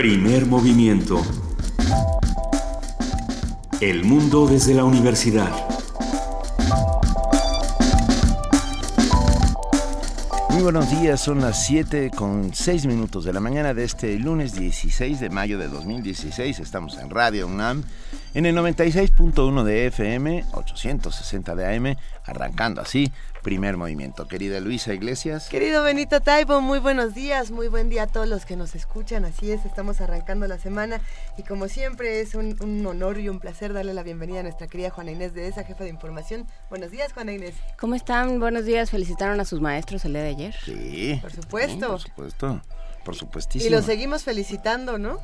Primer movimiento. El mundo desde la universidad. Muy buenos días, son las 7 con 6 minutos de la mañana de este lunes 16 de mayo de 2016. Estamos en Radio UNAM en el 96.1 de FM, 860 de AM, arrancando así primer movimiento. Querida Luisa Iglesias. Querido Benito Taibo, muy buenos días, muy buen día a todos los que nos escuchan. Así es, estamos arrancando la semana y como siempre es un, honor y un placer darle la bienvenida a nuestra querida Juana Inés de esa jefa de información. Buenos días, Juana Inés. ¿Cómo están? Buenos días. ¿Felicitaron a sus maestros el día de ayer? Sí. Por supuesto. por supuesto. Por supuestísimo. Y los seguimos felicitando, ¿no?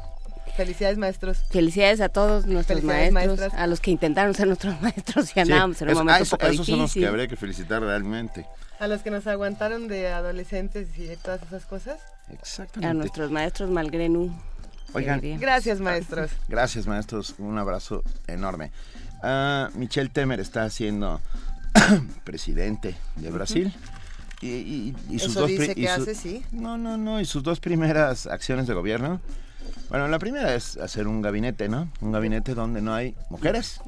Felicidades, maestros. Felicidades a todos nuestros maestros, a los que intentaron ser nuestros maestros y andábamos en un momento un poco esos son los que habría que felicitar realmente. A los que nos aguantaron de adolescentes y de todas esas cosas. Exactamente. A nuestros maestros Malgrenu. Oigan. Gracias, maestros. Gracias, maestros. Un abrazo enorme. Uh, Michel Temer está siendo presidente de Brasil. Y, sus Eso dos dice que hace, sí. No, no, no. Y sus dos primeras acciones de gobierno bueno, la primera es hacer un gabinete, ¿no? Un gabinete donde no hay mujeres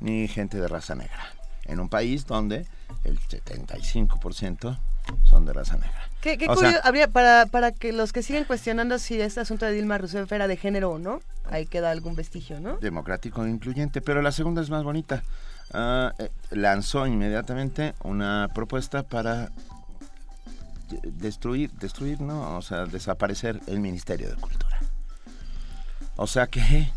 ni gente de raza negra. En un país donde el 75% son de raza negra. ¿Qué, curioso, habría, para, para que los que siguen cuestionando si este asunto de Dilma Rousseff era de género o no, ahí queda algún vestigio, ¿no? Democrático e incluyente, pero la segunda es más bonita. Eh, lanzó inmediatamente una propuesta para destruir, destruir, no, o sea, desaparecer el Ministerio de Cultura. O sea que eh,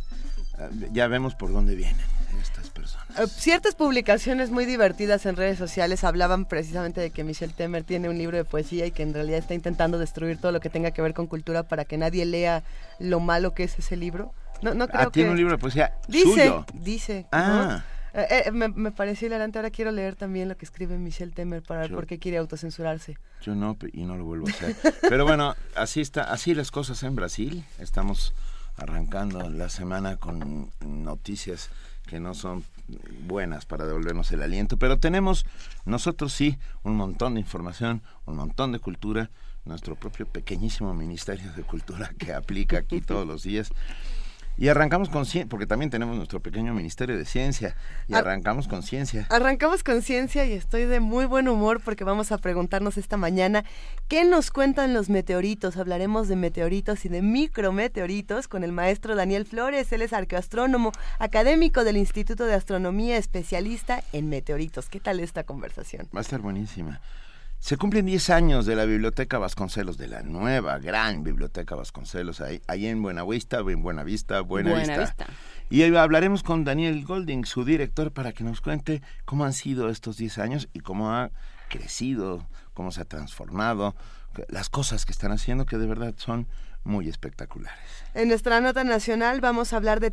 ya vemos por dónde vienen estas personas. Eh, ciertas publicaciones muy divertidas en redes sociales hablaban precisamente de que Michelle Temer tiene un libro de poesía y que en realidad está intentando destruir todo lo que tenga que ver con cultura para que nadie lea lo malo que es ese libro. No, no creo ah, tiene un libro de poesía dice, suyo. Dice, ah. Eh, me, me, pareció hilarante. Ahora quiero leer también lo que escribe Michelle Temer para ver por qué quiere autocensurarse. Yo no, y no lo vuelvo a hacer. Pero bueno, así está, así las cosas en Brasil. Estamos arrancando la semana con noticias que no son buenas para devolvernos el aliento, pero tenemos nosotros sí un montón de información, un montón de cultura, nuestro propio pequeñísimo Ministerio de Cultura que aplica aquí todos los días y arrancamos con ciencia, porque también tenemos nuestro pequeño Ministerio de Ciencia, y arrancamos con ciencia. Arrancamos con ciencia y estoy de muy buen humor porque vamos a preguntarnos esta mañana qué nos cuentan los meteoritos. Hablaremos de meteoritos y de micrometeoritos con el maestro Daniel Flores. Él es arqueoastrónomo, académico del Instituto de Astronomía, especialista en meteoritos. ¿Qué tal esta conversación? Va a estar buenísima. Se cumplen 10 años de la Biblioteca Vasconcelos, de la nueva gran Biblioteca Vasconcelos, ahí, ahí en Buenavista, en Buenavista, Buenavista. Buena Y hoy hablaremos con Daniel Golding, su director, para que nos cuente cómo han sido estos 10 años y cómo ha crecido, cómo se ha transformado, las cosas que están haciendo que de verdad son muy espectaculares. En nuestra nota nacional vamos a hablar de,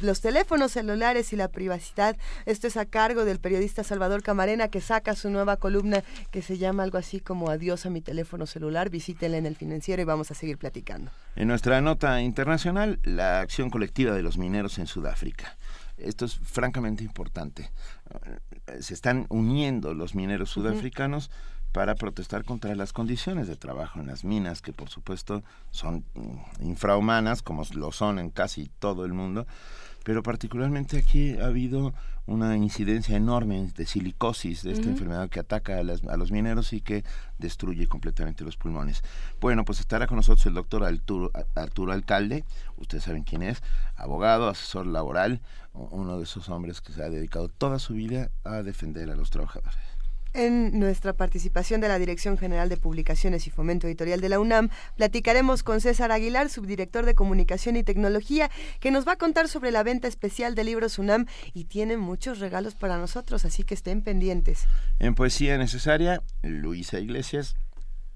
los teléfonos celulares y la privacidad. Esto es a cargo del periodista Salvador Camarena que saca su nueva columna que se llama algo así como Adiós a mi teléfono celular. Visítenla en el financiero y vamos a seguir platicando. En nuestra nota internacional, la acción colectiva de los mineros en Sudáfrica. Esto es francamente importante. Se están uniendo los mineros sudafricanos para protestar contra las condiciones de trabajo en las minas, que por supuesto son mm, infrahumanas, como lo son en casi todo el mundo, pero particularmente aquí ha habido una incidencia enorme de silicosis, de esta enfermedad que ataca a, los mineros y que destruye completamente los pulmones. Bueno, pues estará con nosotros el doctor Arturo, Arturo Alcalde, ustedes saben quién es, abogado, asesor laboral, uno de esos hombres que se ha dedicado toda su vida a defender a los trabajadores. En nuestra participación de la Dirección General de Publicaciones y Fomento Editorial de la UNAM, platicaremos con César Aguilar, subdirector de Comunicación y Tecnología, que nos va a contar sobre la venta especial de libros UNAM y tiene muchos regalos para nosotros, así que estén pendientes. En Poesía Necesaria, Luisa Iglesias,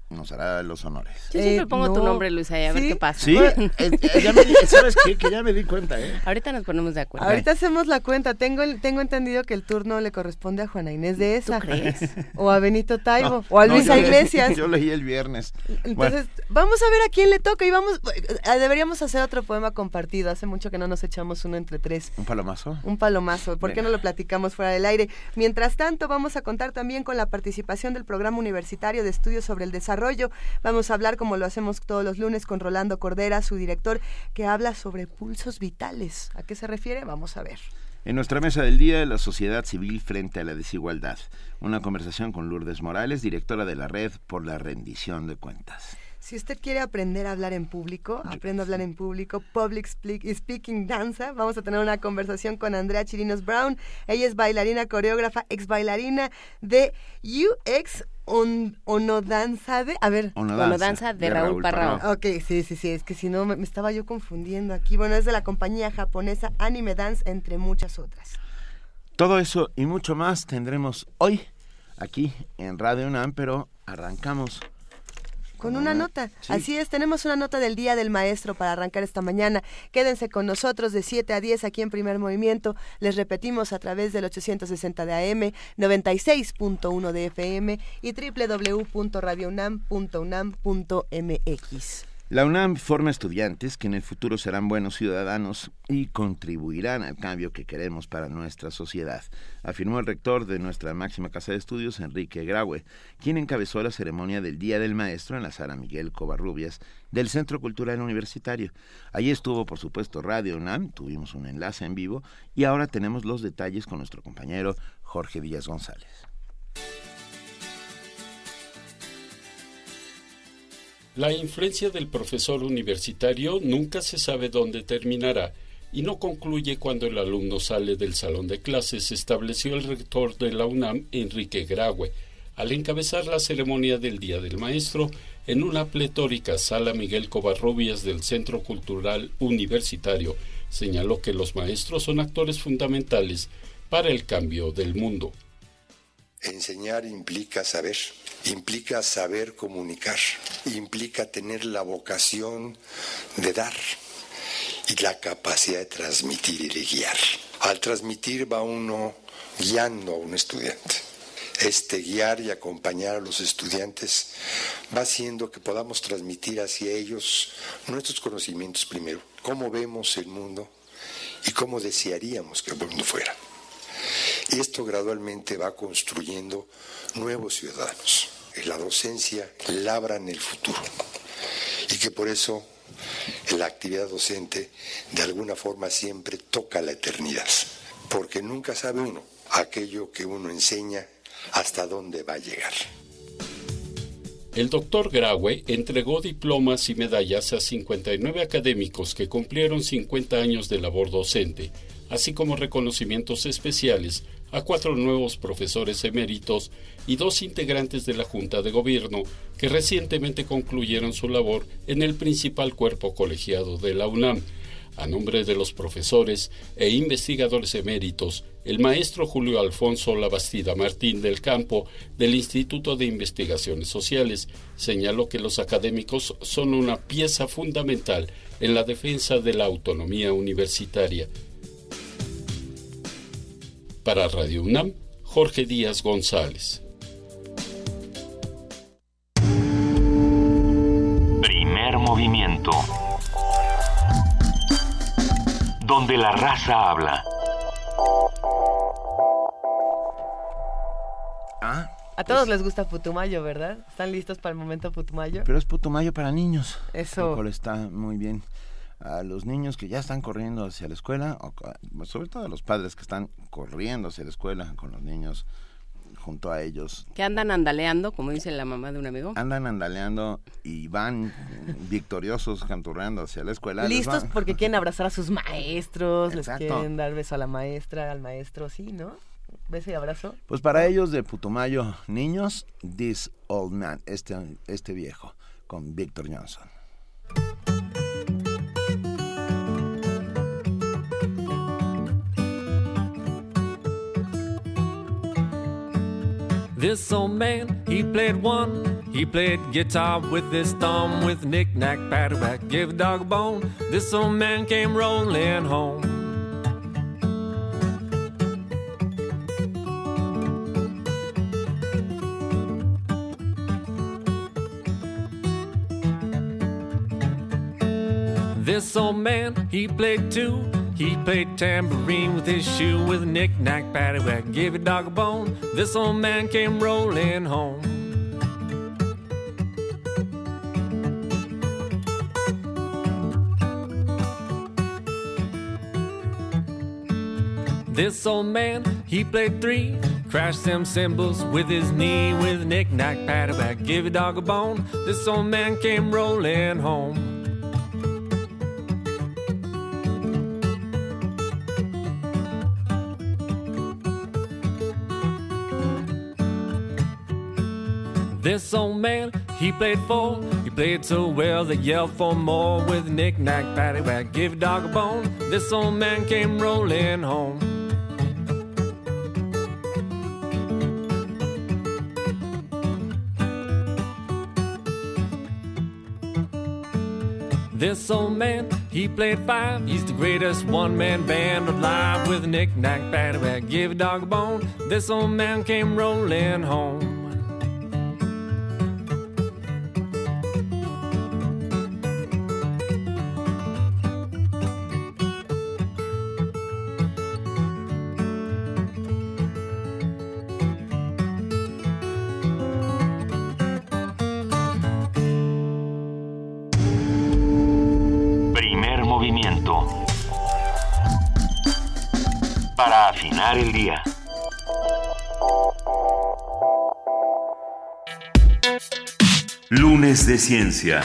nos hará los honores. Yo siempre eh, pongo tu nombre, Luisa, y a ver qué pasa. Sí, eh, eh, ya me, ¿sabes qué? Que ya me di cuenta, ¿eh? Ahorita nos ponemos de acuerdo. Ahorita hacemos la cuenta. Tengo tengo entendido que el turno le corresponde a Juana Inés de esa. ¿Tú crees? O a Benito Taibo, o a Luisa Iglesias. yo leí el viernes. Entonces, vamos a ver a quién le toca y vamos, deberíamos hacer otro poema compartido. Hace mucho que no nos echamos uno entre tres. ¿Un palomazo? Un palomazo. ¿Por qué no lo platicamos fuera del aire? Mientras tanto, vamos a contar también con la participación del Programa Universitario de Estudios sobre el Desarrollo Vamos a hablar, como lo hacemos todos los lunes, con Rolando Cordera, su director, que habla sobre pulsos vitales. ¿A qué se refiere? Vamos a ver. En nuestra mesa del día, la sociedad civil frente a la desigualdad. Una conversación con Lourdes Morales, directora de la Red por la Rendición de Cuentas. Si usted quiere aprender a hablar en público, aprenda a hablar en público, Public Speaking Danza. Vamos a tener una conversación con Andrea Chirinos Brown. Ella es bailarina, coreógrafa, ex bailarina de UX Onodanza de, a ver, Onodanza, de, Raúl, Parrao. Ok, sí, sí, sí, es que si no me, estaba yo confundiendo aquí. Bueno, es de la compañía japonesa Anime Dance, entre muchas otras. Todo eso y mucho más tendremos hoy aquí en Radio UNAM, pero arrancamos con una nota. Así es, tenemos una nota del Día del Maestro para arrancar esta mañana. Quédense con nosotros de 7 a 10 aquí en Primer Movimiento. Les repetimos a través del 860 de AM, 96.1 de FM y www.radiounam.unam.mx. La UNAM forma estudiantes que en el futuro serán buenos ciudadanos y contribuirán al cambio que queremos para nuestra sociedad, afirmó el rector de nuestra máxima casa de estudios, Enrique Graue, quien encabezó la ceremonia del Día del Maestro en la sala Miguel Covarrubias del Centro Cultural Universitario. Allí estuvo, por supuesto, Radio UNAM, tuvimos un enlace en vivo y ahora tenemos los detalles con nuestro compañero Jorge Díaz González. La influencia del profesor universitario nunca se sabe dónde terminará y no concluye cuando el alumno sale del salón de clases, estableció el rector de la UNAM, Enrique Graue, al encabezar la ceremonia del Día del Maestro en una pletórica sala Miguel Covarrubias del Centro Cultural Universitario. Señaló que los maestros son actores fundamentales para el cambio del mundo. Enseñar implica saber, implica saber comunicar, implica tener la vocación de dar y la capacidad de transmitir y de guiar. Al transmitir va uno guiando a un estudiante. Este guiar y acompañar a los estudiantes va haciendo que podamos transmitir hacia ellos nuestros conocimientos primero, cómo vemos el mundo y cómo desearíamos que el mundo fuera. Y esto gradualmente va construyendo nuevos ciudadanos. La docencia labra en el futuro y que por eso la actividad docente de alguna forma siempre toca la eternidad, porque nunca sabe uno aquello que uno enseña hasta dónde va a llegar. El doctor Graue entregó diplomas y medallas a 59 académicos que cumplieron 50 años de labor docente, así como reconocimientos especiales a cuatro nuevos profesores eméritos y dos integrantes de la Junta de Gobierno que recientemente concluyeron su labor en el principal cuerpo colegiado de la UNAM. A nombre de los profesores e investigadores eméritos, el maestro Julio Alfonso Labastida Martín del Campo del Instituto de Investigaciones Sociales señaló que los académicos son una pieza fundamental en la defensa de la autonomía universitaria. Para Radio UNAM, Jorge Díaz González. Primer movimiento. Donde la raza habla. Ah, a todos pues les gusta Putumayo, ¿verdad? ¿Están listos para el momento Putumayo? Pero es Putumayo para niños. Eso. Lo cual está muy bien a los niños que ya están corriendo hacia la escuela, o, sobre todo a los padres que están corriendo hacia la escuela con los niños junto a ellos. Que andan andaleando, como dice la mamá de un amigo. Andan andaleando y van victoriosos canturreando hacia la escuela. Listos porque quieren abrazar a sus maestros, les quieren dar beso a la maestra, al maestro, sí, ¿no? Beso y abrazo. Pues para ellos de Putumayo, niños, This Old Man, este, este viejo, con Victor Johnson. This old man, he played one. He played guitar with his thumb, with knick-knack, paddywhack, give a dog a bone. This old man came rolling home. This old man, he played two. He played tambourine with his shoe with a knick-knack paddywhack. Give a dog a bone. This old man came rolling home. This old man, he played three. Crashed them cymbals with his knee with a knick-knack paddywhack. Give a dog a bone. This old man came rolling home. This old man, he played four. He played so well they yelled for more. With knick-knack, paddywhack, give dog a bone. This old man came rolling home. This old man, he played five. He's the greatest one man band alive. With knick knack, paddywhack, give a dog a bone. This old man came rolling home. El día. Lunes de Ciencia.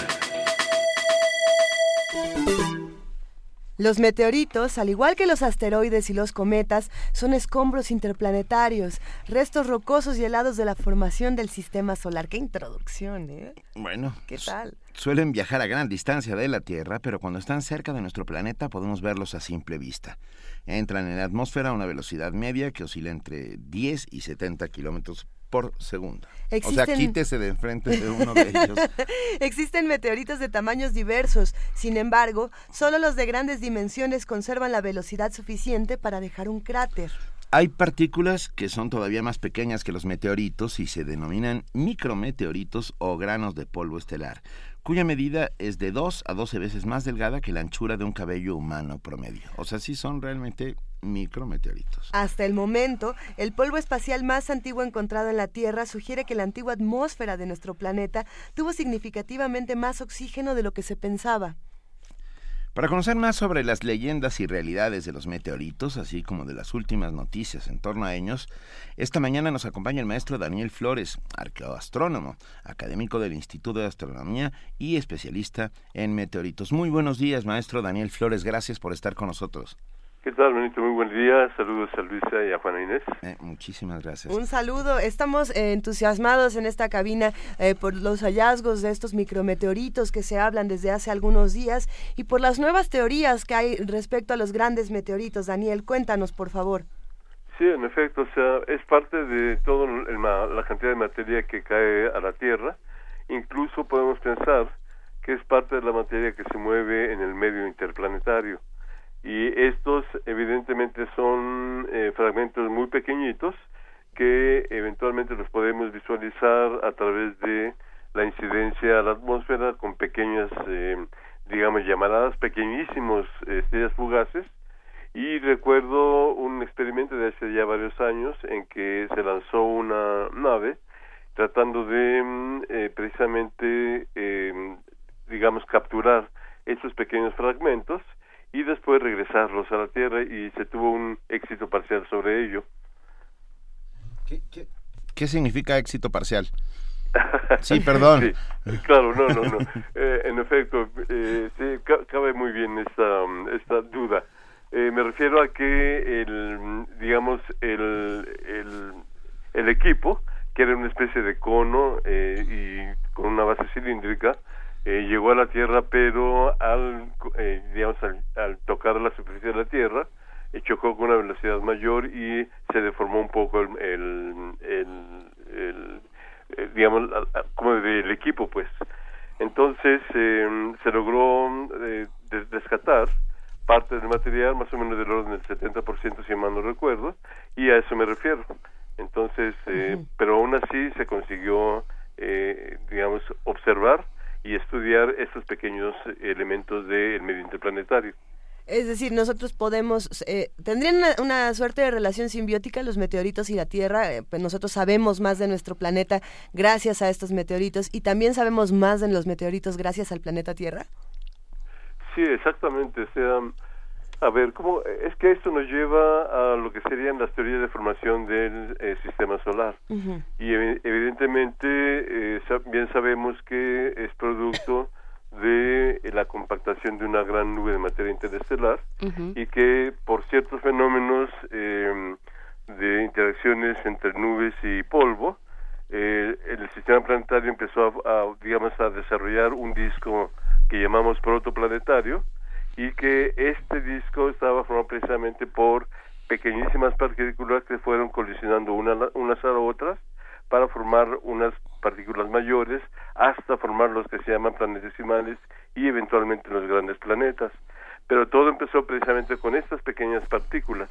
Los meteoritos, al igual que los asteroides y los cometas, son escombros interplanetarios, restos rocosos y helados de la formación del sistema solar. ¡Qué introducción, eh! Bueno, ¿qué tal? Suelen viajar a gran distancia de la Tierra, pero cuando están cerca de nuestro planeta podemos verlos a simple vista entran en la atmósfera a una velocidad media que oscila entre 10 y 70 kilómetros por segundo. O sea, quítese de enfrente de uno de ellos. Existen meteoritos de tamaños diversos. Sin embargo, solo los de grandes dimensiones conservan la velocidad suficiente para dejar un cráter. Hay partículas que son todavía más pequeñas que los meteoritos y se denominan micrometeoritos o granos de polvo estelar cuya medida es de 2 a 12 veces más delgada que la anchura de un cabello humano promedio. O sea, sí son realmente micrometeoritos. Hasta el momento, el polvo espacial más antiguo encontrado en la Tierra sugiere que la antigua atmósfera de nuestro planeta tuvo significativamente más oxígeno de lo que se pensaba. Para conocer más sobre las leyendas y realidades de los meteoritos, así como de las últimas noticias en torno a ellos, esta mañana nos acompaña el maestro Daniel Flores, arqueoastrónomo, académico del Instituto de Astronomía y especialista en meteoritos. Muy buenos días, maestro Daniel Flores, gracias por estar con nosotros. ¿Qué tal, Benito? Muy buen día. Saludos a Luisa y a Juana Inés. Eh, muchísimas gracias. Un saludo. Estamos eh, entusiasmados en esta cabina eh, por los hallazgos de estos micrometeoritos que se hablan desde hace algunos días y por las nuevas teorías que hay respecto a los grandes meteoritos. Daniel, cuéntanos, por favor. Sí, en efecto, o sea, es parte de toda la cantidad de materia que cae a la Tierra. Incluso podemos pensar que es parte de la materia que se mueve en el medio interplanetario y estos evidentemente son eh, fragmentos muy pequeñitos que eventualmente los podemos visualizar a través de la incidencia a la atmósfera con pequeñas, eh, digamos, llamaradas pequeñísimos estrellas fugaces. Y recuerdo un experimento de hace ya varios años en que se lanzó una nave tratando de mm, eh, precisamente, digamos, capturar estos pequeños fragmentos y después regresarlos a la Tierra y se tuvo un éxito parcial sobre ello. ¿Qué, significa éxito parcial? Sí, perdón. claro, no, no, no. Eh, en efecto, eh, sí, cabe muy bien esta, esta duda. Eh, me refiero a que el, digamos, el, el, el equipo, que era una especie de cono y con una base cilíndrica, eh, llegó a la Tierra, pero al, eh, digamos, al, tocar la superficie de la Tierra, eh, chocó con una velocidad mayor y se deformó un poco el, el, el, digamos, como del equipo, pues. Entonces se logró rescatar parte del material, más o menos del orden del 70%, si mal no recuerdo, y a eso me refiero. Entonces, pero aún así se consiguió, digamos, observar y estudiar estos pequeños elementos del medio interplanetario. Es decir, nosotros podemos, eh, tendrían una, suerte de relación simbiótica los meteoritos y la Tierra, eh, pues nosotros sabemos más de nuestro planeta gracias a estos meteoritos y también sabemos más de los meteoritos gracias al planeta Tierra. Sí, exactamente. O sea, A ver, ¿cómo? es que esto nos lleva a lo que serían las teorías de formación del eh, sistema solar. Y evidentemente eh, bien sabemos que es producto de la compactación de una gran nube de materia interestelar y que por ciertos fenómenos em, de interacciones entre nubes y polvo, eh, el sistema planetario empezó a, digamos, a desarrollar un disco que llamamos protoplanetario y que este disco estaba formado precisamente por pequeñísimas partículas que fueron colisionando una, unas a otras para formar unas partículas mayores hasta formar los que se llaman planetesimales y eventualmente los grandes planetas. Pero todo empezó precisamente con estas pequeñas partículas.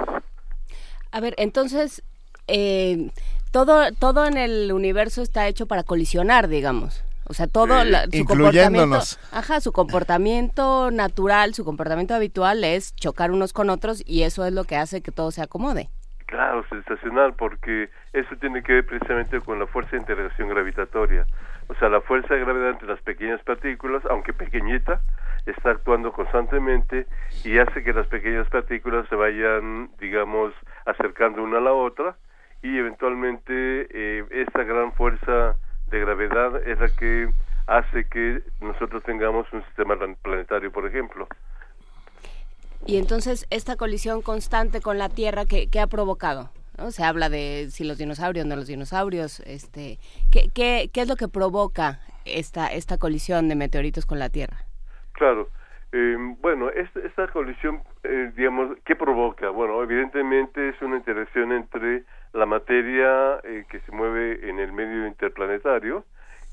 A ver, entonces, eh, todo, todo en el universo está hecho para colisionar, digamos. O sea, todo su comportamiento, ajá, su comportamiento natural, su comportamiento habitual es chocar unos con otros y eso es lo que hace que todo se acomode. Claro, sensacional, porque eso tiene que ver precisamente con la fuerza de interacción gravitatoria. O sea, la fuerza de gravedad entre las pequeñas partículas, aunque pequeñita, está actuando constantemente y hace que las pequeñas partículas se vayan, digamos, acercando una a la otra y eventualmente eh, esta gran fuerza de gravedad es la que hace que nosotros tengamos un sistema planetario, por ejemplo. Y entonces, esta colisión constante con la Tierra, ¿qué, ha provocado? ¿no? Se habla de si los dinosaurios, no los dinosaurios. Este, ¿qué, qué, qué es lo que provoca esta, esta colisión de meteoritos con la Tierra? Claro. Eh, bueno, esta, esta colisión, eh, digamos, ¿qué provoca? Bueno, evidentemente es una interacción entre la materia eh, que se mueve en el medio interplanetario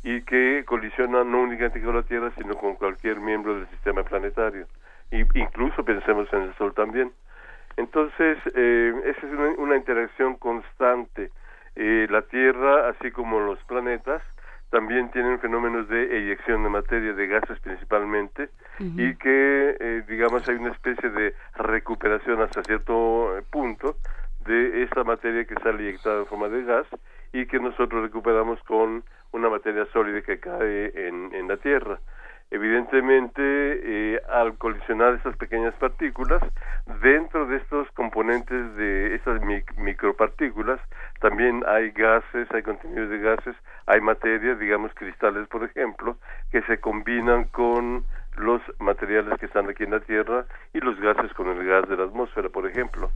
y que colisiona no únicamente con la Tierra, sino con cualquier miembro del sistema planetario incluso pensemos en el Sol también. Entonces, eh, esa es una, interacción constante. Eh, la Tierra, así como los planetas, también tienen fenómenos de eyección de materia, de gases principalmente, y que, eh, digamos, hay una especie de recuperación hasta cierto punto de esa materia que sale eyectada en forma de gas y que nosotros recuperamos con una materia sólida que cae en, en la Tierra. Evidentemente, eh, al colisionar estas pequeñas partículas, dentro de estos componentes de estas micropartículas, también hay gases, hay contenidos de gases, hay materia, digamos cristales, por ejemplo, que se combinan con los materiales que están aquí en la Tierra y los gases con el gas de la atmósfera, por ejemplo.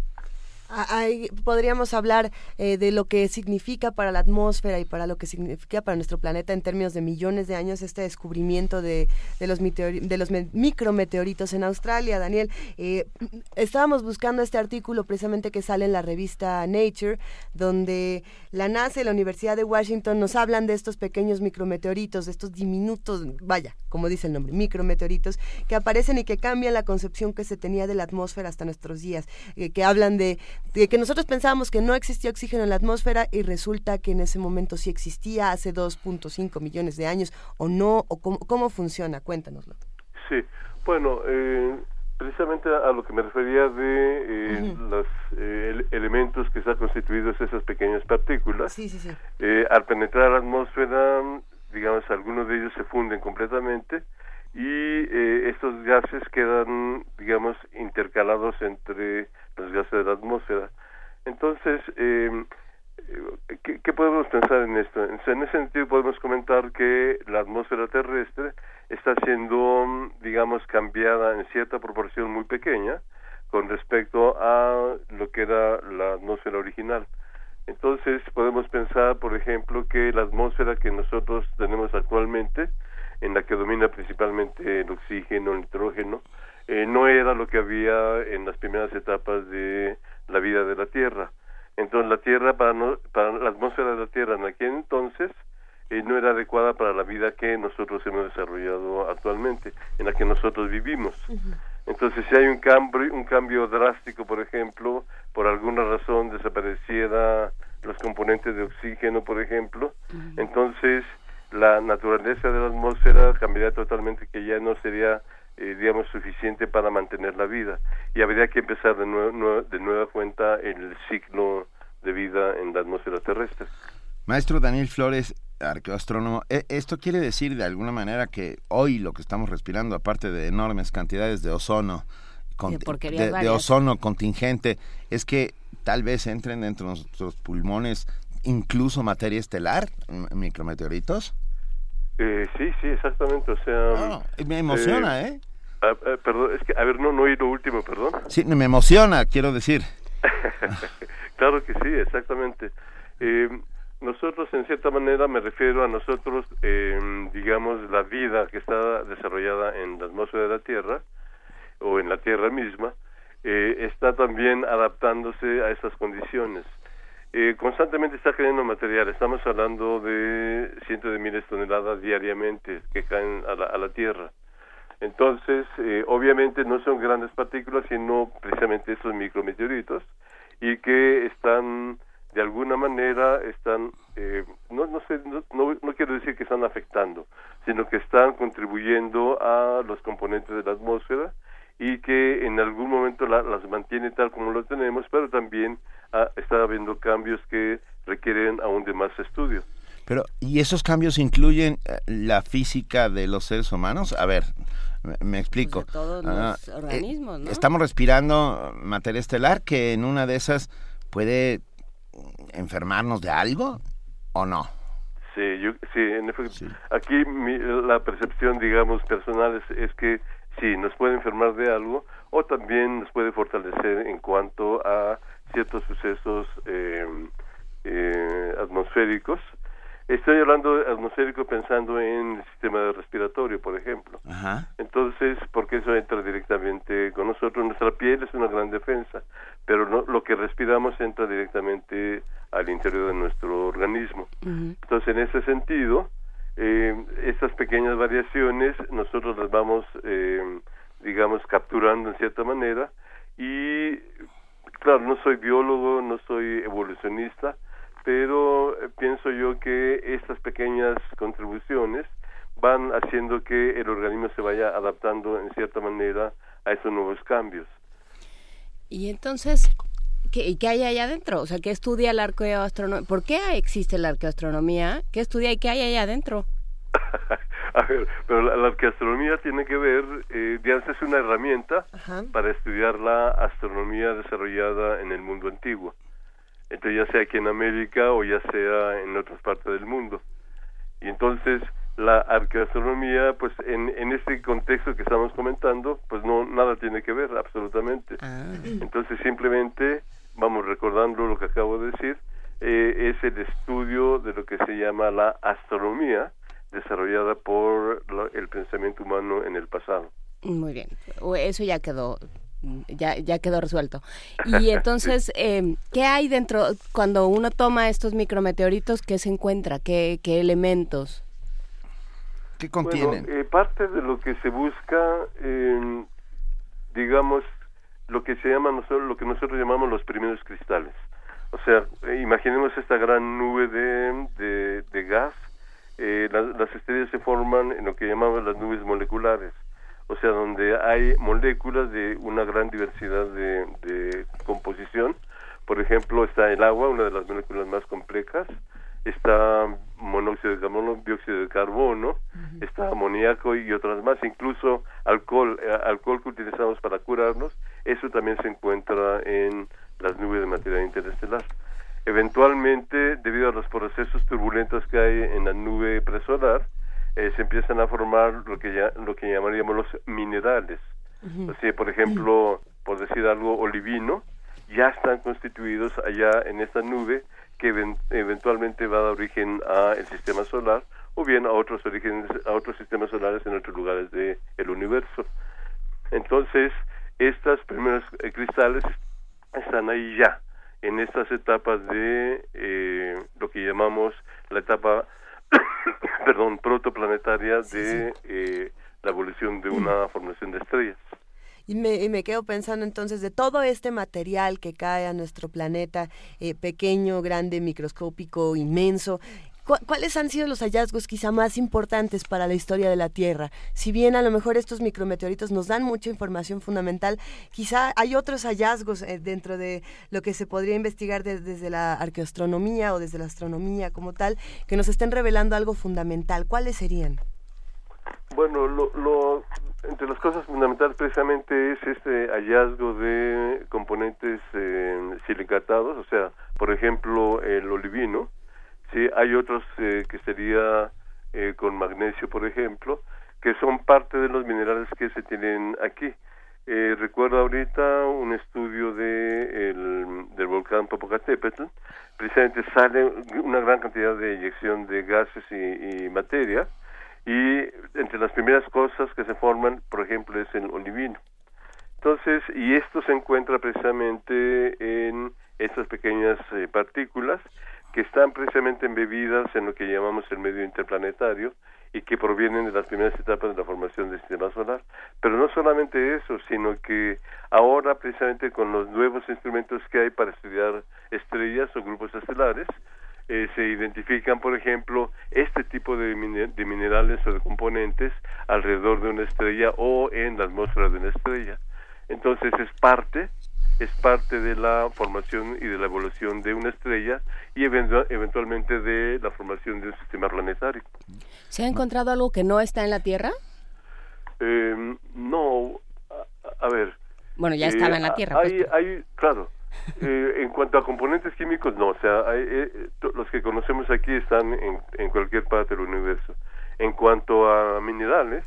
Ahí podríamos hablar eh, de lo que significa para la atmósfera y para lo que significa para nuestro planeta en términos de millones de años este descubrimiento de, de los, de los micrometeoritos en Australia. Daniel, eh, estábamos buscando este artículo precisamente que sale en la revista Nature, donde la NASA y la Universidad de Washington nos hablan de estos pequeños micrometeoritos, de estos diminutos, vaya, como dice el nombre, micrometeoritos, que aparecen y que cambian la concepción que se tenía de la atmósfera hasta nuestros días, eh, que hablan de de que nosotros pensábamos que no existía oxígeno en la atmósfera y resulta que en ese momento sí existía hace 2.5 millones de años o no, o cómo, funciona, cuéntanoslo. Sí, bueno, eh, precisamente a lo que me refería de eh, los eh, elementos que están constituidos esas pequeñas partículas, sí, sí, sí. al penetrar la atmósfera, digamos, algunos de ellos se funden completamente y estos gases quedan, digamos, intercalados entre los gases de la atmósfera. Entonces, eh, ¿qué, podemos pensar en esto? En ese sentido podemos comentar que la atmósfera terrestre está siendo, digamos, cambiada en cierta proporción muy pequeña con respecto a lo que era la atmósfera original. Entonces podemos pensar, por ejemplo, que la atmósfera que nosotros tenemos actualmente, en la que domina principalmente el oxígeno, el nitrógeno, eh, no era lo que había en las primeras etapas de la vida de la Tierra. Entonces la Tierra, para, para la atmósfera de la Tierra en aquel entonces, eh, no era adecuada para la vida que nosotros hemos desarrollado actualmente, en la que nosotros vivimos. Entonces, si hay un cambio, un cambio drástico, por ejemplo, por alguna razón desapareciera los componentes de oxígeno, por ejemplo, entonces la naturaleza de la atmósfera cambiaría totalmente, que ya no sería eh, digamos, suficiente para mantener la vida. Y habría que empezar de, nuevo, de nueva cuenta el ciclo de vida en la atmósfera terrestre. Maestro Daniel Flores, arqueoastrónomo, ¿e-, ¿esto quiere decir de alguna manera que hoy lo que estamos respirando, aparte de enormes cantidades de ozono, de, ozono contingente, es que tal vez entren dentro de nuestros pulmones incluso materia estelar, micrometeoritos. Eh, sí, sí, exactamente, o sea... me emociona, ¿eh? ¿eh? Ah, ah, perdón, es que, a ver, no, no oí lo último, perdón. Sí, me emociona, quiero decir. claro que sí, exactamente. Eh, nosotros, en cierta manera, me refiero a nosotros, eh, digamos, la vida que está desarrollada en la atmósfera de la Tierra, o en la Tierra misma, eh, está también adaptándose a estas condiciones. Eh, constantemente está creando material, estamos hablando de cientos de miles de toneladas diariamente que caen a la, a la Tierra. Entonces, eh, obviamente no son grandes partículas, sino precisamente esos micrometeoritos y que están de alguna manera están eh, no no sé no, no, quiero decir que están afectando sino que están contribuyendo a los componentes de la atmósfera y que en algún momento las mantiene tal como lo tenemos pero también ah, está habiendo cambios que requieren aún de más estudio pero y esos cambios incluyen eh, la física de los seres humanos a ver me, explico. Pues todos ah, los eh, organismos, ¿no? Estamos respirando materia estelar que en una de esas puede enfermarnos de algo o no. Sí, yo, sí, en efecto. Aquí la percepción, digamos, personal es, es que sí, nos puede enfermar de algo o también nos puede fortalecer en cuanto a ciertos sucesos eh, eh, atmosféricos Estoy hablando atmosférico pensando en el sistema respiratorio, por ejemplo. Entonces, porque eso entra directamente con nosotros. Nuestra piel es una gran defensa, pero no, lo que respiramos entra directamente al interior de nuestro organismo. Entonces, en ese sentido, eh, estas pequeñas variaciones nosotros las vamos, eh, digamos, capturando en cierta manera y, claro, no soy biólogo, no soy evolucionista, pero eh, pienso yo que estas pequeñas contribuciones van haciendo que el organismo se vaya adaptando en cierta manera a esos nuevos cambios. Y entonces, ¿qué, qué hay allá adentro? O sea, ¿qué estudia la arqueoastronomía? ¿Por qué existe la arqueoastronomía? ¿Qué estudia y qué hay allá adentro? a ver, pero la, arqueoastronomía tiene que ver, eh, es una herramienta para estudiar la astronomía desarrollada en el mundo antiguo entonces ya sea aquí en América o ya sea en otras partes del mundo. Y entonces la arqueoastronomía, pues en, en este contexto que estamos comentando, pues no nada tiene que ver absolutamente. Ah. Entonces simplemente vamos recordando lo que acabo de decir, eh, es el estudio de lo que se llama la astronomía desarrollada por el pensamiento humano en el pasado. Muy bien, eso ya quedó ya, ya quedó resuelto. Y entonces, eh, ¿qué hay dentro cuando uno toma estos micrometeoritos? ¿Qué se encuentra? ¿Qué, qué elementos? ¿Qué contienen? Eh, parte de lo que se busca, eh, digamos, lo que se llama nosotros, lo que nosotros llamamos los primeros cristales. O sea, imaginemos esta gran nube de, de, gas. Las estrellas se forman en lo que llamamos las nubes moleculares o sea, donde hay moléculas de una gran diversidad de, de composición. Por ejemplo, está el agua, una de las moléculas más complejas, está monóxido de carbono, dióxido de carbono, está amoníaco y otras más, incluso alcohol, eh, alcohol que utilizamos para curarnos, eso también se encuentra en las nubes de materia interestelar. Eventualmente, debido a los procesos turbulentos que hay en la nube presolar, eh, se empiezan a formar lo que ya, lo que llamaríamos los minerales. O sea, por ejemplo, por decir algo, olivino, ya están constituidos allá en esta nube que eventualmente va a dar origen al sistema solar o bien a otros orígenes, a otros sistemas solares en otros lugares del el universo. Entonces, estas primeros eh, cristales están ahí ya, en estas etapas de eh, lo que llamamos la etapa perdón, protoplanetaria de eh, la evolución de una formación de estrellas. Y me, y me, quedo pensando entonces de todo este material que cae a nuestro planeta, eh, pequeño, grande, microscópico, inmenso, ¿Cuáles han sido los hallazgos quizá más importantes para la historia de la Tierra? Si bien a lo mejor estos micrometeoritos nos dan mucha información fundamental, quizá hay otros hallazgos eh, dentro de lo que se podría investigar desde la arqueoastronomía o desde la astronomía como tal, que nos estén revelando algo fundamental. ¿Cuáles serían? Bueno, lo, entre las cosas fundamentales precisamente es este hallazgo de componentes eh, silicatados, o sea, por ejemplo, el olivino. Sí, hay otros eh, que sería eh, con magnesio, por ejemplo, que son parte de los minerales que se tienen aquí. Eh, recuerdo ahorita un estudio de el, del volcán Popocatépetl, precisamente sale una gran cantidad de eyección de gases y, y materia, y entre las primeras cosas que se forman, por ejemplo, es el olivino. Entonces, y esto se encuentra precisamente en estas pequeñas eh, partículas que están precisamente embebidas en lo que llamamos el medio interplanetario y que provienen de las primeras etapas de la formación del sistema solar. Pero no solamente eso, sino que ahora precisamente con los nuevos instrumentos que hay para estudiar estrellas o grupos estelares, eh, se identifican, por ejemplo, este tipo de, de minerales o de componentes alrededor de una estrella o en la atmósfera de una estrella. Entonces es parte es parte de la formación y de la evolución de una estrella y eventualmente de la formación de un sistema planetario. ¿Se ha encontrado algo que no está en la Tierra? Eh, no, a, ver. Bueno, ya estaba en la eh, Tierra. Hay, pues, hay claro. Eh, en cuanto a componentes químicos, no. O sea, eh, los que conocemos aquí están en, en cualquier parte del universo. En cuanto a minerales,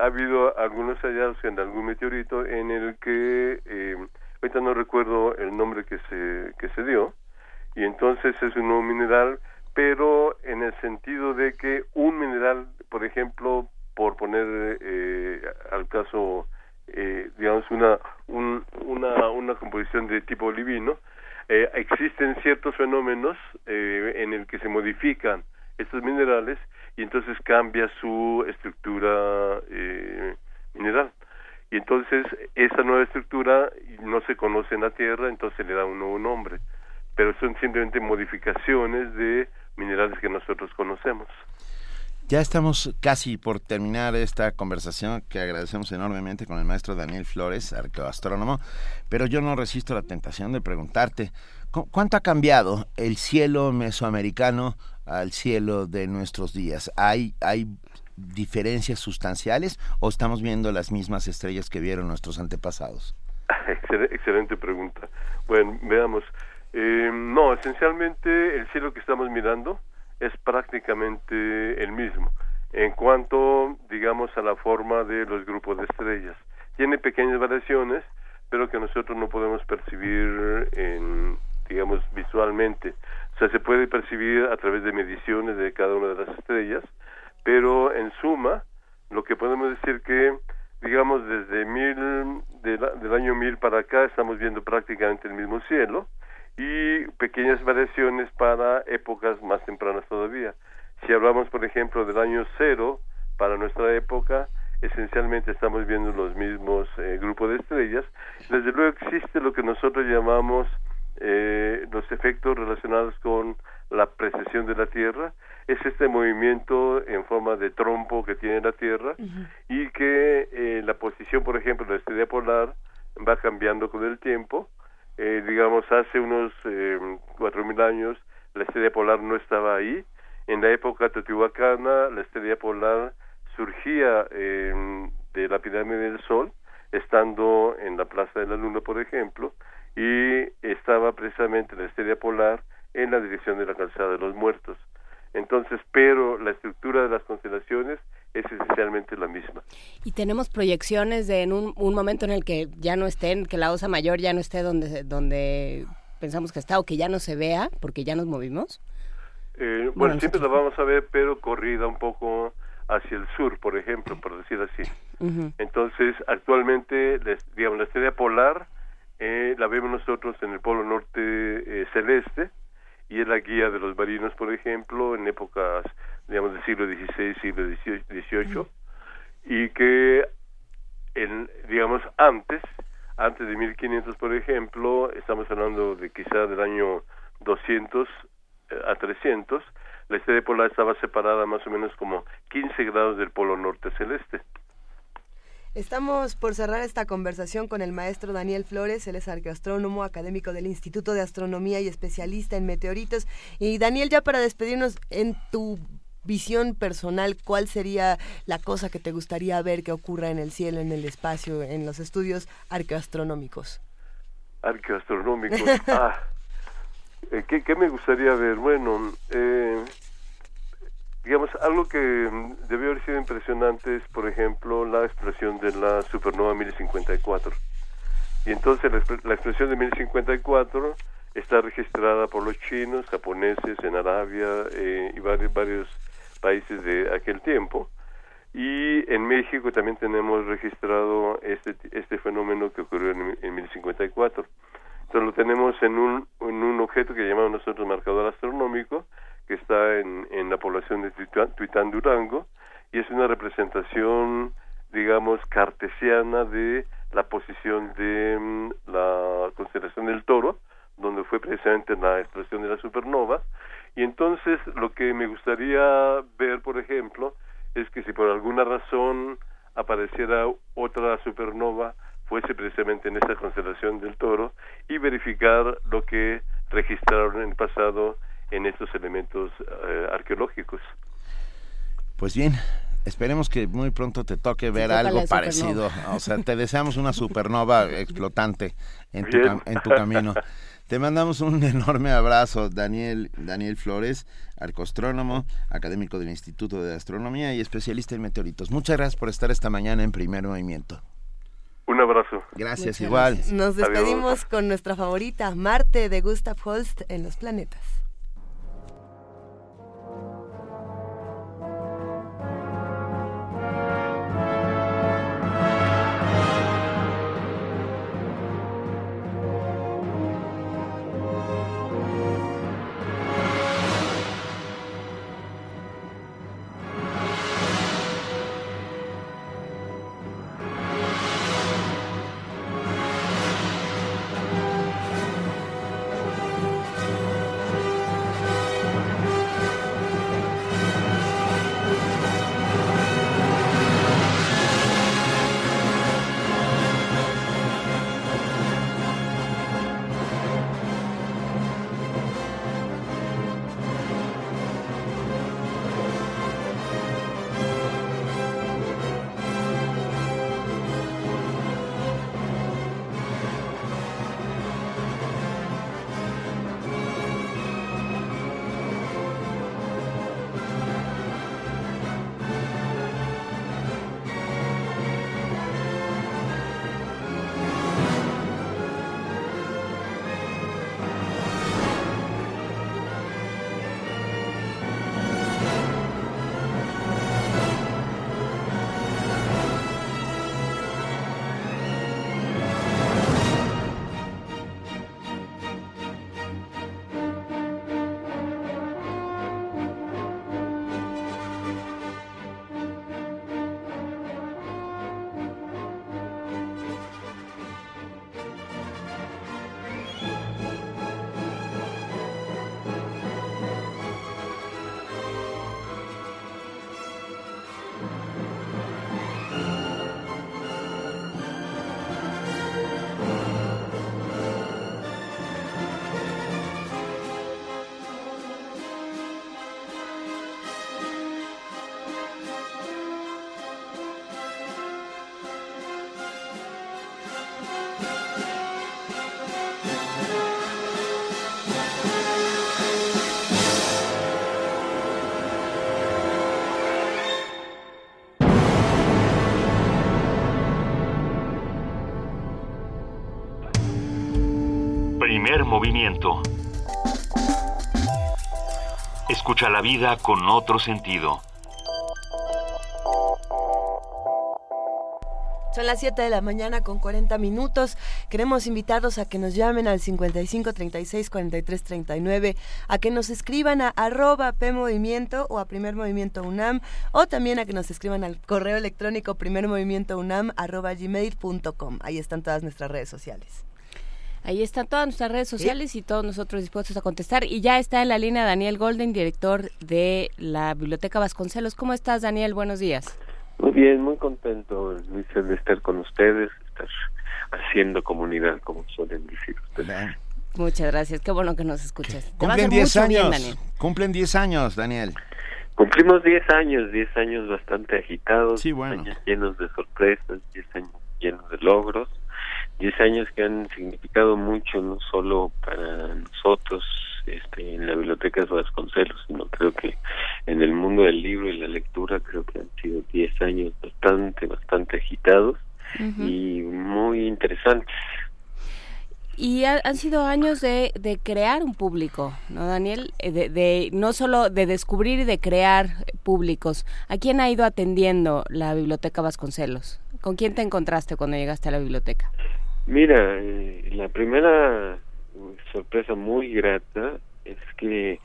ha habido algunos hallazgos en algún meteorito en el que ahorita no recuerdo el nombre que se, que se dio, y entonces es un nuevo mineral, pero en el sentido de que un mineral, por ejemplo, por poner eh, al caso, eh, digamos, una, una, una composición de tipo olivino, eh, existen ciertos fenómenos en el que se modifican estos minerales y entonces cambia su estructura mineral y entonces esa nueva estructura no se conoce en la Tierra, entonces le da un nuevo nombre, pero son simplemente modificaciones de minerales que nosotros conocemos. Ya estamos casi por terminar esta conversación que agradecemos enormemente con el maestro Daniel Flores, arqueoastrónomo, pero yo no resisto la tentación de preguntarte, ¿cuánto ha cambiado el cielo mesoamericano al cielo de nuestros días? ¿Hay, hay diferencias sustanciales o estamos viendo las mismas estrellas que vieron nuestros antepasados? Excelente pregunta. Bueno, veamos. Eh, no, esencialmente el cielo que estamos mirando es prácticamente el mismo en cuanto, digamos, a la forma de los grupos de estrellas. Tiene pequeñas variaciones, pero que nosotros no podemos percibir en, digamos, visualmente. O sea, se puede percibir a través de mediciones de cada una de las estrellas, pero en suma, lo que podemos decir que, digamos, desde mil, del año mil para acá estamos viendo prácticamente el mismo cielo y pequeñas variaciones para épocas más tempranas todavía. Si hablamos, por ejemplo, del año cero para nuestra época, esencialmente estamos viendo los mismos eh, grupos de estrellas. Desde luego existe lo que nosotros llamamos eh, los efectos relacionados con la precesión de la Tierra, es este movimiento en forma de trompo que tiene la Tierra y que eh, la posición, por ejemplo, de la estrella polar va cambiando con el tiempo. Eh, digamos, hace unos eh, cuatro mil años la estrella polar no estaba ahí. En la época teotihuacana, la estrella polar surgía de la pirámide del Sol, estando en la Plaza de la Luna, por ejemplo, y estaba precisamente la estrella polar en la dirección de la calzada de los muertos. Entonces, pero la estructura de las constelaciones es esencialmente la misma. Y tenemos proyecciones de en un, momento en el que ya no estén, que la osa mayor ya no esté donde, donde pensamos que está o que ya no se vea porque ya nos movimos. Eh, bueno, siempre la vamos a ver, pero corrida un poco hacia el sur, por ejemplo, por decir así. Entonces, actualmente, digamos, la estrella polar eh, la vemos nosotros en el polo norte eh, celeste, y es la guía de los marinos, por ejemplo, en épocas, digamos, del siglo XVI, siglo XVIII, y que, en, digamos, antes, antes de 1500, por ejemplo, estamos hablando de quizá del año 200 eh, a 300, la estrella polar estaba separada más o menos como 15 grados del polo norte celeste. Estamos por cerrar esta conversación con el maestro Daniel Flores, él es arqueoastrónomo, académico del Instituto de Astronomía y especialista en meteoritos. Y Daniel, ya para despedirnos, en tu visión personal, ¿cuál sería la cosa que te gustaría ver que ocurra en el cielo, en el espacio, en los estudios arqueoastronómicos? Arqueoastronómicos, ah, eh, ¿qué, me gustaría ver? Bueno, eh, digamos, algo que debió haber sido impresionante es, por ejemplo, la explosión de la supernova 1054. Y entonces la, la explosión de 1054 está registrada por los chinos, japoneses en Arabia eh, y varios, varios países de aquel tiempo. Y en México también tenemos registrado este, este fenómeno que ocurrió en, en 1054. Entonces lo tenemos en un, en un objeto que llamamos nosotros marcador astronómico, que está en, en la población de Tuitán, Durango, y es una representación, digamos, cartesiana de la posición de mm, la constelación del toro, donde fue precisamente la explosión de la supernova. Y entonces lo que me gustaría ver, por ejemplo, es que si por alguna razón apareciera otra supernova, fuese precisamente en esta constelación del toro, y verificar lo que registraron en el pasado en estos elementos eh, arqueológicos. Pues bien, esperemos que muy pronto te toque ver algo parecido. O sea, te deseamos una supernova explotante en tu, en tu camino. Te mandamos un enorme abrazo, Daniel, Daniel Flores, arcostrónomo, académico del Instituto de Astronomía y especialista en meteoritos. Muchas gracias por estar esta mañana en primer movimiento. Un abrazo. Gracias, igual. Nos despedimos con nuestra favorita, Marte de Gustav Holst en los planetas. Movimiento. Escucha la vida con otro sentido. Son las 7 de la mañana con 40 minutos. Queremos invitarlos a que nos llamen al 55 36 43 39, a que nos escriban a arroba PMovimiento o a Primer Movimiento UNAM, o también a que nos escriban al correo electrónico primermovimientounam arroba gmail.com. Ahí están todas nuestras redes sociales. Ahí están todas nuestras redes sociales y todos nosotros dispuestos a contestar. Y ya está en la línea Daniel Golden, director de la Biblioteca Vasconcelos. ¿Cómo estás, Daniel? Buenos días. Muy bien, muy contento, Luis, de estar con ustedes, estar haciendo comunidad, como suelen decir ustedes. Muchas gracias, qué bueno que nos escuchas. Cumplen 10 años. Cumplen 10 años, Daniel. Cumplimos 10 años, 10 años bastante agitados, sí, bueno. años llenos de sorpresas, 10 años llenos de logros, 10 años que han significado mucho no solo para nosotros este, en la biblioteca de Vasconcelos, sino creo que en el mundo del libro y la lectura creo que han sido 10 años bastante, bastante agitados y muy interesantes. Y han sido años de, de, crear un público, ¿no, Daniel? Eh, de, de, no solo de descubrir y de crear públicos. ¿A quién ha ido atendiendo la Biblioteca Vasconcelos? ¿Con quién te encontraste cuando llegaste a la biblioteca? Mira, eh, la primera sorpresa muy grata es que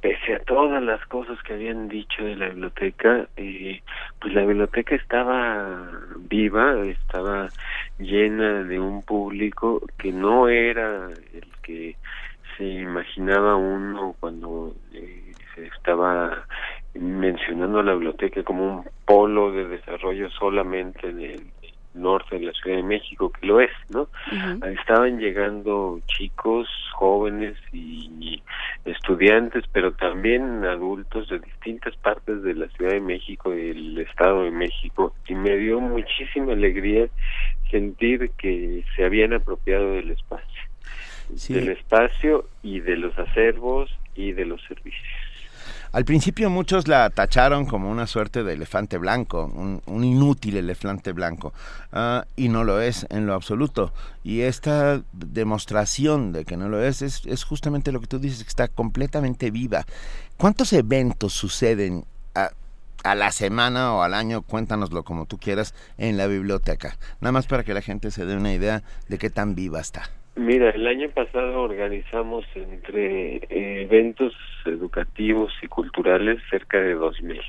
pese a todas las cosas que habían dicho de la biblioteca, eh, pues la biblioteca estaba viva, estaba llena de un público que no era el que se imaginaba uno cuando eh, se estaba mencionando la biblioteca como un polo de desarrollo solamente del norte de la Ciudad de México, que lo es, ¿no? Estaban llegando chicos, jóvenes y estudiantes, pero también adultos de distintas partes de la Ciudad de México y del Estado de México, y me dio muchísima alegría sentir que se habían apropiado del espacio, del espacio y de los acervos y de los servicios. Al principio muchos la tacharon como una suerte de elefante blanco, un, inútil elefante blanco, ah, y no lo es en lo absoluto. Y esta demostración de que no lo es, es, es justamente lo que tú dices, que está completamente viva. ¿Cuántos eventos suceden a, a la semana o al año, cuéntanoslo como tú quieras, en la biblioteca? Nada más para que la gente se dé una idea de qué tan viva está. Mira, el año pasado organizamos entre eh, eventos educativos y culturales cerca de 2.000.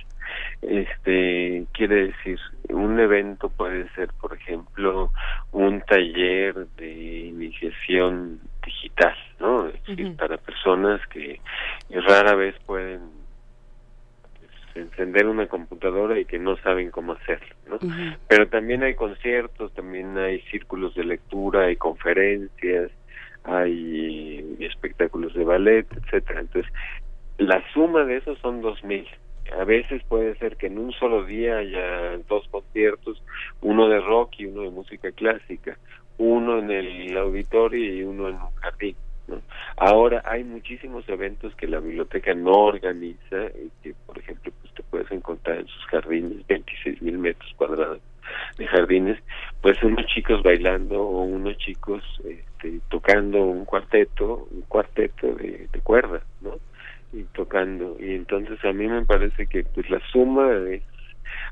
Este, quiere decir, un evento puede ser, por ejemplo, un taller de iniciación digital, ¿no? Es decir, para personas que rara vez pueden encender una computadora y que no saben cómo hacerlo, ¿no? Pero también hay conciertos, también hay círculos de lectura, hay conferencias, hay espectáculos de ballet, etcétera. Entonces, la suma de esos son dos mil. A veces puede ser que en un solo día haya dos conciertos, uno de rock y uno de música clásica, uno en el auditorio y uno en un jardín. Ahora hay muchísimos eventos que la biblioteca no organiza y que, por ejemplo, pues te puedes encontrar en sus jardines, 26 mil metros cuadrados de jardines, pues unos chicos bailando o unos chicos este, tocando un cuarteto, un cuarteto de, de cuerda, ¿no? Y tocando. Y entonces a mí me parece que pues la suma es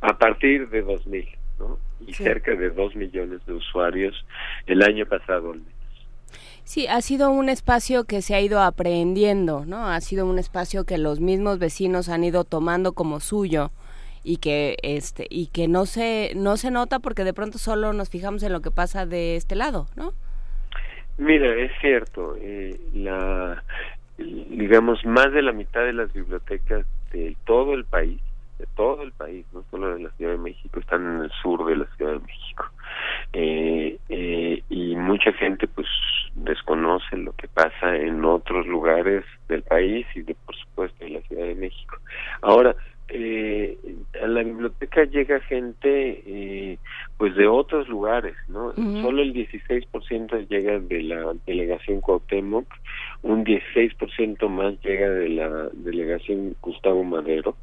a partir de 2000, ¿no? Y cerca de 2 millones de usuarios el año pasado Sí, ha sido un espacio que se ha ido aprehendiendo, ¿no? Ha sido un espacio que los mismos vecinos han ido tomando como suyo y que este y que no se no se nota porque de pronto solo nos fijamos en lo que pasa de este lado, ¿no? Mira, es cierto, eh, la digamos más de la mitad de las bibliotecas de todo el país de todo el país, no solo de la Ciudad de México, están en el sur de la Ciudad de México. Eh, eh, y mucha gente pues desconoce lo que pasa en otros lugares del país y de por supuesto en la Ciudad de México. Ahora, eh, a la biblioteca llega gente eh, pues de otros lugares, ¿no? Solo el 16% llega de la delegación Cuauhtémoc, un 16% más llega de la delegación Gustavo Madero,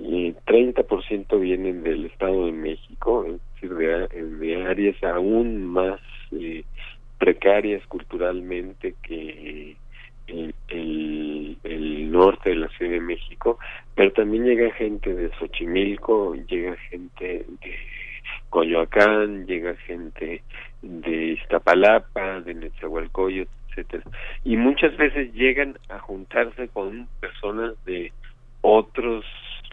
y 30% vienen del Estado de México, es decir, de, áreas aún más eh, precarias culturalmente que el, el, norte de la Ciudad de México, pero también llega gente de Xochimilco, llega gente de Coyoacán, llega gente de Iztapalapa, de Netzahualcoyot, etcétera, y muchas veces llegan a juntarse con personas de otros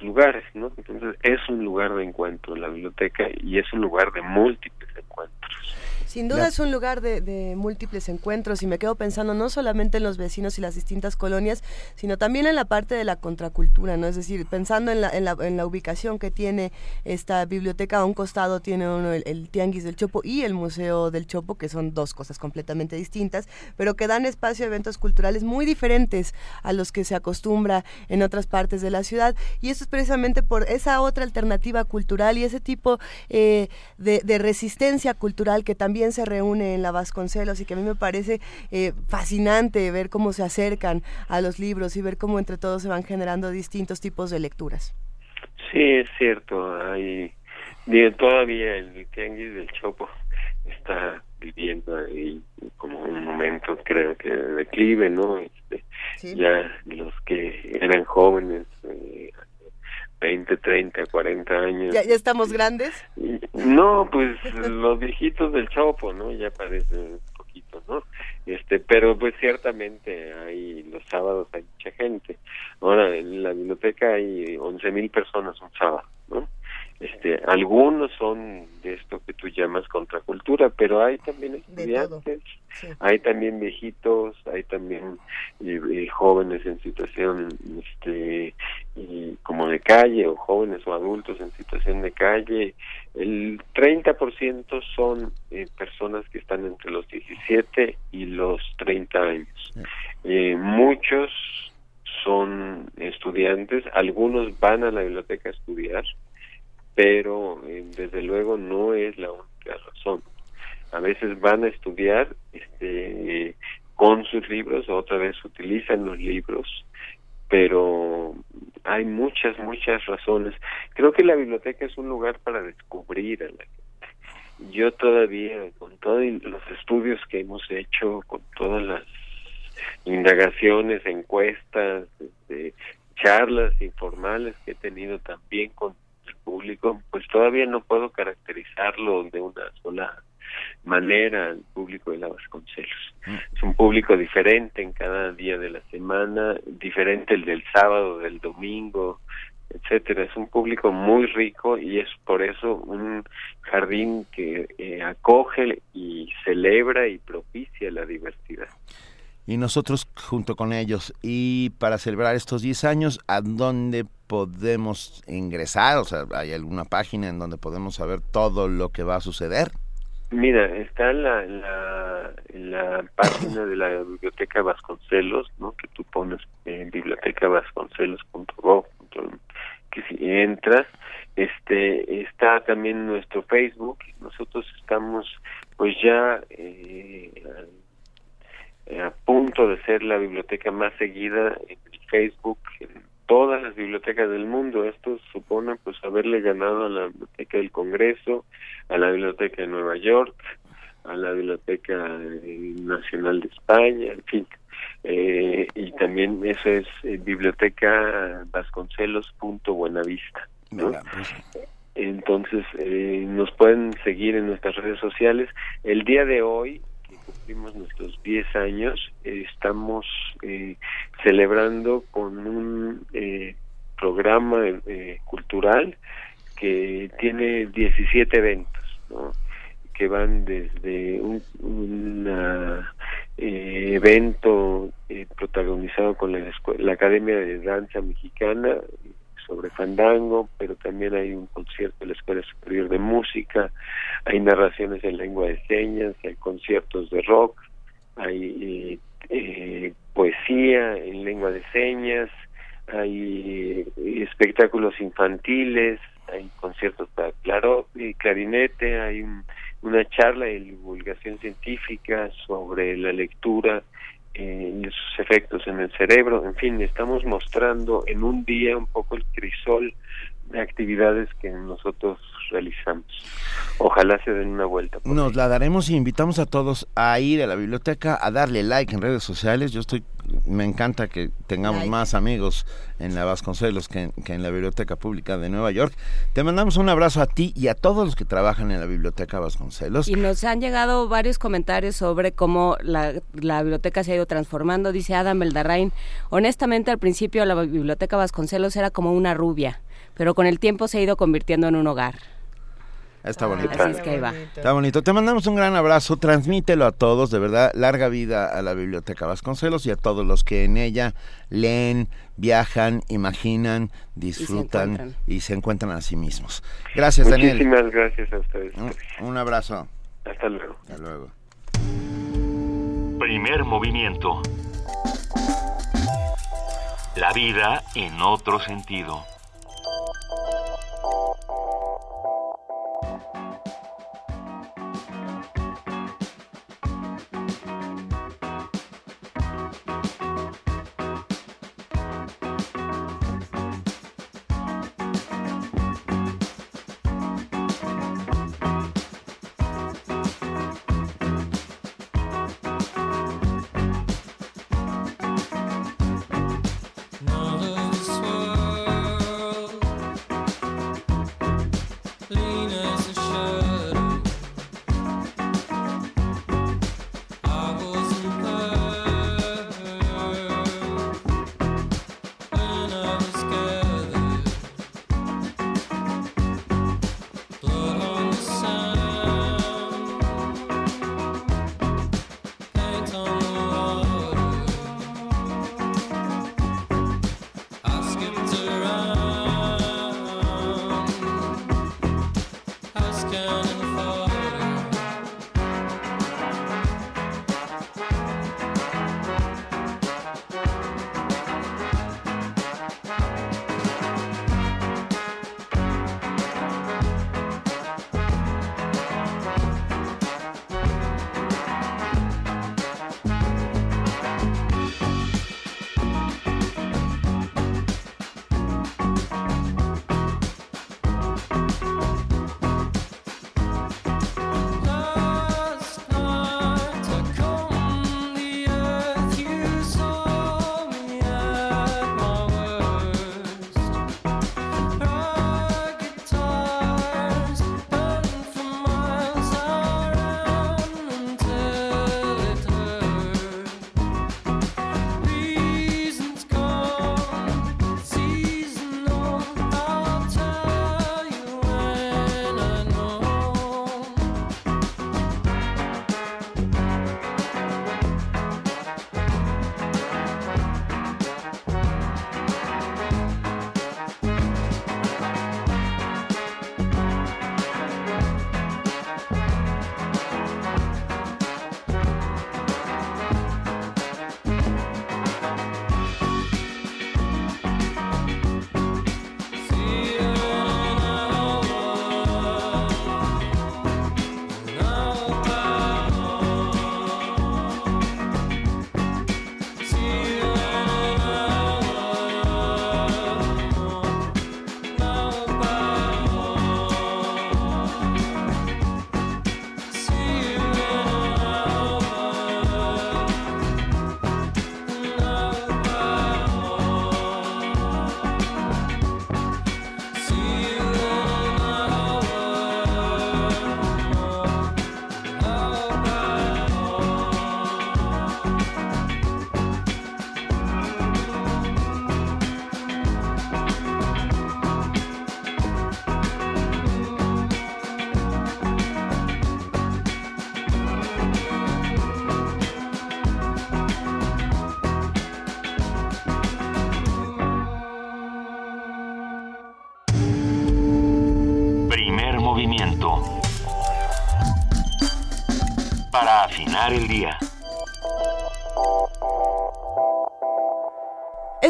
lugares, ¿no? Entonces es un lugar de encuentro la biblioteca y es un lugar de múltiples encuentros. Sin duda es un lugar de, múltiples encuentros y me quedo pensando no solamente en los vecinos y las distintas colonias, sino también en la parte de la contracultura, ¿no? Es decir, pensando en la, en la, en la ubicación que tiene esta biblioteca, a un costado tiene uno el, Tianguis del Chopo y el Museo del Chopo, que son dos cosas completamente distintas, pero que dan espacio a eventos culturales muy diferentes a los que se acostumbra en otras partes de la ciudad. Y eso es precisamente por esa otra alternativa cultural y ese tipo eh, de, de resistencia cultural que también se reúne en la Vasconcelos y que a mí me parece eh, fascinante ver cómo se acercan a los libros y ver cómo entre todos se van generando distintos tipos de lecturas. Sí, es cierto, hay todavía el Tianguis del Chopo está viviendo ahí como un momento creo que de declive, ¿no? Este, Ya los que eran jóvenes eh, 20, 30, 40 años. ¿Ya, ¿Ya, estamos grandes? No, pues los viejitos del Chopo, ¿no? Ya parece un poquito, ¿no? Este, pero pues ciertamente hay los sábados hay mucha gente. Ahora en la biblioteca hay 11 mil personas un sábado, ¿no? Este, algunos son de esto que tú llamas contracultura, pero hay también estudiantes, hay también viejitos, hay también jóvenes en situación este y como de calle o jóvenes o adultos en situación de calle. El 30% son eh, personas que están entre los 17 y los 30 años. Eh, muchos son estudiantes, algunos van a la biblioteca a estudiar, pero eh, desde luego no es la única razón. A veces van a estudiar este, con sus libros, otra vez utilizan los libros, pero hay muchas, muchas razones. Creo que la biblioteca es un lugar para descubrir a la gente. Yo todavía, con todos los estudios que hemos hecho, con todas las indagaciones, encuestas, este, charlas informales que he tenido también con público, pues todavía no puedo caracterizarlo de una sola manera al público de la Vasconcelos. Mm. Es un público diferente en cada día de la semana, diferente el del sábado, del domingo, etcétera. Es un público muy rico y es por eso un jardín que eh, acoge y celebra y propicia la diversidad y nosotros junto con ellos. Y para celebrar estos 10 años, ¿a dónde podemos ingresar? O sea, ¿hay alguna página en donde podemos saber todo lo que va a suceder? Mira, está la, la, la página de la Biblioteca Vasconcelos, ¿no? que tú pones en bibliotecavasconcelos.gov, que si entras, este está también nuestro Facebook, nosotros estamos pues ya eh, a punto de ser la biblioteca más seguida en Facebook en todas las bibliotecas del mundo. Esto supone pues haberle ganado a la Biblioteca del Congreso, a la Biblioteca de Nueva York, a la Biblioteca Nacional de España, en fin. Eh, y también eso es eh, biblioteca vasconcelos.buenavista. ¿no? Pues. Entonces, eh, nos pueden seguir en nuestras redes sociales. El día de hoy cumplimos nuestros 10 años, estamos eh, celebrando con un eh, programa eh, cultural que tiene 17 eventos, ¿no? que van desde un, evento protagonizado con la, la Academia de Danza Mexicana, sobre fandango, pero también hay un concierto de la Escuela Superior de Música, hay narraciones en lengua de señas, hay conciertos de rock, hay eh, poesía en lengua de señas, hay eh, espectáculos infantiles, hay conciertos para claro, clarinete, hay una charla de divulgación científica sobre la lectura eh, y sus efectos en el cerebro. En fin, estamos mostrando en un día un poco el crisol de actividades que nosotros realizamos. Ojalá se den una vuelta. Nos la daremos y invitamos a todos a ir a la biblioteca, a darle like en redes sociales. Yo estoy, me encanta que tengamos más amigos en la Vasconcelos que, en la Biblioteca Pública de Nueva York. Te mandamos un abrazo a ti y a todos los que trabajan en la Biblioteca Vasconcelos. Y nos han llegado varios comentarios sobre cómo la, la biblioteca se ha ido transformando. Dice Adam Beldarrain, honestamente al principio la Biblioteca Vasconcelos era como una rubia pero con el tiempo se ha ido convirtiendo en un hogar. Está bonito. Así es que ahí va. Está bonito. Te mandamos un gran abrazo. Transmítelo a todos, de verdad. Larga vida a la Biblioteca Vasconcelos y a todos los que en ella leen, viajan, imaginan, disfrutan y se encuentran, a sí mismos. Gracias, Daniel. Muchísimas gracias a ustedes. Un, abrazo. Hasta luego. Hasta luego. Primer movimiento. La vida en otro sentido.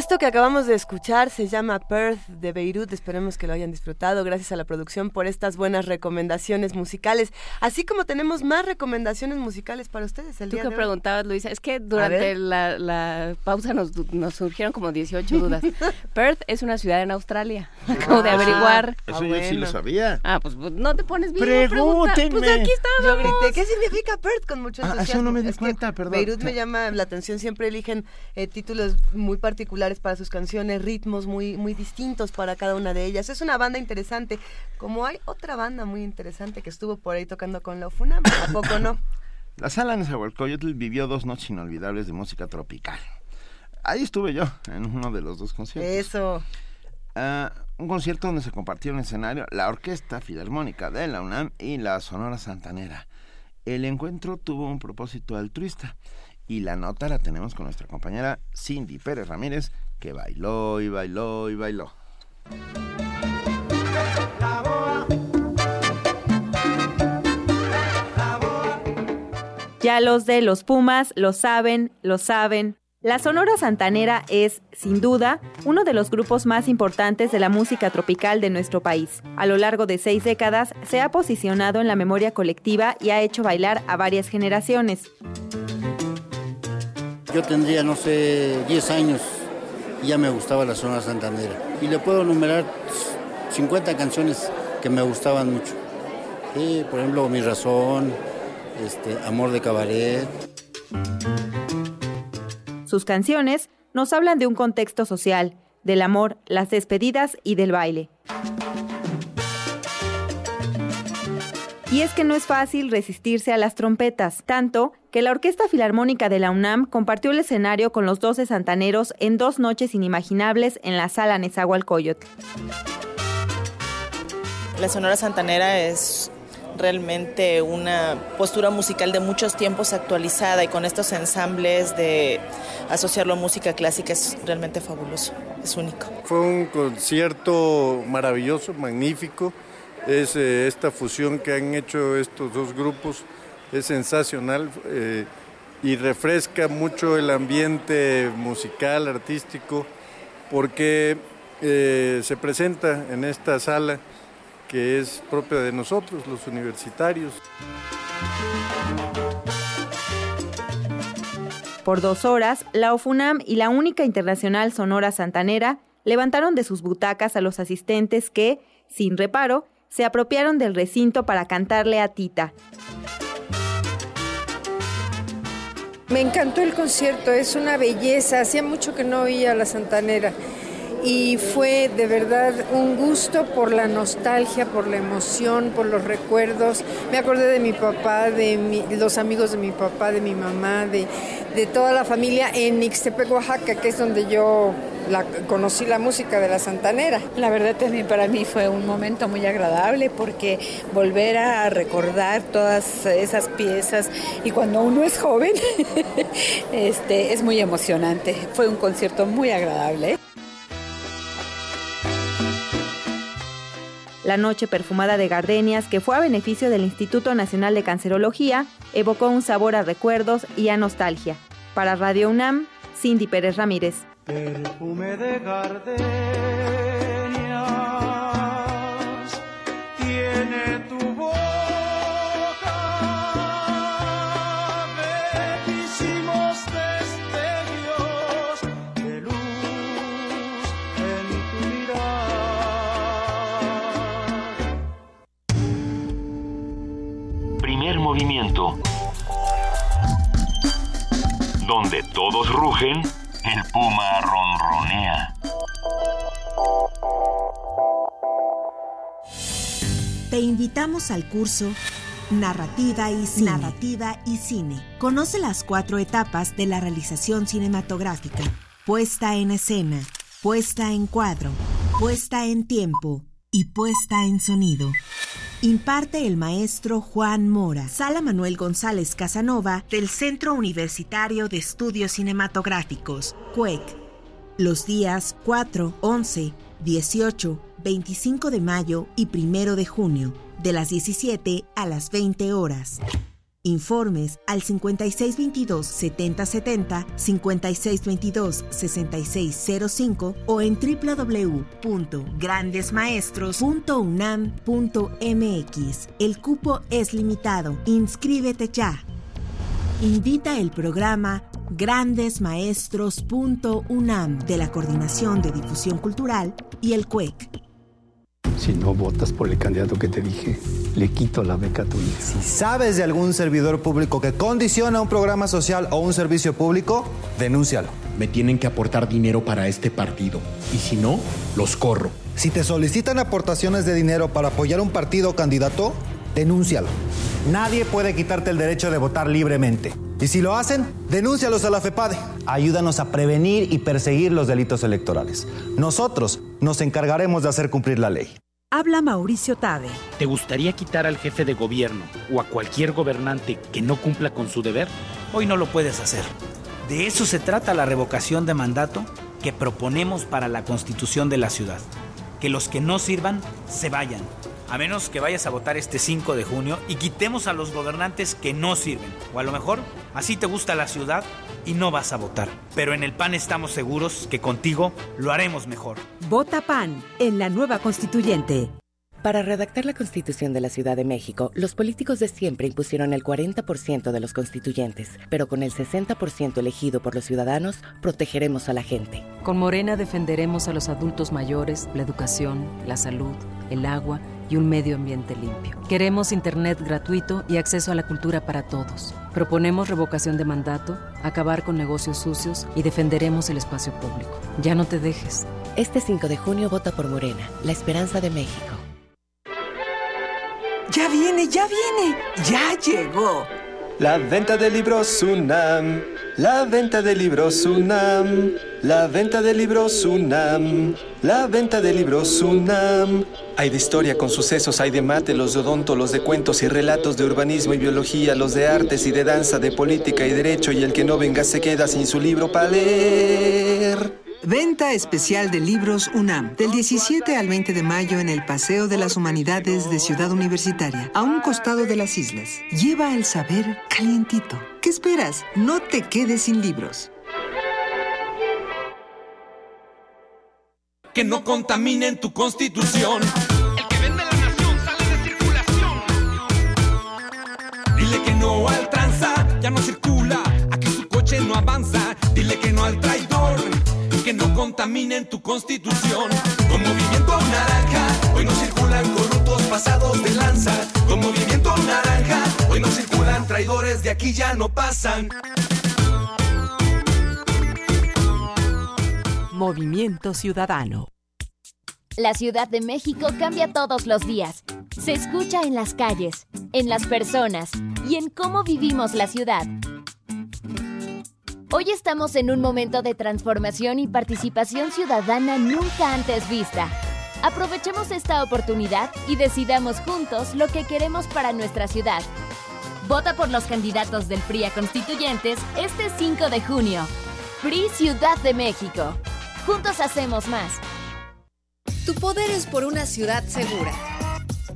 Esto que acabamos de escuchar se llama Perth de Beirut. Esperemos que lo hayan disfrutado. Gracias a la producción por estas buenas recomendaciones musicales. Así como tenemos más recomendaciones musicales para ustedes el Tú que preguntabas, Luisa, es que durante la, pausa nos, surgieron como 18 dudas. Perth es una ciudad en Australia. Acabo de ah, averiguar. Eso yo sí lo sabía. Ah, pues, pues no te pones bien. Pregúntenme. Pues aquí estamos. Yo grité, ¿qué significa Perth? Con mucho entusiasmo. Ah, eso no me di cuenta, perdón. Beirut me llama la atención. Siempre eligen eh, títulos muy particulares para sus canciones, ritmos muy, muy distintos para cada una de ellas. Es una banda interesante. Como hay otra banda muy interesante que estuvo por ahí tocando con la UFUNAM, ¿a poco no? La sala en Zahualcoyotl vivió dos noches inolvidables de música tropical. Ahí estuve yo, en uno de los dos conciertos. Eso. Ah, un concierto donde se compartieron escenario la Orquesta Filarmónica de la UNAM y la Sonora Santanera. El encuentro tuvo un propósito altruista y la nota la tenemos con nuestra compañera Cindy Pérez Ramírez, que bailó y bailó y bailó. Ya los de los Pumas lo saben, lo saben. La Sonora Santanera es, sin duda, uno de los grupos más importantes de la música tropical de nuestro país. A lo largo de seis décadas se ha posicionado en la memoria colectiva y ha hecho bailar a varias generaciones. Yo tendría, no sé, 10 años ya me gustaba la Sonora Santanera. Y le puedo enumerar 50 canciones que me gustaban mucho. por ejemplo, Mi Razón, este, Amor de Cabaret. Sus canciones nos hablan de un contexto social, del amor, las despedidas y del baile. Y es que no es fácil resistirse a las trompetas, tanto que la Orquesta Filarmónica de la UNAM compartió el escenario con los 12 santaneros en dos noches inimaginables en la sala Nezahualcóyotl. La Sonora Santanera es realmente una postura musical de muchos tiempos actualizada y con estos ensambles de asociarlo a música clásica es realmente fabuloso, es único. Fue un concierto maravilloso, magnífico, es eh, esta fusión que han hecho estos dos grupos, es sensacional eh, y refresca mucho el ambiente musical, artístico, porque eh, se presenta en esta sala que es propia de nosotros, los universitarios. Por dos horas, la OFUNAM y la única internacional Sonora Santanera levantaron de sus butacas a los asistentes que, sin reparo, se apropiaron del recinto para cantarle a Tita. Me encantó el concierto, es una belleza, hacía mucho que no oía a la Santanera y fue de verdad un gusto por la nostalgia, por la emoción, por los recuerdos. Me acordé de mi papá, de los amigos de mi papá, de mi mamá, de, toda la familia en Ixtepec, Oaxaca, que es donde yo conocí la música de la Santanera. La verdad también para mí fue un momento muy agradable porque volver a recordar todas esas piezas y cuando uno es joven este, es muy emocionante. Fue un concierto muy agradable. La noche perfumada de gardenias, que fue a beneficio del Instituto Nacional de Cancerología, evocó un sabor a recuerdos y a nostalgia. Para Radio UNAM, Cindy Pérez Ramírez. Perfume de gardenias movimiento. Donde todos rugen, el puma ronronea. Te invitamos al curso Narrativa y Cine. Narrativa y Cine. Conoce las cuatro etapas de la realización cinematográfica. Puesta en escena, puesta en cuadro, puesta en tiempo y puesta en sonido. Imparte el maestro Juan Mora, Sala Manuel González Casanova del Centro Universitario de Estudios Cinematográficos, CUEC. Los días 4, 11, 18, 25 de mayo y 1 de junio, de las 17 a las 20 horas. Informes al 5622-7070, 5622-6605 o en www.grandesmaestros.unam.mx. El cupo es limitado. Inscríbete ya. Invita el programa grandesmaestros.unam de la Coordinación de Difusión Cultural y el CUEC. Si no votas por el candidato que te dije, le quito la beca a tu hija. Si sabes de algún servidor público que condiciona un programa social o un servicio público, denúncialo. Me tienen que aportar dinero para este partido. Y si no, los corro. Si te solicitan aportaciones de dinero para apoyar un partido o candidato, denúncialo. Nadie puede quitarte el derecho de votar libremente. Y si lo hacen, denúncialos a la FEPADE. Ayúdanos a prevenir y perseguir los delitos electorales. Nosotros nos encargaremos de hacer cumplir la ley. Habla Mauricio Tabe. ¿Te gustaría quitar al jefe de gobierno o a cualquier gobernante que no cumpla con su deber? Hoy no lo puedes hacer. De eso se trata la revocación de mandato que proponemos para la constitución de la ciudad. Que los que no sirvan se vayan a menos que vayas a votar este 5 de junio y quitemos a los gobernantes que no sirven. O a lo mejor, así te gusta la ciudad y no vas a votar. Pero en el PAN estamos seguros que contigo lo haremos mejor. Vota PAN en la nueva constituyente. Para redactar la Constitución de la Ciudad de México, los políticos de siempre impusieron el 40% de los constituyentes, pero con el 60% elegido por los ciudadanos, protegeremos a la gente. Con Morena defenderemos a los adultos mayores, la educación, la salud, el agua y un medio ambiente limpio. Queremos Internet gratuito y acceso a la cultura para todos. Proponemos revocación de mandato, acabar con negocios sucios y defenderemos el espacio público. Ya no te dejes. Este 5 de junio vota por Morena, la esperanza de México. Ya viene, ya viene, ya llegó. La venta de libros UNAM, la venta de libros UNAM, la venta de libros UNAM, la venta de libros UNAM. Hay de historia con sucesos, hay de mate, los de odonto, los de cuentos y relatos de urbanismo y biología, los de artes y de danza, de política y derecho, y el que no venga se queda sin su libro para leer. Venta especial de libros UNAM, del 17 al 20 de mayo en el Paseo de las Humanidades de Ciudad Universitaria, a un costado de las islas. Lleva el saber calientito. ¿Qué esperas? No te quedes sin libros. Que no contaminen tu constitución. El que vende la nación sale de circulación. Dile que no al tranza, ya no circula. Aquí su coche no avanza. Dile que no al traidor que no contaminen tu constitución. Con movimiento naranja, hoy no circulan corruptos pasados de lanza. Con movimiento naranja, hoy no circulan traidores, de aquí ya no pasan. Movimiento Ciudadano. La Ciudad de México cambia todos los días. Se escucha en las calles, en las personas y en cómo vivimos la ciudad. Hoy estamos en un momento de transformación y participación ciudadana nunca antes vista. Aprovechemos esta oportunidad y decidamos juntos lo que queremos para nuestra ciudad. Vota por los candidatos del PRI a constituyentes este 5 de junio. PRI Ciudad de México. Juntos hacemos más. Tu poder es por una ciudad segura.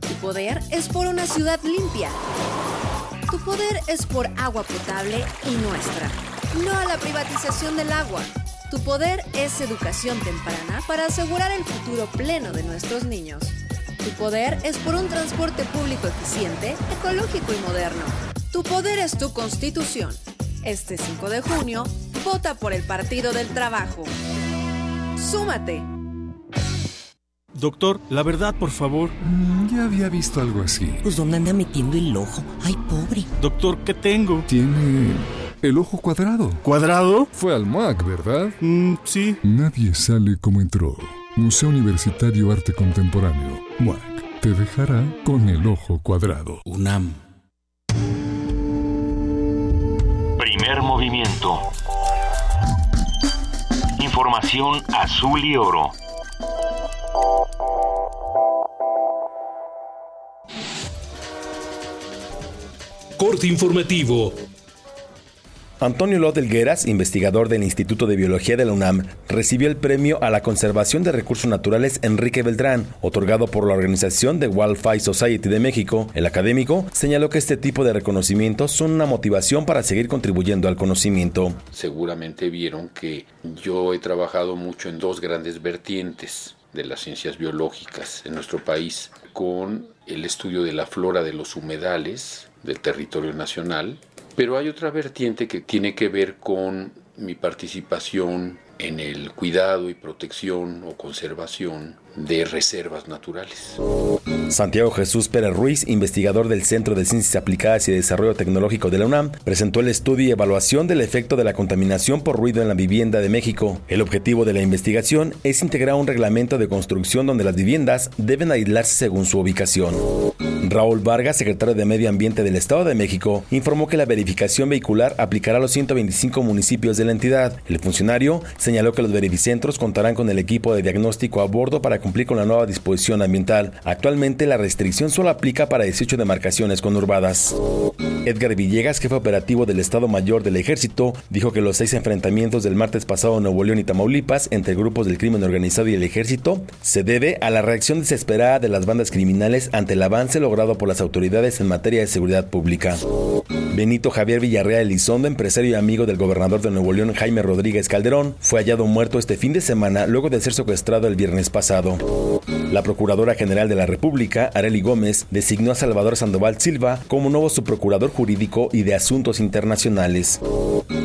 Tu poder es por una ciudad limpia. Tu poder es por agua potable y nuestra no a la privatización del agua. Tu poder es educación temprana para asegurar el futuro pleno de nuestros niños. Tu poder es por un transporte público eficiente, ecológico y moderno. Tu poder es tu constitución. Este 5 de junio, vota por el Partido del Trabajo. ¡Súmate! Doctor, la verdad, por favor. Mm, ya había visto algo así. Pues ¿dónde anda metiendo el ojo? Ay, pobre. Doctor, ¿qué tengo? Tiene el ojo cuadrado. ¿Cuadrado? Fue al MAC, ¿verdad? Mm, sí. Nadie sale como entró. Museo Universitario Arte Contemporáneo. MAC. Te dejará con el ojo cuadrado. UNAM. Primer movimiento. Información azul y oro. Corte informativo Antonio Lot Elgueras, investigador del Instituto de Biología de la UNAM, recibió el premio a la conservación de recursos naturales Enrique Beltrán, otorgado por la organización de Wildlife Society de México. El académico señaló que este tipo de reconocimientos son una motivación para seguir contribuyendo al conocimiento. Seguramente vieron que yo he trabajado mucho en dos grandes vertientes de las ciencias biológicas en nuestro país, con el estudio de la flora de los humedales del territorio nacional pero hay otra vertiente que tiene que ver con mi participación en el cuidado y protección o conservación de reservas naturales. Santiago Jesús Pérez Ruiz, investigador del Centro de Ciencias Aplicadas y Desarrollo Tecnológico de la UNAM, presentó el estudio y evaluación del efecto de la contaminación por ruido en la vivienda de México. El objetivo de la investigación es integrar un reglamento de construcción donde las viviendas deben aislarse según su ubicación. Raúl Vargas, secretario de Medio Ambiente del Estado de México, informó que la verificación vehicular aplicará a los 125 municipios de la entidad. El funcionario señaló que los verificentros contarán con el equipo de diagnóstico a bordo para cumplir con la nueva disposición ambiental. Actualmente la restricción solo aplica para 18 demarcaciones conurbadas. Edgar Villegas, jefe operativo del Estado Mayor del Ejército, dijo que los seis enfrentamientos del martes pasado en Nuevo León y Tamaulipas entre grupos del crimen organizado y el ejército se debe a la reacción desesperada de las bandas criminales ante el avance logrado por las autoridades en materia de seguridad pública. Benito Javier Villarreal Elizondo, empresario y amigo del gobernador de Nuevo León Jaime Rodríguez Calderón, fue hallado muerto este fin de semana luego de ser secuestrado el viernes pasado. La Procuradora General de la República, Areli Gómez, designó a Salvador Sandoval Silva como nuevo subprocurador jurídico y de asuntos internacionales.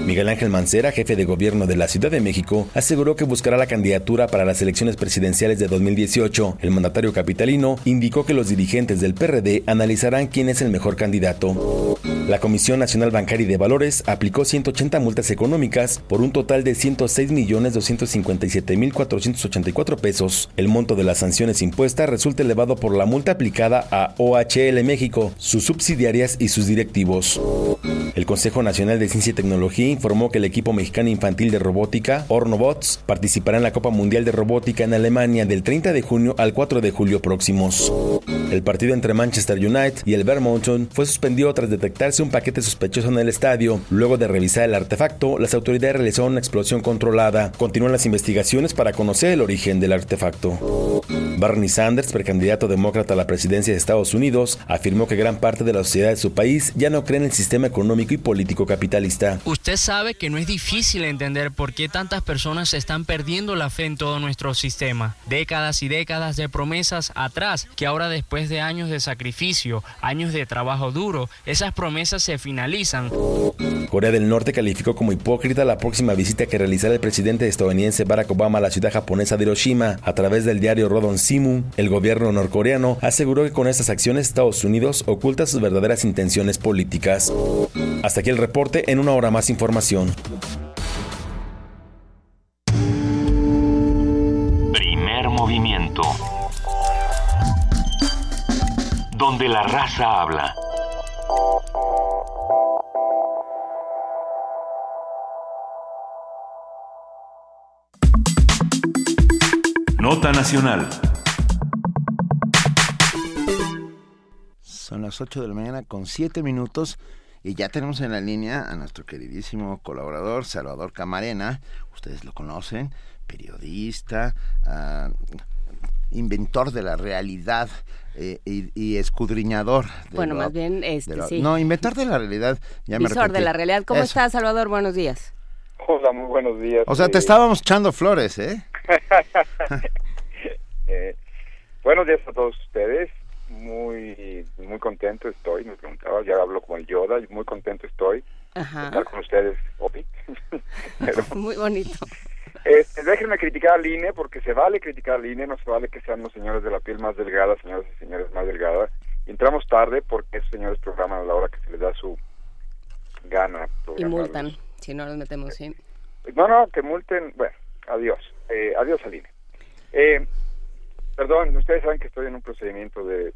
Miguel Ángel Mancera, jefe de gobierno de la Ciudad de México, aseguró que buscará la candidatura para las elecciones presidenciales de 2018. El mandatario capitalino indicó que los dirigentes del PRD analizarán quién es el mejor candidato. La Comisión Nacional Bancaria y de Valores aplicó 180 multas económicas por un total de 106.257.484 pesos. El monto de las sanciones impuestas resulta elevado por la multa aplicada a OHL México, sus subsidiarias y sus directivos. El Consejo Nacional de Ciencia y Tecnología informó que el equipo mexicano infantil de robótica, Ornobots, participará en la Copa Mundial de Robótica en Alemania del 30 de junio al 4 de julio próximos. El partido entre Manchester United y el Vermonton fue suspendido tras un paquete sospechoso en el estadio. Luego de revisar el artefacto, las autoridades realizaron una explosión controlada. Continúan las investigaciones para conocer el origen del artefacto. Bernie Sanders, precandidato demócrata a la presidencia de Estados Unidos, afirmó que gran parte de la sociedad de su país ya no cree en el sistema económico y político capitalista. Usted sabe que no es difícil entender por qué tantas personas están perdiendo la fe en todo nuestro sistema. Décadas y décadas de promesas atrás, que ahora después de años de sacrificio, años de trabajo duro, esas promesas se finalizan. Corea del Norte calificó como hipócrita la próxima visita que realizará el presidente estadounidense Barack Obama a la ciudad japonesa de Hiroshima. A través del diario Rodon Simu, el gobierno norcoreano aseguró que con estas acciones Estados Unidos oculta sus verdaderas intenciones políticas. Hasta aquí el reporte, en una hora más información. Primer movimiento. Donde la raza habla. Nota Nacional. Son las 8 de la mañana con 7 minutos y ya tenemos en la línea a nuestro queridísimo colaborador Salvador Camarena. Ustedes lo conocen, periodista, uh, inventor de la realidad eh, y, y, escudriñador. De bueno, lo, más bien, este, lo, sí. No, inventor de la realidad. Ya Visor me de la realidad. ¿Cómo Eso. estás, Salvador? Buenos días. Hola, muy buenos días. O sea, te estábamos echando flores, ¿eh? eh, buenos días a todos ustedes. Muy muy contento estoy. Me preguntaba, ya hablo como el Yoda. y Muy contento estoy de Ajá. estar con ustedes, Opi. Pero, Muy bonito. Este, déjenme criticar al INE porque se vale criticar al INE. No se vale que sean los señores de la piel más delgada, señores y señores más delgada. Y entramos tarde porque esos señores programan a la hora que se les da su gana. Y multan, si no los metemos, sí. No, no, que multen. Bueno, adiós. Eh, adiós al INE. Eh, perdón, ustedes saben que estoy en un procedimiento de,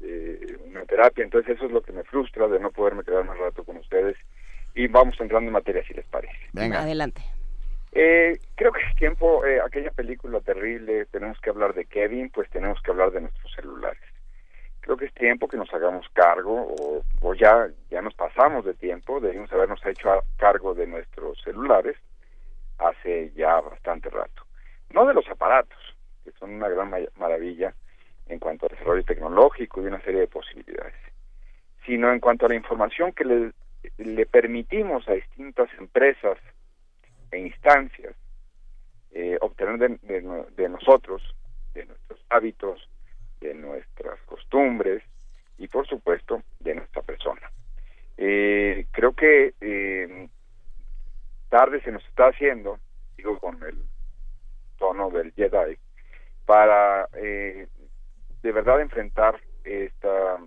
de una terapia, entonces eso es lo que me frustra de no poderme quedar más rato con ustedes. Y vamos entrando en materia, si les parece. Adelante. Eh, creo que es tiempo, eh, aquella película terrible, tenemos que hablar de Kevin, pues tenemos que hablar de nuestros celulares. Creo que es tiempo que nos hagamos cargo, o, o ya, ya nos pasamos de tiempo, debimos habernos hecho cargo de nuestros celulares hace ya bastante rato. No de los aparatos, que son una gran ma- maravilla en cuanto al desarrollo tecnológico y una serie de posibilidades, sino en cuanto a la información que le permitimos a distintas empresas e instancias eh, obtener de, de de nosotros, de nuestros hábitos, de nuestras costumbres y por supuesto de nuestra persona. Eh, creo que eh, tarde se nos está haciendo, digo con el tono del Jedi, para eh, de verdad enfrentar esta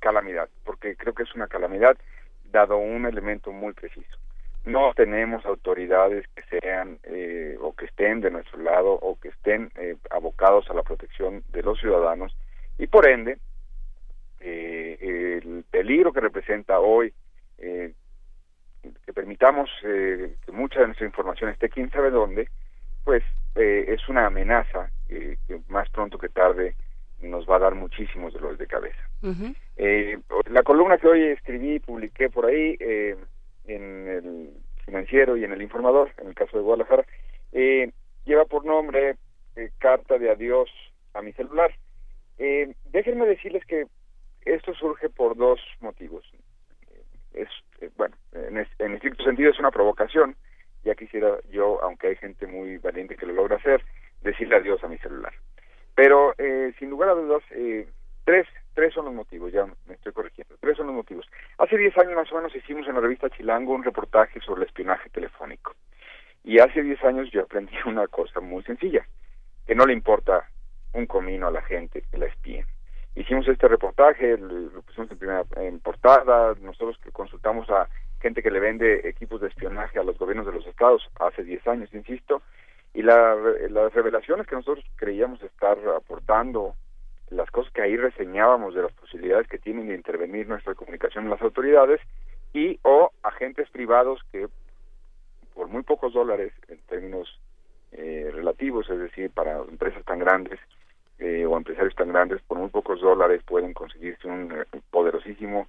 calamidad, porque creo que es una calamidad dado un elemento muy preciso. No tenemos autoridades que sean eh, o que estén de nuestro lado o que estén eh, abocados a la protección de los ciudadanos y por ende eh, el peligro que representa hoy eh, que permitamos eh, que mucha de nuestra información esté quién sabe dónde, pues eh, es una amenaza que más pronto que tarde nos va a dar muchísimos dolores de cabeza. Eh, la columna que hoy escribí y publiqué por ahí eh, en el financiero y en el informador, en el caso de Guadalajara, eh, lleva por nombre eh, Carta de Adiós a mi celular. Eh, déjenme decirles que esto surge por dos motivos. Es, eh, bueno, en, es- en estricto sentido es una provocación. Ya quisiera yo, aunque hay gente muy valiente que lo logra hacer, decirle adiós a mi celular. Pero eh, sin lugar a dudas, tres, tres son los motivos, ya me estoy corrigiendo, tres son los motivos. Hace diez años más o menos hicimos en la revista Chilango un reportaje sobre el espionaje telefónico. Y hace diez años yo aprendí una cosa muy sencilla, que no le importa un comino a la gente que la espíen. Hicimos este reportaje, lo pusimos en primera en portada, nosotros que consultamos a gente que le vende equipos de espionaje a los gobiernos de los estados hace 10 años, insisto, y la, las revelaciones que nosotros creíamos estar aportando, las cosas que ahí reseñábamos de las posibilidades que tienen de intervenir nuestra comunicación en las autoridades y o agentes privados que por muy pocos dólares en términos eh, relativos, es decir, para empresas tan grandes eh, o empresarios tan grandes, por muy pocos dólares pueden conseguirse un eh, poderosísimo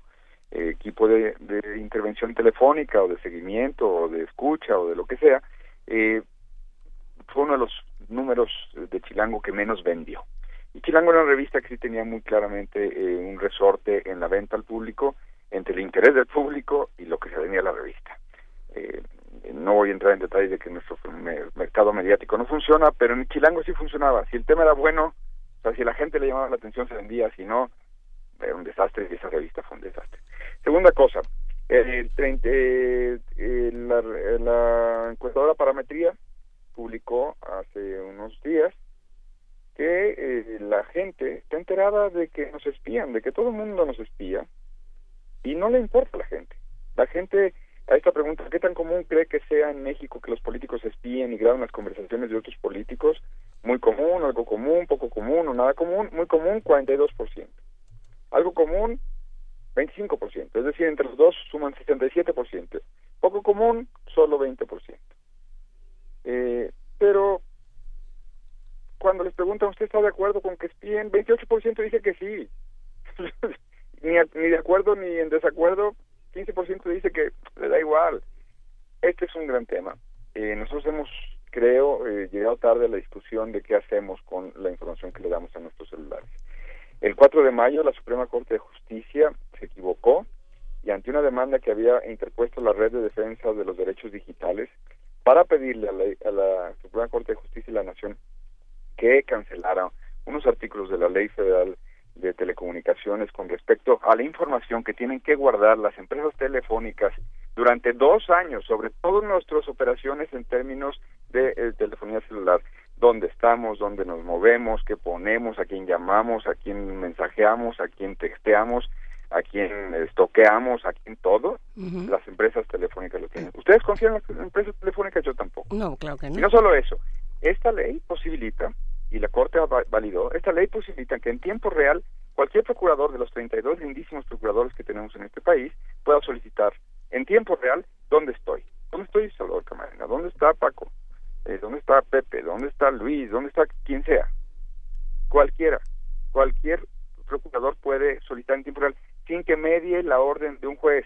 eh, equipo de, de intervención telefónica o de seguimiento o de escucha o de lo que sea, fue uno de los números de Chilango que menos vendió. Y Chilango era una revista que sí tenía muy claramente eh, un resorte en la venta al público entre el interés del público y lo que se venía a la revista. Eh, no voy a entrar en detalles de que nuestro me- mercado mediático no funciona, pero en Chilango sí funcionaba. Si el tema era bueno, o sea, si la gente le llamaba la atención se vendía, si no, era un desastre y esa revista fue un desastre. Segunda cosa, el 30, eh, eh, la, la encuestadora Parametría publicó hace unos días que eh, la gente está enterada de que nos espían, de que todo el mundo nos espía y no le importa a la gente. La gente a esta pregunta, ¿qué tan común cree que sea en México que los políticos espíen y graben las conversaciones de otros políticos? Muy común, algo común, poco común o nada común, muy común 42%. Algo común 25%, es decir, entre los dos suman 67%. Poco común, solo 20%. Eh, pero cuando les preguntan, ¿usted está de acuerdo con que espíen? 28% dice que sí. ni, ni de acuerdo ni en desacuerdo, 15% dice que le da igual. Este es un gran tema. Eh, nosotros hemos, creo, eh, llegado tarde a la discusión de qué hacemos con la información que le damos a nuestros celulares. El 4 de mayo la Suprema Corte de Justicia se equivocó y ante una demanda que había interpuesto la Red de Defensa de los Derechos Digitales para pedirle a la, a la Suprema Corte de Justicia de la Nación que cancelara unos artículos de la Ley Federal de Telecomunicaciones con respecto a la información que tienen que guardar las empresas telefónicas durante dos años sobre todas nuestras operaciones en términos de eh, telefonía celular, dónde estamos, dónde nos movemos, qué ponemos, a quién llamamos, a quién mensajeamos, a quién texteamos, a quién estoqueamos, a quién todo, las empresas telefónicas lo tienen. ¿Ustedes confían en las empresas telefónicas? Yo tampoco. No, claro que Y no. no solo eso, esta ley posibilita, y la Corte va- validó, esta ley posibilita que en tiempo real cualquier procurador de los 32 lindísimos procuradores que tenemos en este país pueda solicitar en tiempo real dónde estoy. ¿Dónde estoy, Salvador Camarena? ¿Dónde está Paco? Eh, ¿Dónde está Pepe? ¿Dónde está Luis? ¿Dónde está quien sea? Cualquiera. Cualquier procurador puede solicitar en tiempo real sin que medie la orden de un juez,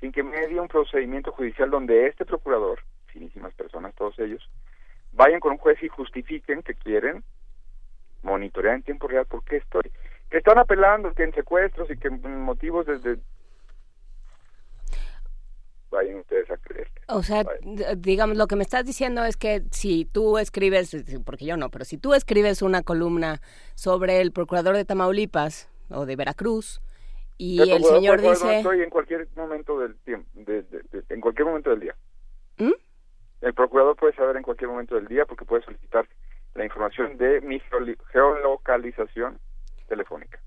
sin que medie un procedimiento judicial donde este procurador, finísimas personas todos ellos, vayan con un juez y justifiquen que quieren monitorear en tiempo real por qué estoy. Que están apelando, que en secuestros y que en motivos desde... Vayan ustedes a creer. O sea, digamos, lo que me estás diciendo es que si tú escribes, porque yo no, pero si tú escribes una columna sobre el procurador de Tamaulipas o de Veracruz y el, señor dice... estoy en cualquier momento del tiempo, de- de- de- en cualquier momento del día. ¿Mm? El procurador puede saber en cualquier momento del día porque puede solicitar la información de mi geolocalización telefónica.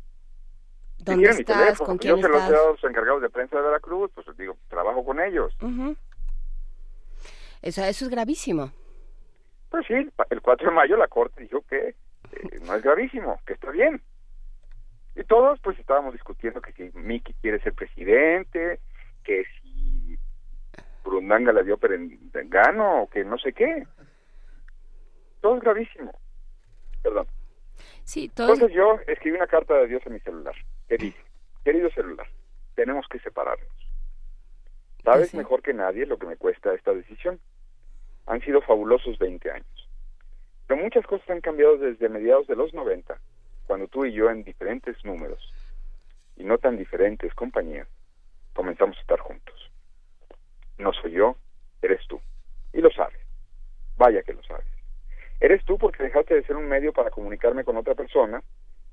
¿Dónde mi estás? teléfono, ¿Con yo quién se los he estás? dado a los encargados de prensa de Veracruz, pues digo, trabajo con ellos. Ujú. Eso, eso es gravísimo. Pues sí, el 4 de mayo la Corte dijo que eh, no es gravísimo, que está bien. Y todos pues estábamos discutiendo que si Mickey quiere ser presidente, que si Brundanga la dio perengano o que no sé qué. Todo es gravísimo. Perdón. Sí, todo... Entonces yo escribí una carta de Dios en mi celular que dice, querido celular, tenemos que separarnos. Sabes mejor que nadie lo que me cuesta esta decisión. Han sido fabulosos 20 años. Pero muchas cosas han cambiado desde mediados de los 90, cuando tú y yo en diferentes números, y no tan diferentes compañías, comenzamos a estar juntos. No soy yo, eres tú. Y lo sabes. Vaya que lo sabes. Eres tú porque dejaste de ser un medio para comunicarme con otra persona,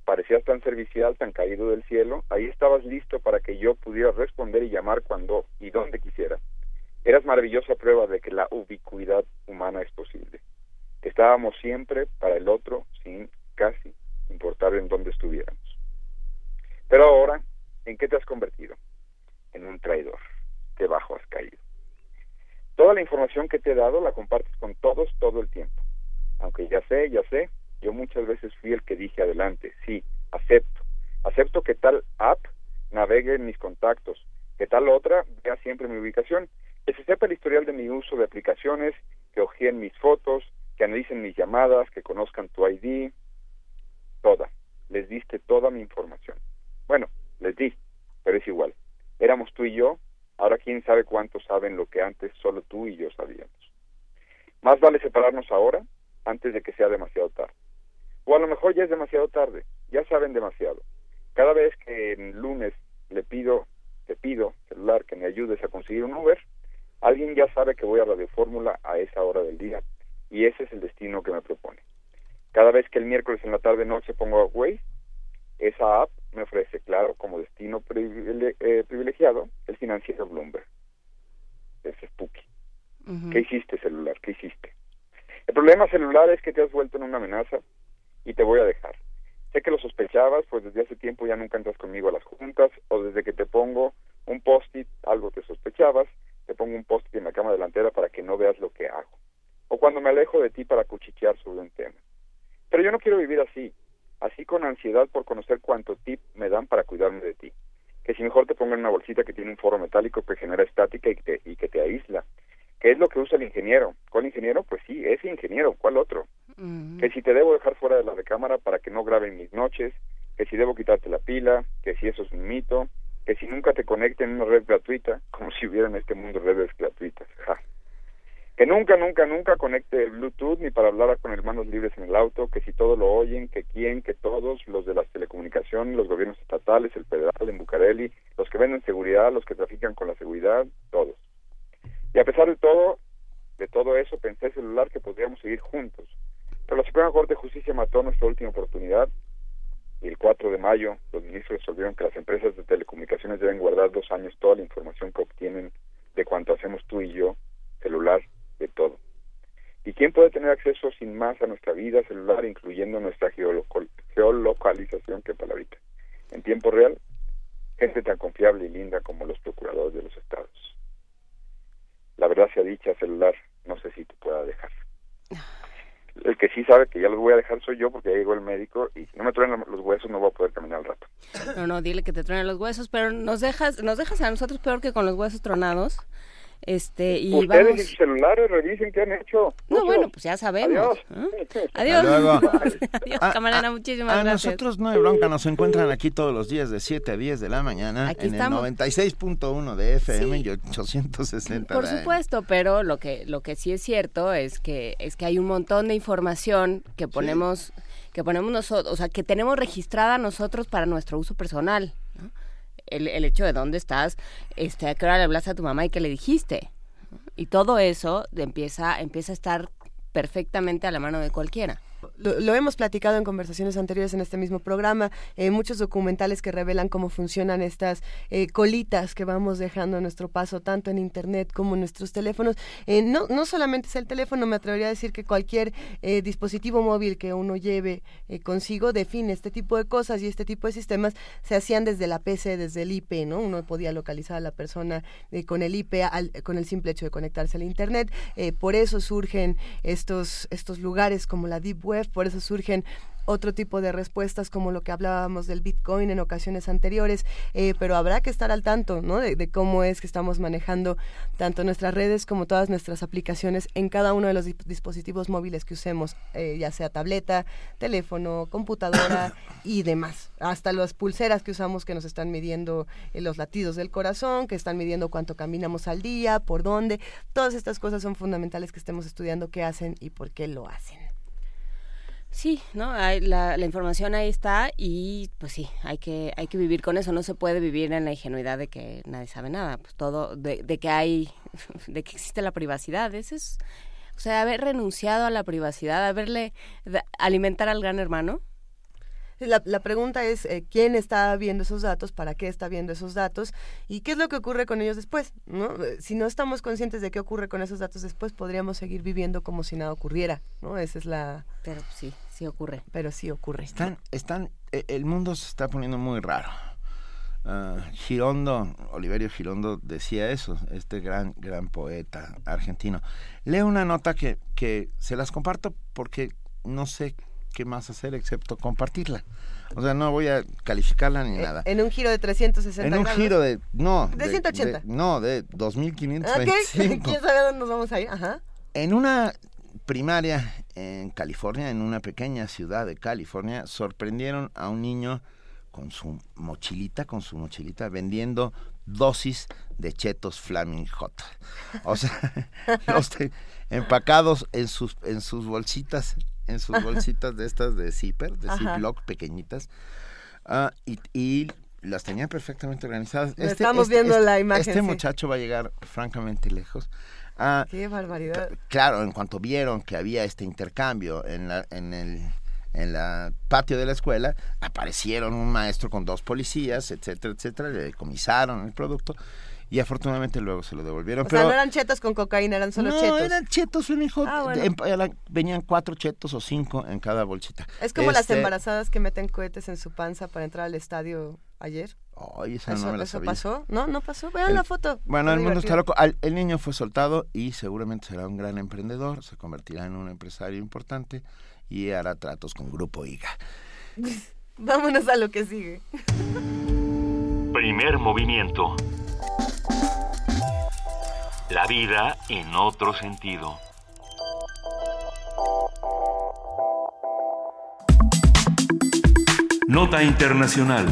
parecías tan servicial, tan caído del cielo, ahí estabas listo para que yo pudiera responder y llamar cuando y donde quisiera. Eras maravillosa prueba de que la ubicuidad humana es posible. Estábamos siempre para el otro sin casi importar en dónde estuviéramos. Pero ahora, ¿en qué te has convertido? En un traidor. Qué bajo has caído. Toda la información que te he dado la compartes con todos todo el tiempo aunque ya sé, ya sé, yo muchas veces fui el que dije adelante, sí, acepto, acepto que tal app navegue en mis contactos, que tal otra vea siempre mi ubicación, que se sepa el historial de mi uso de aplicaciones, que ojeen mis fotos, que analicen mis llamadas, que conozcan tu ID, toda, les diste toda mi información. Bueno, les di, pero es igual. Éramos tú y yo, ahora quién sabe cuántos saben lo que antes solo tú y yo sabíamos. Más vale separarnos ahora antes de que sea demasiado tarde. O a lo mejor ya es demasiado tarde, ya saben demasiado. Cada vez que el lunes le pido, te pido, celular, que me ayudes a conseguir un Uber, alguien ya sabe que voy a Radio Fórmula a esa hora del día y ese es el destino que me propone. Cada vez que el miércoles en la tarde noche pongo a Waze, esa app me ofrece, claro, como destino eh, privilegiado, el financiero Bloomberg. Es spooky. ¿Qué hiciste, celular? ¿Qué hiciste? El problema celular es que te has vuelto en una amenaza y te voy a dejar. Sé que lo sospechabas, pues desde hace tiempo ya nunca entras conmigo a las juntas, o desde que te pongo un post-it, algo que sospechabas, te pongo un post-it en la cama delantera para que no veas lo que hago. O cuando me alejo de ti para cuchichear sobre un tema. Pero yo no quiero vivir así, así con ansiedad por conocer cuánto tip me dan para cuidarme de ti. Que si mejor te pongo en una bolsita que tiene un foro metálico que genera estática y, y que te aísla, ¿Qué es lo que usa el ingeniero? ¿Cuál ingeniero? Pues sí, ese ingeniero, ¿cuál otro? Que si te debo dejar fuera de la recámara para que no graben mis noches, que si debo quitarte la pila, que si eso es un mito, que si nunca te conecten en una red gratuita, como si hubiera en este mundo redes gratuitas. Que nunca, nunca, nunca conecte Bluetooth ni para hablar con hermanos libres en el auto, que si todo lo oyen, que quién, que todos, los de las telecomunicaciones, los gobiernos estatales, el federal en Bucareli, los que venden seguridad, los que trafican con la seguridad, todos. Y a pesar de todo, de todo eso, pensé celular que podríamos seguir juntos. Pero la Suprema Corte de Justicia mató nuestra última oportunidad y el 4 de mayo los ministros resolvieron que las empresas de telecomunicaciones deben guardar dos años toda la información que obtienen de cuanto hacemos tú y yo, celular, de todo. ¿Y quién puede tener acceso sin más a nuestra vida celular, incluyendo nuestra geolocalización, que palabrita? En tiempo real, gente tan confiable y linda como los procuradores de los estados la verdad sea dicha, celular, no sé si te pueda dejar. El que sí sabe que ya los voy a dejar soy yo porque ya llegó el médico y si no me truenan los huesos no voy a poder caminar al rato. No, no, dile que te truenen los huesos, pero nos dejas, nos dejas a nosotros peor que con los huesos tronados. Este, y Ustedes vamos... en sus celulares revisen qué han hecho. No, bueno, pues ya sabemos. Adiós. Adiós. Adiós, camarera, muchísimas a gracias. nosotros no hay bronca, nos encuentran aquí todos los días de 7 a 10 de la mañana Aquí en estamos. el 96.1 de FM Sí. y 860 Por supuesto, pero lo que lo que sí es cierto es que es que hay un montón de información que ponemos que ponemos nosotros, o sea, que tenemos registrada nosotros para nuestro uso personal. El, el hecho de dónde estás, este, a qué hora le hablaste a tu mamá y qué le dijiste. Y todo eso empieza empieza a estar perfectamente a la mano de cualquiera. Lo, hemos platicado en conversaciones anteriores en este mismo programa, eh, muchos documentales que revelan cómo funcionan estas eh, colitas que vamos dejando a nuestro paso, tanto en Internet como en nuestros teléfonos. Eh, no, no solamente es el teléfono, me atrevería a decir que cualquier eh, dispositivo móvil que uno lleve consigo define este tipo de cosas y este tipo de sistemas se hacían desde la PC, desde el IP, ¿no? Uno podía localizar a la persona con el IP, al- con el simple hecho de conectarse al Internet. Por eso surgen estos, estos lugares como la Deep Web, por eso surgen otro tipo de respuestas como lo que hablábamos del Bitcoin en ocasiones anteriores, eh, pero habrá que estar al tanto ¿no? de, cómo es que estamos manejando tanto nuestras redes como todas nuestras aplicaciones en cada uno de los dispositivos móviles que usemos, eh, ya sea tableta, teléfono, computadora y demás. Hasta las pulseras que usamos que nos están midiendo eh, los latidos del corazón, que están midiendo cuánto caminamos al día, por dónde. Todas estas cosas son fundamentales que estemos estudiando qué hacen y por qué lo hacen. Sí, no, hay, la, información ahí está y pues sí, hay que hay que vivir con eso. No se puede vivir en la ingenuidad de que nadie sabe nada. Pues todo de, de que hay, de que existe la privacidad. Eso es, o sea, haber renunciado a la privacidad, haberle alimentar al gran hermano la, la pregunta es eh, quién está viendo esos datos, para qué está viendo esos datos y qué es lo que ocurre con ellos después. ¿no? Eh, si no estamos conscientes de qué ocurre con esos datos después, podríamos seguir viviendo como si nada ocurriera. ¿no? Esa es la... Pero sí, sí ocurre. Pero sí ocurre. Están, están, e, el mundo se está poniendo muy raro. Uh, Girondo, Oliverio Girondo decía eso, este gran, gran poeta argentino. Leo una nota que, que se las comparto porque no sé qué más hacer excepto compartirla. O sea, no voy a calificarla ni eh, nada. En un giro de 360 En un giro de... No. De, 180. no, de 2525. Okay. ¿Quién sabe a dónde nos vamos a ir? Ajá. En una primaria en California, en una pequeña ciudad de California, sorprendieron a un niño con su mochilita, con su mochilita, vendiendo dosis de chetos Flaming Hot. O sea, los empacados en sus, en sus bolsitas en sus bolsitas de estas de zipper, de Ziploc pequeñitas, uh, y, y, las tenía perfectamente organizadas. Este, estamos este, viendo este, la imagen. Este muchacho va a llegar francamente lejos. Uh, Qué barbaridad. Claro, en cuanto vieron que había este intercambio en, la, en el en la patio de la escuela, aparecieron un maestro con dos policías, etcétera, etcétera, le decomisaron el producto y afortunadamente luego se lo devolvieron. O pero, sea, no eran chetos con cocaína, eran solo chetos. No, eran chetos, hijo. Ah, venían cuatro chetos o cinco en cada bolsita. Es como las este embarazadas que meten cohetes en su panza para entrar al estadio ayer. Ay, esa no me la ¿Eso pasó? No, no pasó. Vean la foto. Bueno, el mundo está loco. el niño fue soltado y seguramente será un gran emprendedor, se convertirá en un empresario importante y hará tratos con Grupo IGA. Vámonos a lo que sigue. Primer movimiento. La vida en otro sentido. Nota Internacional.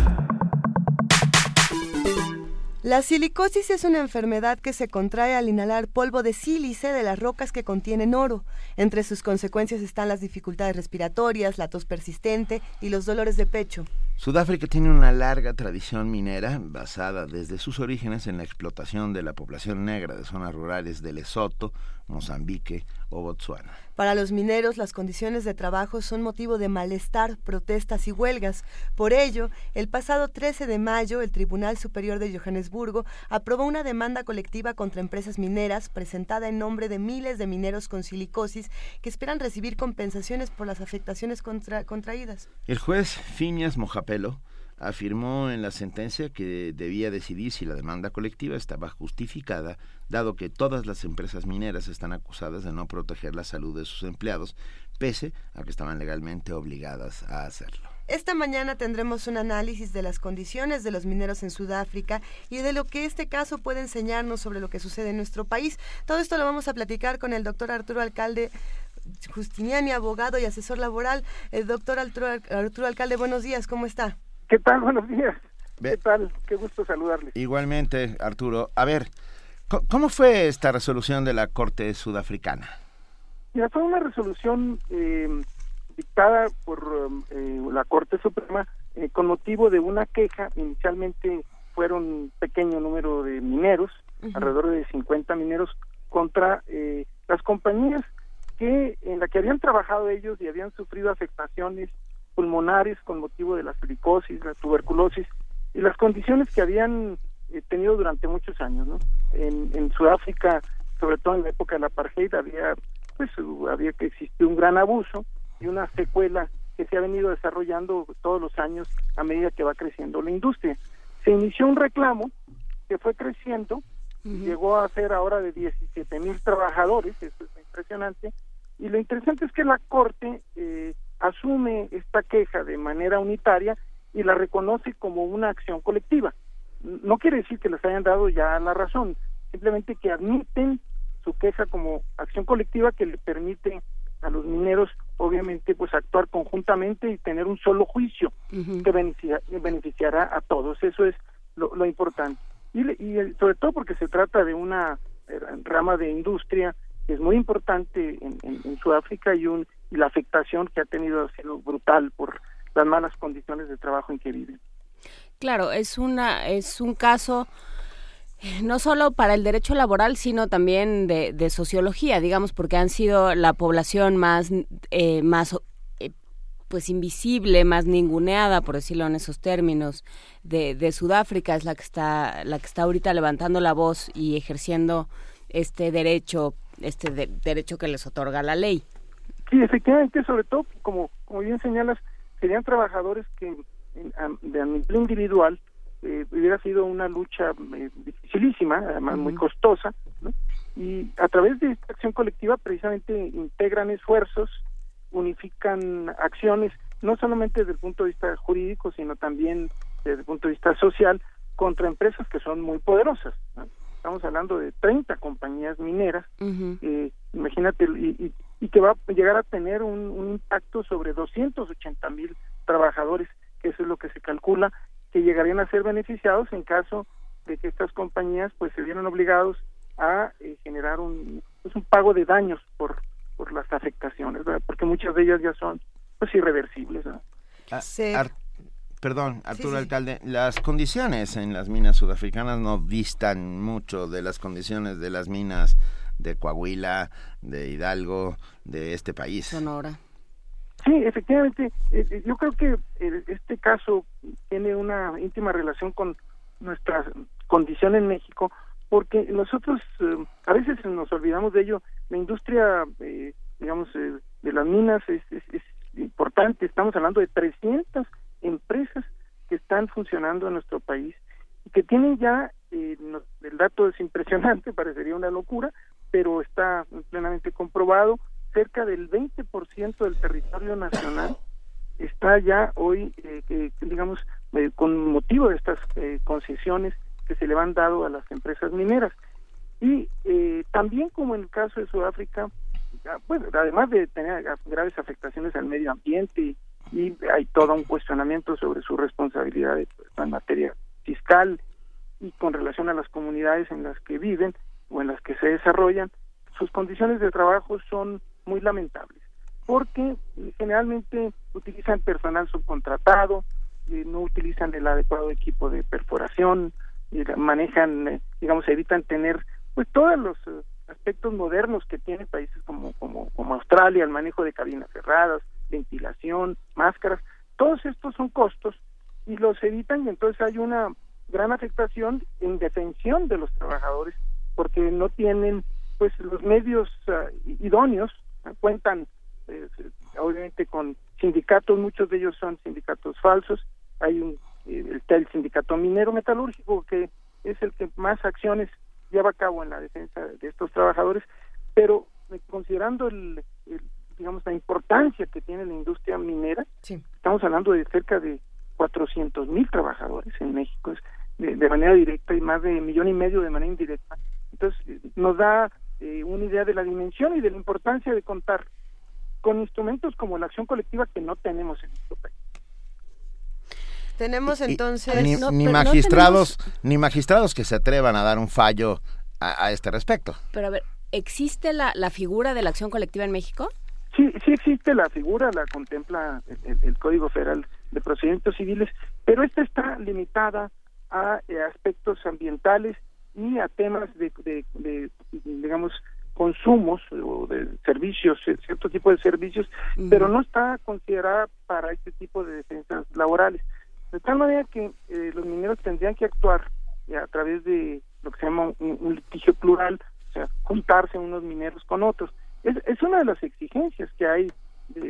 La silicosis es una enfermedad que se contrae al inhalar polvo de sílice de las rocas que contienen oro. Entre sus consecuencias están las dificultades respiratorias, la tos persistente y los dolores de pecho. Sudáfrica tiene una larga tradición minera basada desde sus orígenes en la explotación de la población negra de zonas rurales de Lesoto, Mozambique o Botsuana. Para los mineros, las condiciones de trabajo son motivo de malestar, protestas y huelgas. Por ello, el pasado 13 de mayo, el Tribunal Superior de Johannesburgo aprobó una demanda colectiva contra empresas mineras presentada en nombre de miles de mineros con silicosis que esperan recibir compensaciones por las afectaciones contraídas. El juez Finias Mojapelo afirmó en la sentencia que debía decidir si la demanda colectiva estaba justificada, dado que todas las empresas mineras están acusadas de no proteger la salud de sus empleados, pese a que estaban legalmente obligadas a hacerlo. Esta mañana tendremos un análisis de las condiciones de los mineros en Sudáfrica y de lo que este caso puede enseñarnos sobre lo que sucede en nuestro país. Todo esto lo vamos a platicar con el doctor Arturo Alcalde Justiniani, abogado y asesor laboral. El doctor Arturo, Arturo Alcalde, buenos días, ¿cómo está? ¿Qué tal? Buenos días. ¿Qué tal? Qué gusto saludarles. Igualmente, Arturo. A ver, ¿cómo fue esta resolución de la Corte Sudafricana? Mira, fue una resolución eh, dictada por eh, la Corte Suprema eh, con motivo de una queja. Inicialmente fueron un pequeño número de mineros, alrededor de 50 mineros, contra las compañías que en la que habían trabajado ellos y habían sufrido afectaciones pulmonares con motivo de la silicosis, la tuberculosis y las condiciones que habían eh, tenido durante muchos años, ¿no? En, en Sudáfrica, sobre todo en la época de la apartheid, había pues había que existir un gran abuso y una secuela que se ha venido desarrollando todos los años a medida que va creciendo la industria. Se inició un reclamo que fue creciendo, llegó a ser ahora de 17 mil trabajadores, eso es impresionante, y lo interesante es que la Corte eh, asume esta queja de manera unitaria y la reconoce como una acción colectiva. No quiere decir que les hayan dado ya la razón, simplemente que admiten su queja como acción colectiva que le permite a los mineros obviamente pues actuar conjuntamente y tener un solo juicio que beneficiará a todos. Eso es lo, importante. Y, y, sobre todo porque se trata de una eh, rama de industria es muy importante en, Sudáfrica y, un, la afectación que ha tenido ha sido brutal por las malas condiciones de trabajo en que viven. Claro es una es un caso no solo para el derecho laboral, sino también de, sociología, digamos, porque han sido la población más, eh, más eh, pues invisible, más ninguneada, por decirlo en esos términos, de, de, Sudáfrica, es la que está, la que está ahorita levantando la voz y ejerciendo este derecho, este derecho que les otorga la ley. Sí, efectivamente, sobre todo, como, como bien señalas, serían trabajadores que de nivel individual eh, hubiera sido una lucha eh, dificilísima, además muy costosa, y a través de esta acción colectiva precisamente integran esfuerzos, unifican acciones, no solamente desde el punto de vista jurídico, sino también desde el punto de vista social, contra empresas que son muy poderosas. Estamos hablando de 30 compañías mineras, eh, imagínate, y, y, que va a llegar a tener un, un impacto sobre 280 mil trabajadores, que eso es lo que se calcula, que llegarían a ser beneficiados en caso de que estas compañías pues se vieran obligados a eh, generar un, pues, un pago de daños por, por las afectaciones, porque muchas de ellas ya son pues irreversibles. Ah, perdón, Arturo Alcalde, las condiciones en las minas sudafricanas no distan mucho de las condiciones de las minas de Coahuila, de Hidalgo, de este país. Sonora. Sí, efectivamente, eh, eh, yo creo que eh, este caso tiene una íntima relación con nuestra condición en México, porque nosotros a veces nos olvidamos de ello. La industria, digamos, de las minas es, importante. Estamos hablando de 300 empresas que están funcionando en nuestro país y que tienen ya, el dato es impresionante, parecería una locura, pero está plenamente comprobado cerca del 20% del territorio nacional está ya hoy, eh, digamos, eh, con motivo de estas eh, concesiones que se le han dado a las empresas mineras. Y también como en el caso de Sudáfrica, bueno, además de tener graves afectaciones al medio ambiente y, hay todo un cuestionamiento sobre su responsabilidad en materia fiscal y con relación a las comunidades en las que viven o en las que se desarrollan, sus condiciones de trabajo son muy lamentables, porque generalmente utilizan personal subcontratado, eh, no utilizan el adecuado equipo de perforación, manejan, eh, digamos, evitan tener pues todos los eh, aspectos modernos que tienen países como, como, como Australia, el manejo de cabinas cerradas, ventilación, máscaras, todos estos son costos y los evitan y entonces hay una gran afectación en defensión de los trabajadores porque no tienen pues los medios ah, idóneos cuentan eh, obviamente con sindicatos, muchos de ellos son sindicatos falsos, hay un eh, el, sindicato minero metalúrgico que es el que más acciones lleva a cabo en la defensa de estos trabajadores, pero eh, considerando el, digamos la importancia que tiene la industria minera, estamos hablando de cerca de 400 mil trabajadores en México de, de, manera directa y más de millón y medio de manera indirecta. Entonces nos da eh, una idea de la dimensión y de la importancia de contar con instrumentos como la acción colectiva que no tenemos en nuestro país. Tenemos entonces ni, magistrados ni magistrados que se atrevan a dar un fallo a, este respecto. Pero a ver, ¿existe la, la figura de la acción colectiva en México? Sí, sí existe la figura, la contempla el, Código Federal de Procedimientos Civiles, pero esta está limitada a eh, aspectos ambientales y a temas de, de, digamos, consumos o de servicios, cierto tipo de servicios, pero no está considerada para este tipo de defensas laborales. De tal manera que eh, los mineros tendrían que actuar eh, a través de lo que se llama un, litigio plural, o sea, juntarse unos mineros con otros. Es, es una de las exigencias que hay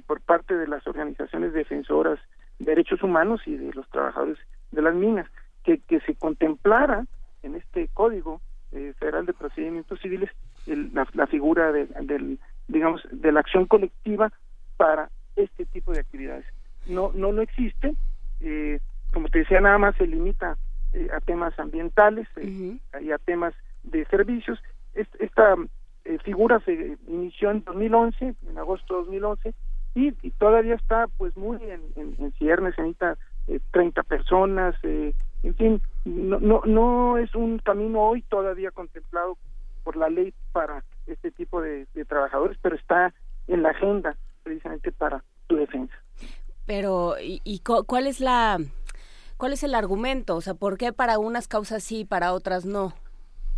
por parte de las organizaciones defensoras de derechos humanos y de los trabajadores de las minas, que, que se contemplara en este código eh, federal de procedimientos civiles la, figura de, del digamos de la acción colectiva para este tipo de actividades. No, no, no existe. Eh, como te decía, nada más se limita eh, a temas ambientales eh, y a temas de servicios. esta figura se inició en 2011, en agosto de 2011, y, todavía está pues muy en, en, ciernes, necesita 30 personas, en fin, no, no, no es un camino hoy todavía contemplado por la ley para este tipo de, trabajadores, pero está en la agenda precisamente para tu defensa. Pero, ¿y, cuál es la cuál es el argumento? O sea, ¿por qué para unas causas sí y para otras no?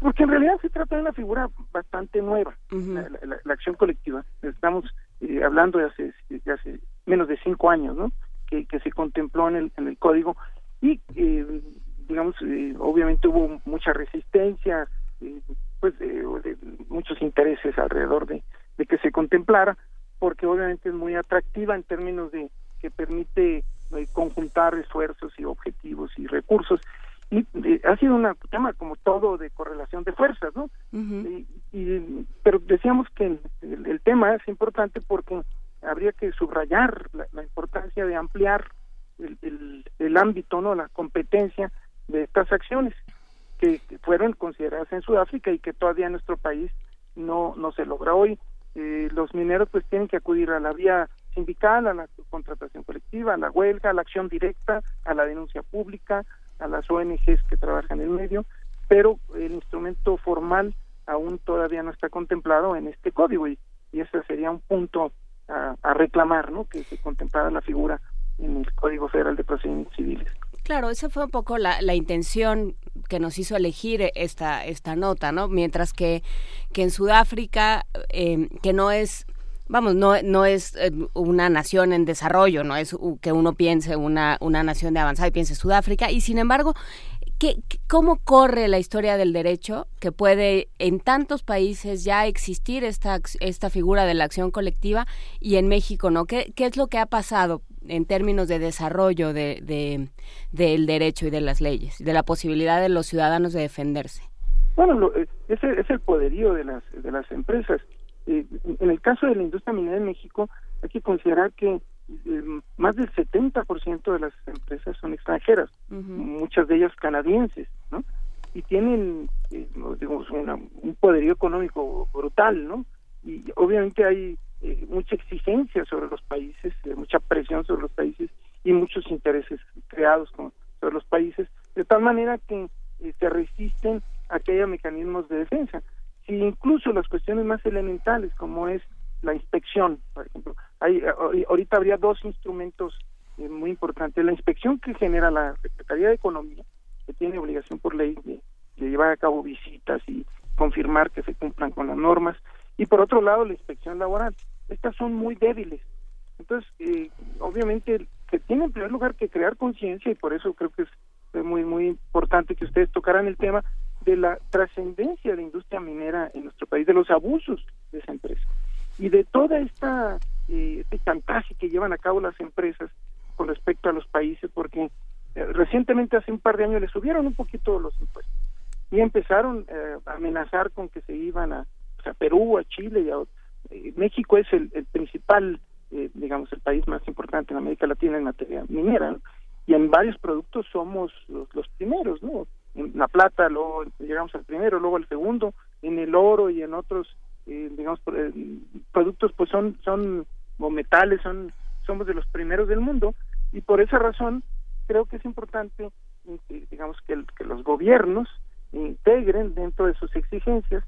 Porque en realidad se trata de una figura bastante nueva, la, acción colectiva. Estamos eh, hablando de hace, hace menos de cinco años, ¿no? Que, que se contempló en el, en el código y, eh, digamos, eh, obviamente hubo mucha resistencia, pues de muchos intereses alrededor de, de que se contemplara, porque obviamente es muy atractiva en términos de que permite eh, conjuntar esfuerzos y objetivos y recursos. Y eh, ha sido un tema como todo de correlación de fuerzas, ¿no? y, pero decíamos que el, tema es importante porque habría que subrayar la, importancia de ampliar el, el, ámbito, ¿no? La competencia de estas acciones que, fueron consideradas en Sudáfrica y que todavía en nuestro país no, no se logra hoy. Eh, los mineros pues tienen que acudir a la vía sindical, a la contratación colectiva, a la huelga, a la acción directa, a la denuncia pública, a las ONGs que trabajan en el medio, pero el instrumento formal aún todavía no está contemplado en este código y, y ese sería un punto a, reclamar, ¿no? Que se contemplara la figura en el Código Federal de Procedimientos Civiles. Claro, esa fue un poco la, la, intención que nos hizo elegir esta, esta nota, ¿no? Mientras que, que en Sudáfrica, eh, que no es vamos, no, no es eh, una nación en desarrollo, no es que uno piense una, una nación de avanzada y piense Sudáfrica, y sin embargo, ¿qué, ¿cómo corre la historia del derecho que puede en tantos países ya existir esta, esta figura de la acción colectiva y en México no? ¿Qué, qué es lo que ha pasado? en términos de desarrollo de, del derecho y de las leyes, de la posibilidad de los ciudadanos de defenderse. Bueno, eh, ese es el poderío de las, de las empresas. Eh, en el caso de la industria minera en México, hay que considerar que eh, más del 70% de las empresas son extranjeras, muchas de ellas canadienses, ¿no? Y tienen, digamos, un poderío económico brutal, ¿no? Y obviamente hay eh, mucha exigencia sobre los países, eh, mucha presión sobre los países y muchos intereses creados sobre los países, de tal manera que eh, se resisten a que haya mecanismos de defensa. Si incluso las cuestiones más elementales, como es la inspección, por ejemplo, hay, ahorita habría dos instrumentos muy importantes. La inspección que genera la Secretaría de Economía, que tiene obligación por ley de llevar a cabo visitas y confirmar que se cumplan con las normas, y por otro lado la inspección laboral. Estas son muy débiles. Entonces, eh, obviamente, se tiene en primer lugar que crear conciencia y por eso creo que es muy, muy importante que ustedes tocaran el tema de la trascendencia de la industria minera en nuestro país, de los abusos de esa empresa y de toda esta eh, este chantaje que llevan a cabo las empresas con respecto a los países, porque eh, recientemente hace un par de años le subieron un poquito los impuestos y empezaron eh, a amenazar con que se iban a a Perú, a Chile y a eh, México es el, principal, eh, digamos, el país más importante en América Latina en materia minera, y en varios productos somos los, primeros, ¿no? En la plata, luego llegamos al primero, luego al segundo, en el oro y en otros, eh, digamos, productos, pues son, son, o metales, son, somos de los primeros del mundo, y por esa razón creo que es importante, digamos, que, que los gobiernos integren dentro de sus exigencias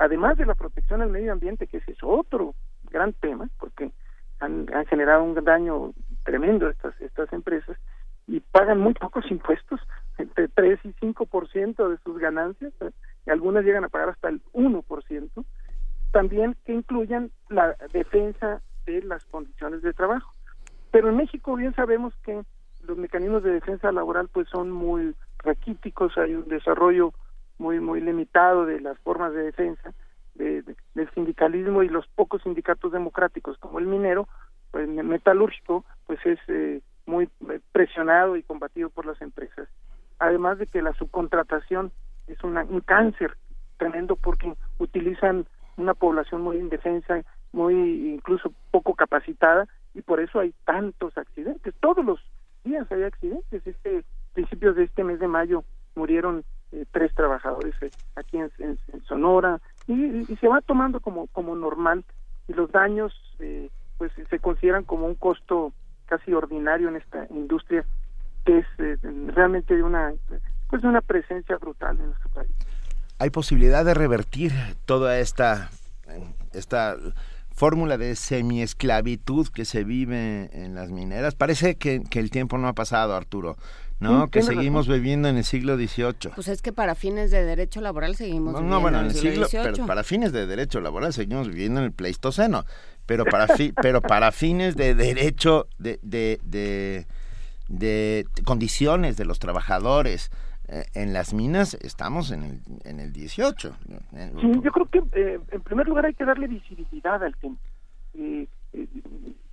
además de la protección al medio ambiente, que ese es otro gran tema, porque han, generado un daño tremendo estas, estas empresas y pagan muy pocos impuestos, entre 3 y 5% de sus ganancias, ¿eh? y algunas llegan a pagar hasta el 1%, también que incluyan la defensa de las condiciones de trabajo. Pero en México bien sabemos que los mecanismos de defensa laboral pues son muy raquíticos, hay un desarrollo muy muy limitado de las formas de defensa de, del sindicalismo y los pocos sindicatos democráticos como el minero pues el metalúrgico pues es eh, muy eh, presionado y combatido por las empresas además de que la subcontratación es un cáncer tremendo porque utilizan una población muy indefensa muy incluso poco capacitada y y por eso hay tantos accidentes. Todos los días hay accidentes. Este principios de este mes de mayo murieron eh, tres trabajadores eh, aquí en, Sonora y, se va tomando como como normal y los daños eh, pues se consideran como un costo casi ordinario en esta industria que es realmente de una pues una presencia brutal en nuestro país. ¿Hay posibilidad de revertir toda esta esta fórmula de semiesclavitud que se vive en las mineras? Parece que, que el tiempo no ha pasado, Arturo. ¿no? que seguimos viviendo en el siglo XVIII. Pues es que para fines de derecho laboral seguimos viviendo no, bueno, en el siglo, pero para fines de derecho laboral seguimos viviendo en el Pleistoceno, pero para pero para fines de derecho de, de, de, de condiciones de los trabajadores eh, en las minas estamos en el en el 18. Sí, yo creo que eh, en primer lugar hay que darle visibilidad al tema. Eh,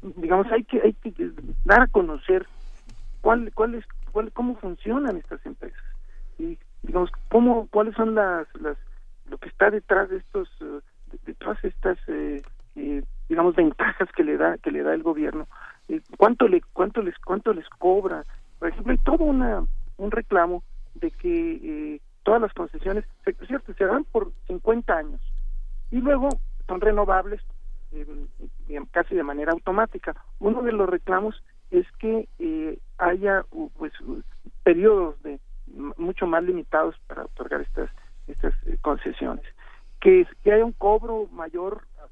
digamos hay que hay que dar a conocer cuál cuál es cómo funcionan estas empresas y digamos cómo cuáles son las, las lo que está detrás de estos eh, de, todas estas digamos ventajas que le da que le da el gobierno cuánto le cuánto les cuánto les cobra. Por ejemplo hay todo una un reclamo de que todas las concesiones se, cierto se dan por 50 años y luego son renovables casi de manera automática. Uno de los reclamos es que eh, haya pues periodos de mucho más limitados para otorgar estas estas eh, concesiones. Que, que haya un cobro mayor eh,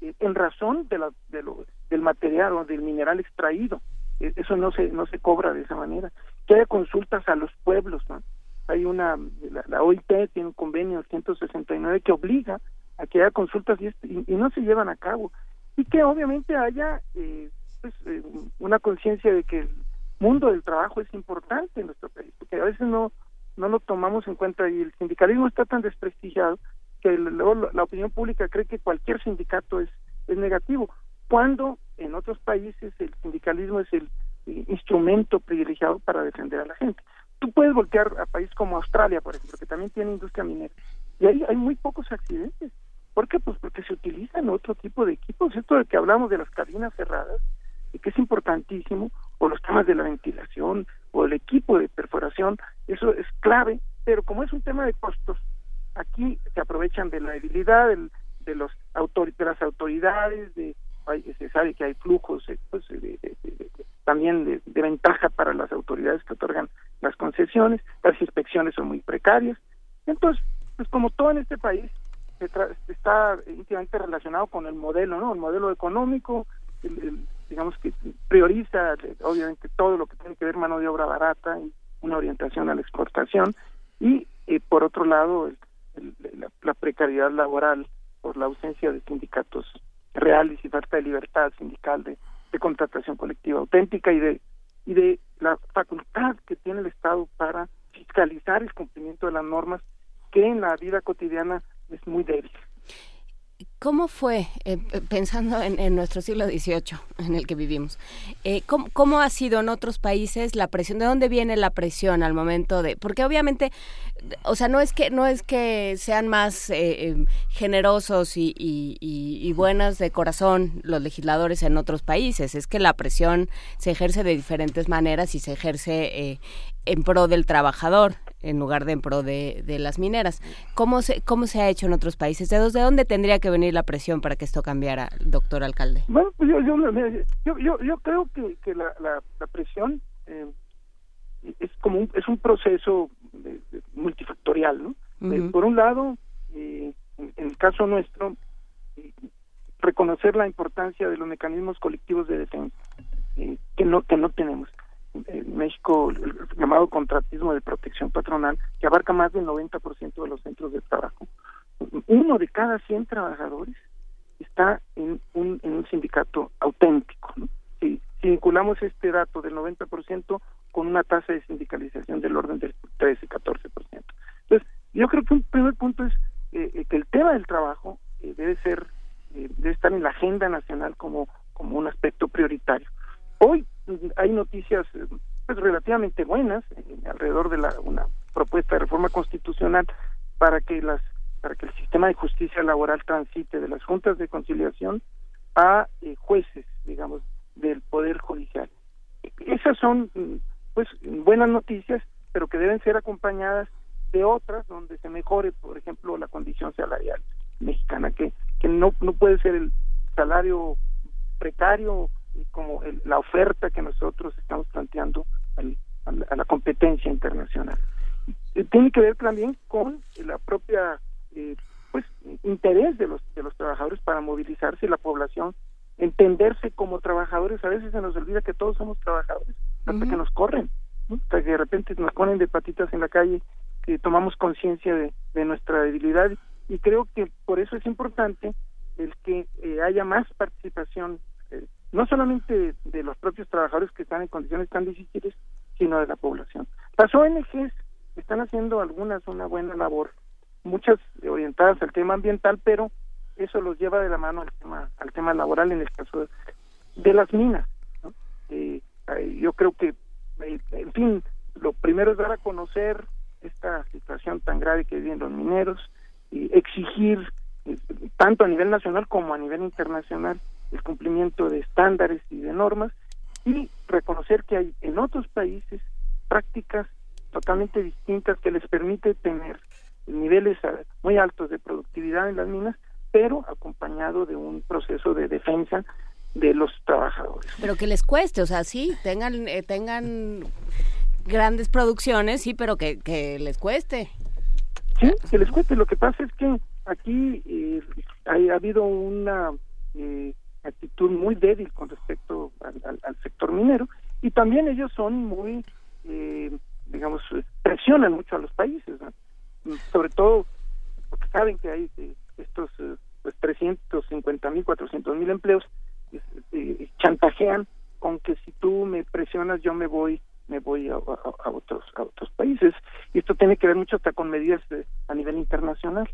en razón de la, de lo, del material o del mineral extraído. E, eso no se no se cobra de esa manera. Que haya consultas a los pueblos ¿no? hay una la, OIT tiene un convenio 169 que obliga a que haya consultas y, y, no se llevan a cabo. Y que obviamente haya eh, pues, eh, una conciencia de que el mundo del trabajo es importante en nuestro país, porque a veces no, no lo tomamos en cuenta y el sindicalismo está tan desprestigiado que luego la opinión pública cree que cualquier sindicato es, es negativo, cuando en otros países el sindicalismo es el instrumento privilegiado para defender a la gente. Tú puedes voltear a países como Australia, por ejemplo, que también tiene industria minera, y ahí hay muy pocos accidentes. ¿Por qué? Pues porque se utilizan otro tipo de equipos. Esto de que hablamos de las cabinas cerradas, y que es importantísimo, o los temas de la ventilación, o el equipo de perforación, eso es clave, pero como es un tema de costos, aquí se aprovechan de la debilidad de, los de las autoridades, de, se sabe que hay flujos eh, pues, también de, ventaja para las autoridades que otorgan las concesiones, las inspecciones son muy precarias, entonces, pues como todo en este país, está íntimamente relacionado con el modelo, ¿no? El modelo económico, el, digamos que prioriza obviamente todo lo que tiene que ver mano de obra barata y una orientación a la exportación. Y eh, por otro lado la, precariedad laboral por la ausencia de sindicatos reales y falta de libertad sindical de, contratación colectiva auténtica y de y de la facultad que tiene el Estado para fiscalizar el cumplimiento de las normas que en la vida cotidiana es muy débil. ¿Cómo fue, eh, pensando en, nuestro siglo XVIII en el que vivimos, eh, ¿cómo, ha sido en otros países la presión? ¿De dónde viene la presión al momento de...? Porque obviamente, o sea, no es que, no es que sean más eh, generosos y, y, y, buenas de corazón los legisladores en otros países, es que la presión se ejerce de diferentes maneras y se ejerce en pro del trabajador en lugar de en pro de, las mineras. ¿Cómo se, ¿Cómo se ha hecho en otros países? ¿De dónde tendría que venir la presión para que esto cambiara, doctor alcalde? Bueno, pues yo, yo, yo, creo que, que la, la, presión eh, es como un, es un proceso multifactorial, ¿no? Eh, por un lado, eh, en, el caso nuestro, reconocer la importancia de los mecanismos colectivos de defensa que no que no tenemos en México el llamado contratismo de protección patronal, que abarca más del 90% de los centros de trabajo. Uno de cada 100 trabajadores está en un, en un sindicato auténtico. Si, vinculamos este dato del 90% con una tasa de sindicalización del orden del 13-14%. Entonces, yo creo que un primer punto es eh, eh, que el tema del trabajo eh, debe ser, debe estar en la agenda nacional como, como un aspecto prioritario. Hoy hay noticias eh, pues relativamente buenas alrededor de la, una propuesta de reforma constitucional para que las para que el sistema de justicia laboral transite de las juntas de conciliación a eh, jueces digamos del Poder Judicial. Esas son mm, pues buenas noticias, pero que deben ser acompañadas de otras donde se mejore, por ejemplo, la condición salarial mexicana, que, que no, no puede ser el salario precario como la oferta que nosotros estamos planteando a la competencia internacional. Eh, tiene que ver también con la propia eh, pues interés de los de los trabajadores para movilizarse la población entenderse como trabajadores. A veces se nos olvida que todos somos trabajadores hasta que nos corren hasta que de repente nos ponen de patitas en la calle que tomamos conciencia de, de, nuestra debilidad. Y creo que por eso es importante el que eh, haya más participación no solamente de los propios trabajadores que están en condiciones tan difíciles sino de la población las ONGs están haciendo algunas una buena labor, muchas orientadas al tema ambiental, pero eso los lleva de la mano al tema, al tema laboral en el caso de, las minas. Eh, yo creo que, eh, en fin, lo primero es dar a conocer esta situación tan grave que viven los mineros y exigir eh, tanto a nivel nacional como a nivel internacional el cumplimiento de estándares y de normas y reconocer que hay en otros países prácticas totalmente distintas que les permite tener niveles ah, muy altos de productividad en las minas, pero acompañado de un proceso de defensa de los trabajadores. Pero que les cueste, o sea, sí, tengan, eh, tengan grandes producciones, sí, pero que, que les cueste. Sí, que les cueste. Lo que pasa es que aquí eh, ha habido una eh, actitud muy débil con respecto al, sector minero y también ellos son muy eh, digamos, presionan mucho a los países, sobre todo porque saben que hay eh, estos eh, pues 350 mil, 400 mil empleos, chantajean con que si tú me presionas yo me voy me voy a, otros a otros países. Y esto tiene que ver mucho hasta con medidas a nivel internacional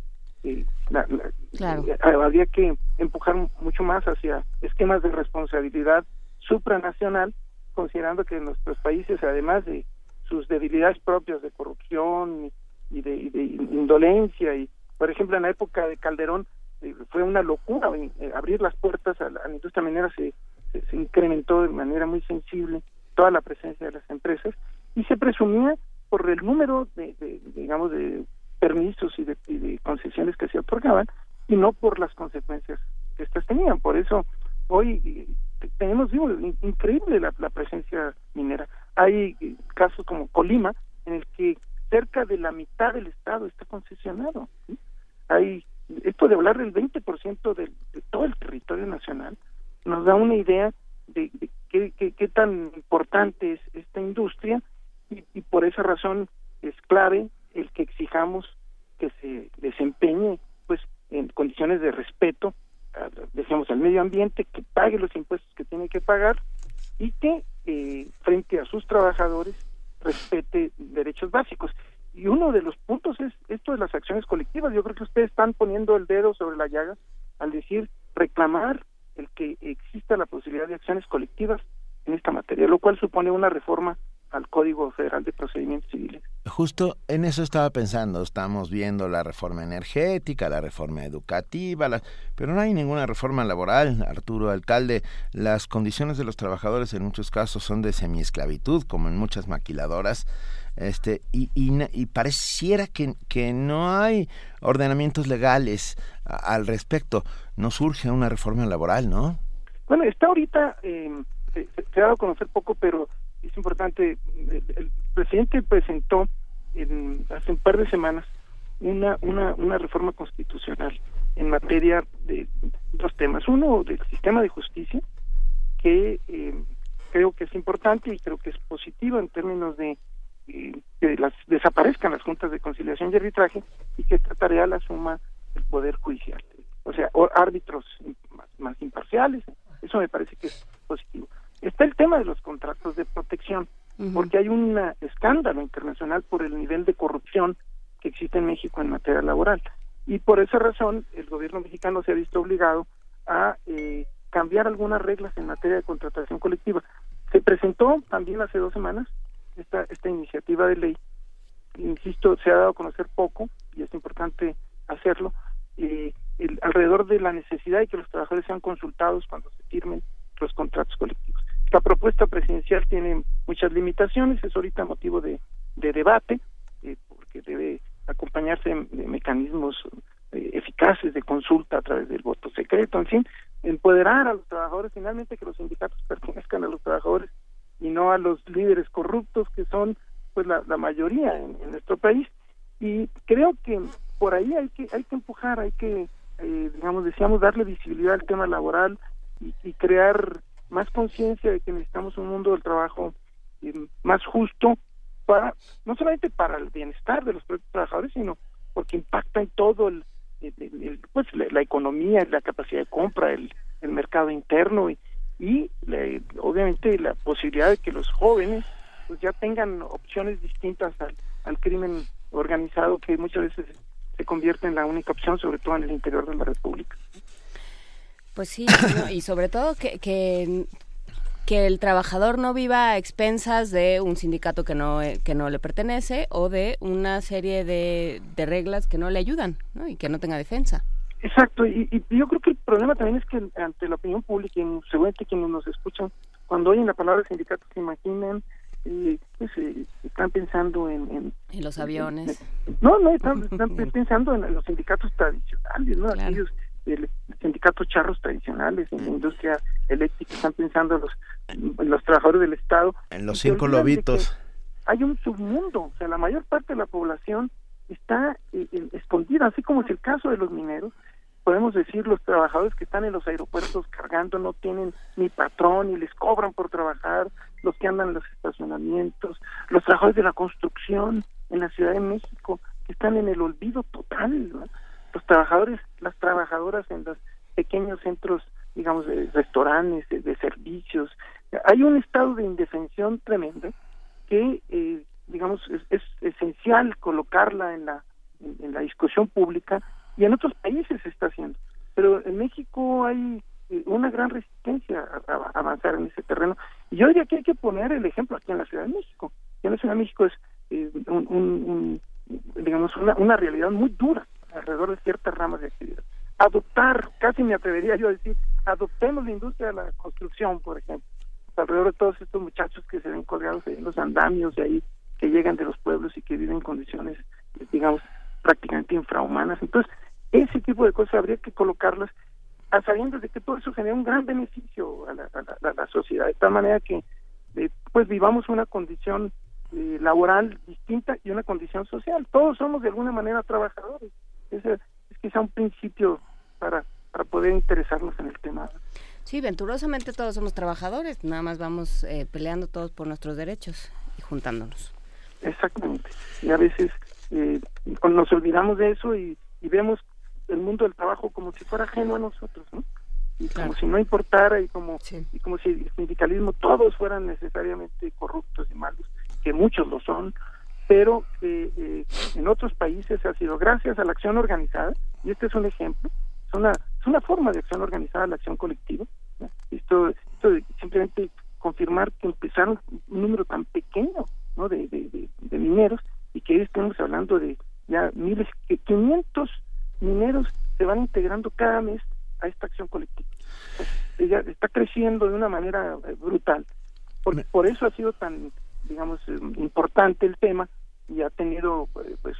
habría que empujar mucho más hacia esquemas de responsabilidad supranacional considerando que nuestros países además de sus debilidades propias de corrupción y de, indolencia y por ejemplo en la época de Calderón eh, fue una locura eh, abrir las puertas a la, industria minera se, se, incrementó de manera muy sensible toda la presencia de las empresas y se presumía por el número de, digamos de permisos y de, concesiones que se otorgaban y no por las consecuencias que estas tenían por eso hoy eh, tenemos digo increíble la presencia minera hay casos como Colima, en el que cerca de la mitad del estado está concesionado. Hay esto de hablar del 20% de, de todo el territorio nacional nos da una idea de, qué, tan importante es esta industria y, por esa razón es clave el que exijamos que se desempeñe pues en condiciones de respeto decíamos al medio ambiente que pague los impuestos que tiene que pagar y que eh, frente a sus trabajadores respete derechos básicos. Y uno de los puntos es esto de las acciones colectivas. Yo creo que ustedes están poniendo el dedo sobre la llaga al decir reclamar el que exista la posibilidad de acciones colectivas en esta materia, lo cual supone una reforma al Código Federal de Procedimientos Civiles. Justo en eso estaba pensando, estamos viendo la reforma energética, la reforma educativa, pero no hay ninguna reforma laboral, Arturo Alcalde. Las condiciones de los trabajadores en muchos casos son de semiesclavitud, como en muchas maquiladoras, este, y, y, pareciera que, que no hay ordenamientos legales al respecto. No surge una reforma laboral, ¿no? Bueno, está ahorita, eh, se, se, ha dado a conocer poco, pero importante, el, presidente presentó en, hace un par de semanas una, una, una reforma constitucional en materia de dos temas. Uno, del sistema de justicia, que eh, creo que es importante y creo que es positivo en términos de eh, que las desaparezcan las juntas de conciliación y arbitraje y que esta tarea la suma el Poder Judicial. O sea, árbitros más imparciales, eso me parece que es positivo. Está el tema de los contratos de protección, porque hay un escándalo internacional por el nivel de corrupción que existe en México en materia laboral. Y por esa razón el gobierno mexicano se ha visto obligado a eh, cambiar algunas reglas en materia de contratación colectiva. Se presentó también hace dos semanas esta, esta iniciativa de ley. Insisto, se ha dado a conocer poco y es importante hacerlo. Eh, alrededor de la necesidad de que los trabajadores sean consultados cuando se firmen los contratos colectivos. La propuesta presidencial tiene muchas limitaciones, es ahorita motivo de, debate, eh, porque debe acompañarse de mecanismos eh, eficaces de consulta a través del voto secreto, en fin, empoderar a los trabajadores, finalmente que los sindicatos pertenezcan a los trabajadores y no a los líderes corruptos que son pues la, mayoría en, nuestro país. Y creo que por ahí hay que hay que empujar hay que eh, digamos decíamos darle visibilidad al tema laboral y, crear más conciencia de que necesitamos un mundo del trabajo eh, más justo para no solamente para el bienestar de los trabajadores sino porque impacta en todo el, pues la, economía la capacidad de compra el, el mercado interno y, y obviamente la posibilidad de que los jóvenes pues ya tengan opciones distintas al, al crimen organizado que muchas veces se convierte en la única opción, sobre todo en el interior de la República. Pues sí, y sobre todo que, que, que, el trabajador no viva a expensas de un sindicato que no, que no le pertenece o de una serie de, de reglas que no le ayudan ¿no? y que no tenga defensa. Exacto, y, yo creo que el problema también es que ante la opinión pública, y seguramente quienes nos escuchan, cuando oyen la palabra sindicato se imaginan eh, pues, eh, están pensando en, en, los aviones. no, no, están, pensando en los sindicatos tradicionales, ¿no? Aquellos sindicatos charros tradicionales en la industria eléctrica, están pensando en los, los trabajadores del Estado. En los cinco lobitos. Hay un submundo, o sea, la mayor parte de la población está eh, escondida, así como es el caso de los mineros, podemos decir los trabajadores que están en los aeropuertos cargando no tienen ni patrón y les cobran por trabajar, los que andan en los estacionamientos, los trabajadores de la construcción en la Ciudad de México que están en el olvido total, los trabajadores, las trabajadoras en los pequeños centros, digamos, de restaurantes, de, servicios, hay un estado de indefensión tremendo que, eh, digamos, es, esencial colocarla en la en la discusión pública y en otros países se está haciendo. Pero en México hay eh, una gran resistencia a, avanzar en ese terreno. Y yo diría que hay que poner el ejemplo aquí en la Ciudad de México. En la Ciudad de México es eh, un, digamos una, una realidad muy dura alrededor de ciertas ramas de actividad. Adoptar, casi me atrevería yo a decir, adoptemos la industria de la construcción, por ejemplo, alrededor de todos estos muchachos que se ven colgados en los andamios de ahí, que llegan de los pueblos y que viven en condiciones, digamos, prácticamente infrahumanas. Entonces, ese tipo de cosas habría que colocarlas a sabiendas de que todo eso genera un gran beneficio a la, sociedad, de tal manera que eh, pues vivamos una condición eh, laboral distinta y una condición social. Todos somos de alguna manera trabajadores. Ese es quizá un principio para, para poder interesarnos en el tema. Sí, venturosamente todos somos trabajadores, nada más vamos eh, peleando todos por nuestros derechos y juntándonos. Exactamente. Y a veces nos olvidamos de eso y, y vemos el mundo del trabajo como si fuera ajeno a nosotros, ¿no? Y como si no importara y como, y como si el sindicalismo todos fueran necesariamente corruptos y malos, que muchos lo son, pero que eh, en otros países ha sido gracias a la acción organizada, y este es un ejemplo, es una, es una forma de acción organizada, la acción colectiva. Esto, esto de simplemente confirmar que empezaron un número tan pequeño ¿no? de, de, de, mineros y que hoy estamos hablando de ya miles, que 500 mineros se van integrando cada mes a esta acción colectiva. ella está creciendo de una manera eh, brutal. Por, por eso ha sido tan, digamos, eh, importante el tema y ha tenido eh, pues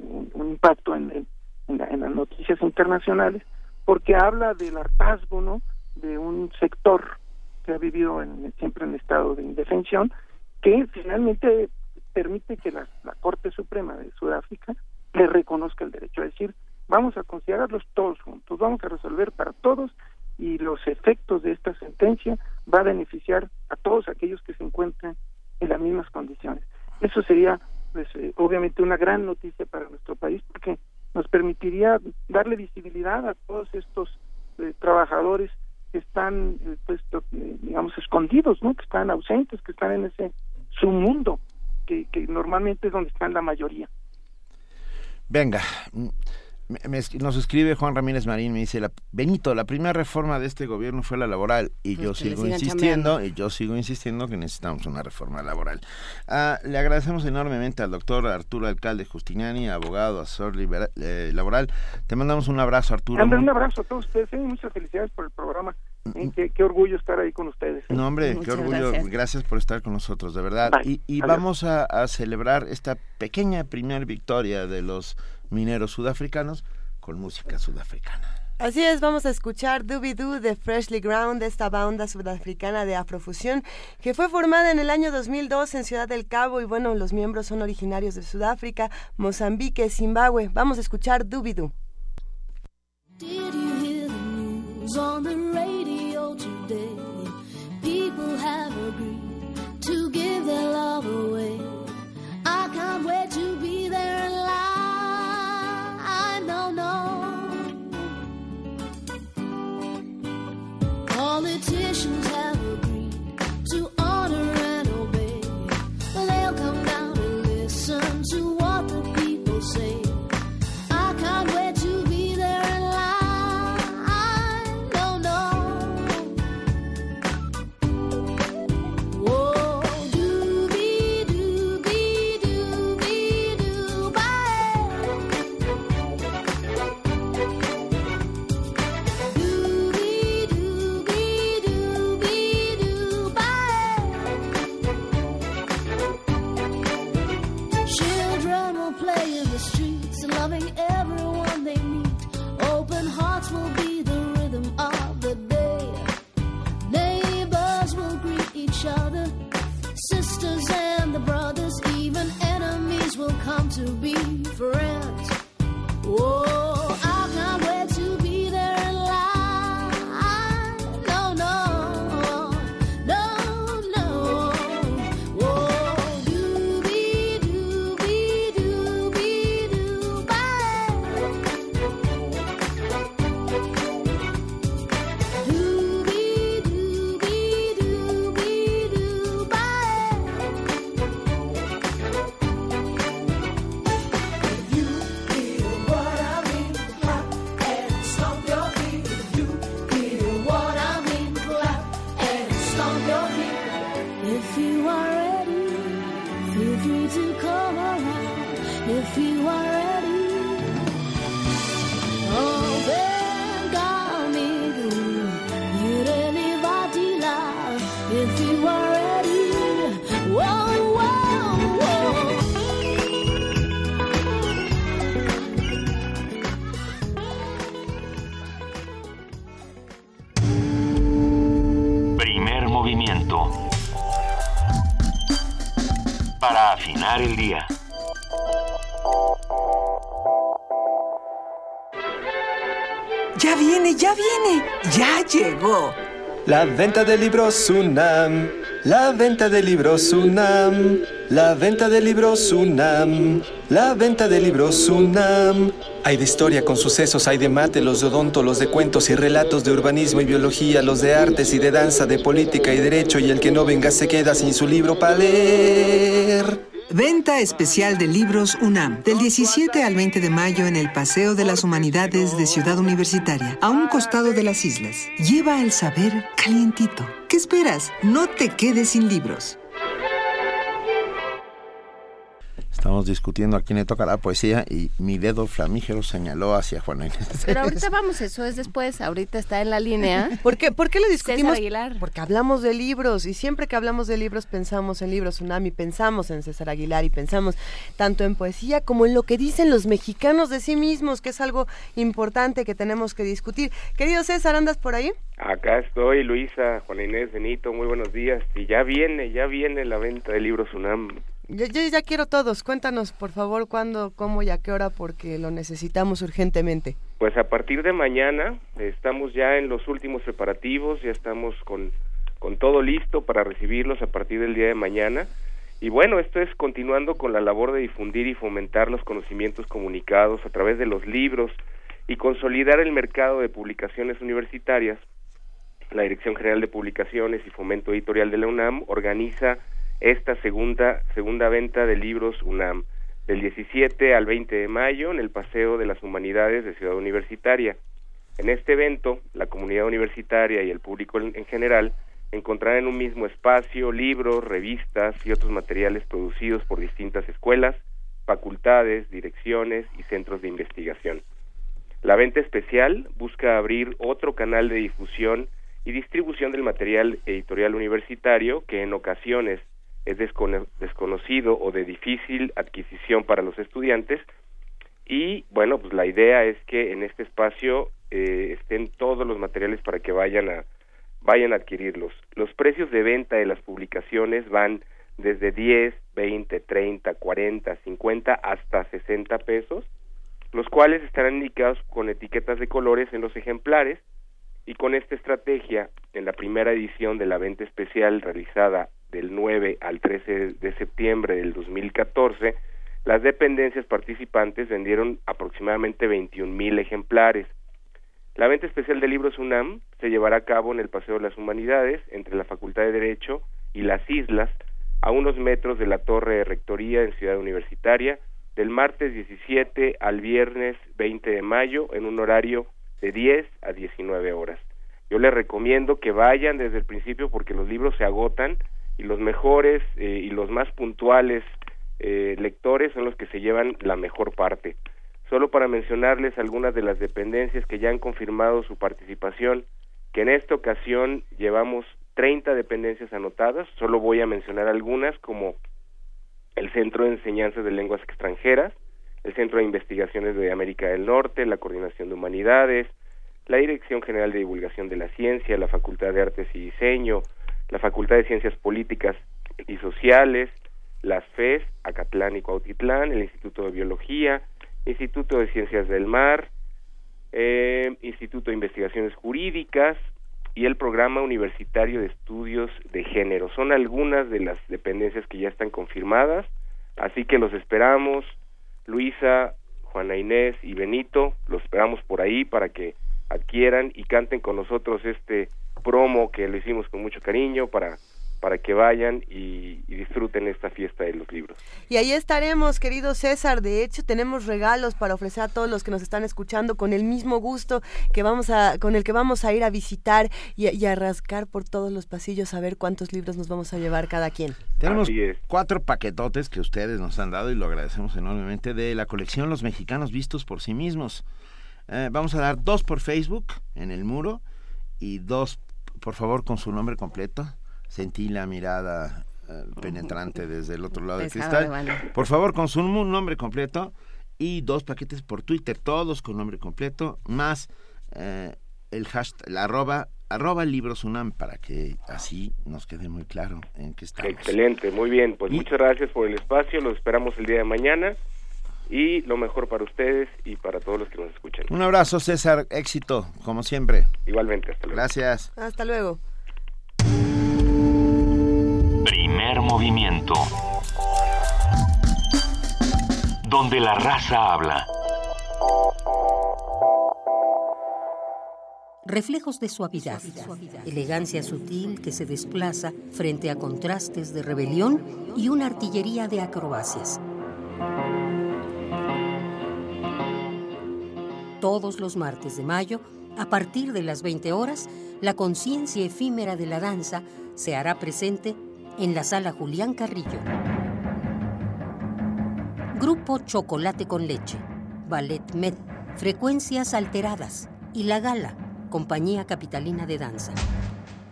un, impacto en, en, las noticias internacionales porque habla del hartazgo no de un sector que ha vivido en, siempre en estado de indefensión que finalmente permite que la, la Corte Suprema de Sudáfrica le reconozca el derecho. A decir vamos a considerarlos todos juntos, vamos a resolver para todos y los efectos de esta sentencia va a beneficiar a todos aquellos que se encuentren en las mismas condiciones. Eso sería, pues, eh, obviamente, una gran noticia para nuestro país porque nos permitiría darle visibilidad a todos estos eh, trabajadores que están, eh, pues, digamos, escondidos, ¿no? Que están ausentes, que están en ese submundo que, que normalmente es donde están la mayoría. Venga, nos escribe Juan Ramírez Marín, me dice, la, Benito, la primera reforma de este gobierno fue la laboral y pues yo sigo insistiendo, y yo sigo insistiendo que necesitamos una reforma laboral. Ah, le agradecemos enormemente al doctor Arturo Alcalde Justiniani, abogado, asesor eh, laboral. Te mandamos un abrazo, Arturo. un abrazo a todos ustedes y muchas felicidades por el programa Qué, orgullo estar ahí con ustedes. No, hombre, qué orgullo. Gracias. por estar con nosotros, de verdad. y, vamos a, a, celebrar esta pequeña primera victoria de los mineros sudafricanos con música sudafricana. Así es, vamos a escuchar Doobie Doo de Freshly Ground, esta banda sudafricana de afrofusión que fue formada en el año 2002 en Ciudad del Cabo y bueno, los miembros son originarios de Sudáfrica, Mozambique, Zimbabue. Vamos a escuchar Doobie Doo. People have agreed to give their love away. I can't wait to be Politicians to be friends. Whoa, El día. Ya viene, ya viene, ya llegó. La venta de libros UNAM, la venta de libros UNAM, la venta de libros UNAM, la venta de libros UNAM. Hay de historia con sucesos, hay de mate, los de odonto, los de cuentos y relatos de urbanismo y biología, los de artes y de danza, de política y derecho, y el que no venga se queda sin su libro para leer. Venta especial de libros UNAM, del 17 al 20 de mayo en el Paseo de las Humanidades de Ciudad Universitaria, a un costado de las islas. Lleva el saber calientito. ¿Qué esperas? No te quedes sin libros. Estamos discutiendo a quién le toca la poesía y mi dedo flamígero señaló hacia Juana Inés. Pero ahorita vamos, eso es después, ahorita está en la línea. ¿Por qué, ¿Por qué lo discutimos? César Aguilar. Porque hablamos de libros y siempre que hablamos de libros pensamos en libros Tsunami, pensamos en César Aguilar y pensamos tanto en poesía como en lo que dicen los mexicanos de sí mismos, que es algo importante que tenemos que discutir. Querido César, ¿andas por ahí? Acá estoy, Luisa, Juana Inés, Benito, muy buenos días. Y ya viene, ya viene la venta de libros UNAM. Yo, yo ya quiero todos. Cuéntanos, por favor, cuándo, cómo y a qué hora, porque lo necesitamos urgentemente. Pues a partir de mañana estamos ya en los últimos preparativos, ya estamos con, con todo listo para recibirlos a partir del día de mañana. Y bueno, esto es continuando con la labor de difundir y fomentar los conocimientos comunicados a través de los libros y consolidar el mercado de publicaciones universitarias. La Dirección General de Publicaciones y Fomento Editorial de la UNAM organiza esta segunda, segunda venta de libros UNAM, del 17 al 20 de mayo en el Paseo de las Humanidades de Ciudad Universitaria. En este evento, la comunidad universitaria y el público en, en general encontrarán en un mismo espacio libros, revistas y otros materiales producidos por distintas escuelas, facultades, direcciones y centros de investigación. La venta especial busca abrir otro canal de difusión y distribución del material editorial universitario que en ocasiones es desconocido o de difícil adquisición para los estudiantes. Y bueno pues la idea es que en este espacio eh, estén todos los materiales para que vayan a vayan a adquirirlos. Los precios de venta de las publicaciones van desde 10, 20, 30, 40, 50 hasta 60 pesos, los cuales estarán indicados con etiquetas de colores en los ejemplares. Y con esta estrategia, en la primera edición de la venta especial realizada del 9 al 13 de septiembre del 2014, las dependencias participantes vendieron aproximadamente 21 mil ejemplares. La venta especial de libros UNAM se llevará a cabo en el Paseo de las Humanidades, entre la Facultad de Derecho y las Islas, a unos metros de la Torre de Rectoría en Ciudad Universitaria, del martes 17 al viernes 20 de mayo, en un horario de 10 a 19 horas. Yo les recomiendo que vayan desde el principio porque los libros se agotan y los mejores eh, y los más puntuales eh, lectores son los que se llevan la mejor parte. Solo para mencionarles algunas de las dependencias que ya han confirmado su participación, que en esta ocasión llevamos 30 dependencias anotadas, solo voy a mencionar algunas como el Centro de Enseñanza de Lenguas Extranjeras, el Centro de Investigaciones de América del Norte, la Coordinación de Humanidades, la Dirección General de Divulgación de la Ciencia, la Facultad de Artes y Diseño, la Facultad de Ciencias Políticas y Sociales, las FES, Acatlán y Cuautitlán, el Instituto de Biología, Instituto de Ciencias del Mar, eh, Instituto de Investigaciones Jurídicas, y el Programa Universitario de Estudios de Género. Son algunas de las dependencias que ya están confirmadas, así que los esperamos, Luisa, Juana Inés y Benito, los esperamos por ahí para que adquieran y canten con nosotros este promo que lo hicimos con mucho cariño para para que vayan y, disfruten esta fiesta de los libros. Y ahí estaremos, querido César. De hecho, tenemos regalos para ofrecer a todos los que nos están escuchando con el mismo gusto que vamos a, con el que vamos a ir a visitar y, a rascar por todos los pasillos a ver cuántos libros nos vamos a llevar cada quien. Tenemos cuatro paquetotes que ustedes nos han dado y lo agradecemos enormemente de la colección Los Mexicanos Vistos por sí mismos. Eh, vamos a dar dos por Facebook en el muro y dos, por favor, con su nombre completo sentí la mirada eh, penetrante desde el otro lado del cristal. Por favor, con su nombre completo y dos paquetes por Twitter, todos con nombre completo, más eh, el hashtag, la arroba, arroba libros UNAM, para que así nos quede muy claro en qué estamos. Excelente, muy bien. Pues muchas gracias por el espacio, los esperamos el día de mañana y lo mejor para ustedes y para todos los que nos escuchan. Un abrazo, César, éxito, como siempre. Igualmente, hasta luego. Gracias. Hasta luego. Primer movimiento. Donde la raza habla. Reflejos de suavidad, elegancia sutil que se desplaza frente a contrastes de rebelión y una artillería de acrobacias. Todos los martes de mayo, a partir de las 20 horas, la conciencia efímera de la danza se hará presente en la sala Julián Carrillo. Grupo Chocolate con Leche, Ballet Med, Frecuencias Alteradas y La Gala, Compañía Capitalina de Danza.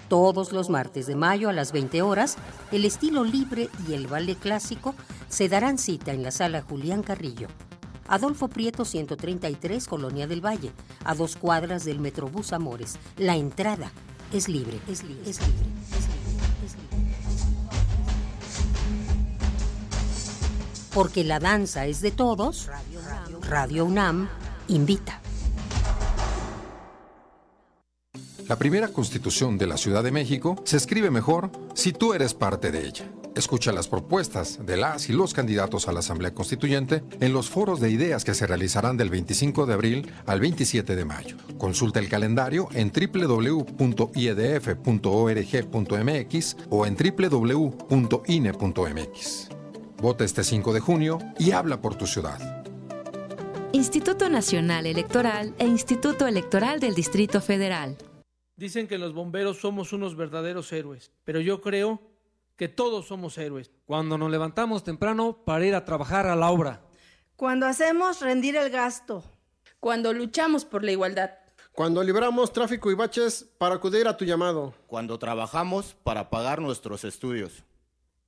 Todos los martes de mayo a las 20 horas, el estilo libre y el ballet clásico se darán cita en la sala Julián Carrillo. Adolfo Prieto 133, Colonia del Valle, a dos cuadras del Metrobús Amores. La entrada es libre, es libre, es libre. Es libre. Porque la danza es de todos, Radio UNAM invita. La primera constitución de la Ciudad de México se escribe mejor si tú eres parte de ella. Escucha las propuestas de las y los candidatos a la Asamblea Constituyente en los foros de ideas que se realizarán del 25 de abril al 27 de mayo. Consulta el calendario en www.iedf.org.mx o en www.ine.mx. Vota este 5 de junio y habla por tu ciudad. Instituto Nacional Electoral e Instituto Electoral del Distrito Federal. Dicen que los bomberos somos unos verdaderos héroes, pero yo creo que todos somos héroes. Cuando nos levantamos temprano para ir a trabajar a la obra. Cuando hacemos rendir el gasto. Cuando luchamos por la igualdad. Cuando libramos tráfico y baches para acudir a tu llamado. Cuando trabajamos para pagar nuestros estudios.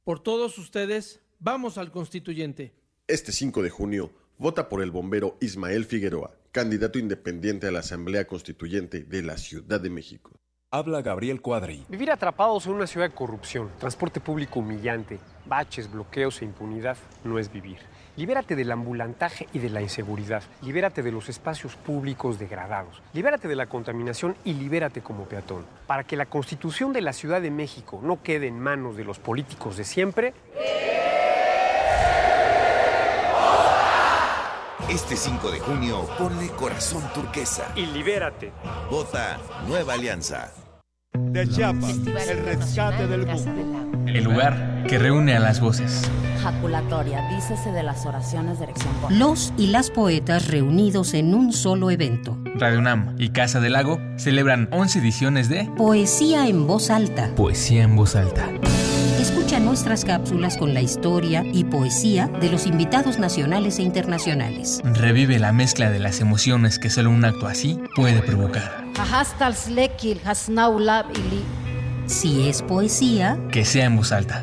Por todos ustedes, vamos al constituyente. Este 5 de junio, vota por el bombero Ismael Figueroa, candidato independiente a la Asamblea Constituyente de la Ciudad de México. Habla Gabriel Cuadri. Vivir atrapados en una ciudad de corrupción, transporte público humillante, baches, bloqueos e impunidad no es vivir. Libérate del ambulantaje y de la inseguridad. Libérate de los espacios públicos degradados. Libérate de la contaminación y libérate como peatón. Para que la constitución de la Ciudad de México no quede en manos de los políticos de siempre. Este 5 de junio, ponle corazón turquesa. Y libérate. Vota Nueva Alianza. De Chiapas, el rescate del mundo. El lugar que reúne a las voces. Jaculatoria, dícese de las oraciones de erección. Los y las poetas reunidos en un solo evento. Radio UNAM y Casa del Lago celebran 11 ediciones de Poesía en voz alta. Poesía en voz alta. Escucha nuestras cápsulas con la historia y poesía de los invitados nacionales e internacionales. Revive la mezcla de las emociones que solo un acto así puede provocar. Si es poesía, que sea en voz alta.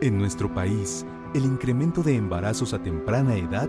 En nuestro país, el incremento de embarazos a temprana edad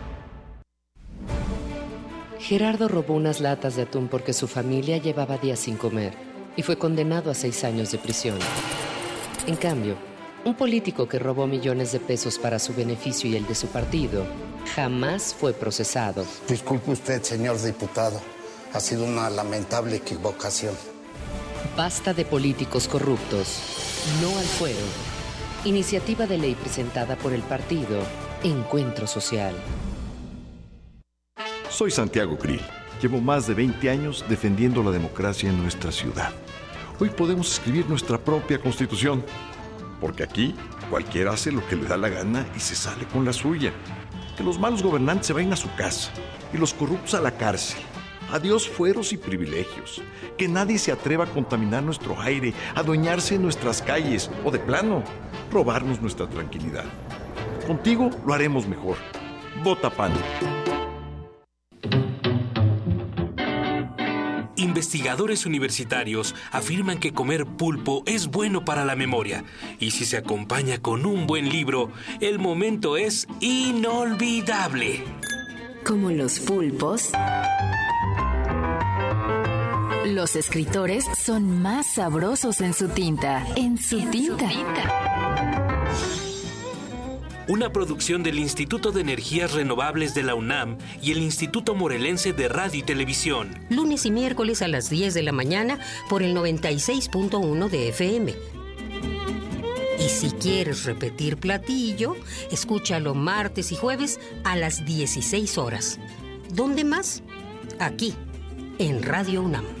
Gerardo robó unas latas de atún porque su familia llevaba días sin comer y fue condenado a seis años de prisión. En cambio, un político que robó millones de pesos para su beneficio y el de su partido jamás fue procesado. Disculpe usted, señor diputado. Ha sido una lamentable equivocación. Basta de políticos corruptos. No al fuero. Iniciativa de ley presentada por el partido Encuentro Social. Soy Santiago Krill. Llevo más de 20 años defendiendo la democracia en nuestra ciudad. Hoy podemos escribir nuestra propia constitución, porque aquí cualquiera hace lo que le da la gana y se sale con la suya. Que los malos gobernantes se vayan a su casa y los corruptos a la cárcel. Adiós fueros y privilegios. Que nadie se atreva a contaminar nuestro aire, adueñarse de nuestras calles o de plano, robarnos nuestra tranquilidad. Contigo lo haremos mejor. Vota PAN. Investigadores universitarios afirman que comer pulpo es bueno para la memoria y si se acompaña con un buen libro, el momento es inolvidable. Como los pulpos, los escritores son más sabrosos en su tinta. En su tinta. Una producción del Instituto de Energías Renovables de la UNAM y el Instituto Morelense de Radio y Televisión. Lunes y miércoles a las 10 de la mañana por el 96.1 de FM. Y si quieres repetir platillo, escúchalo martes y jueves a las 16 horas. ¿Dónde más? Aquí, en Radio UNAM.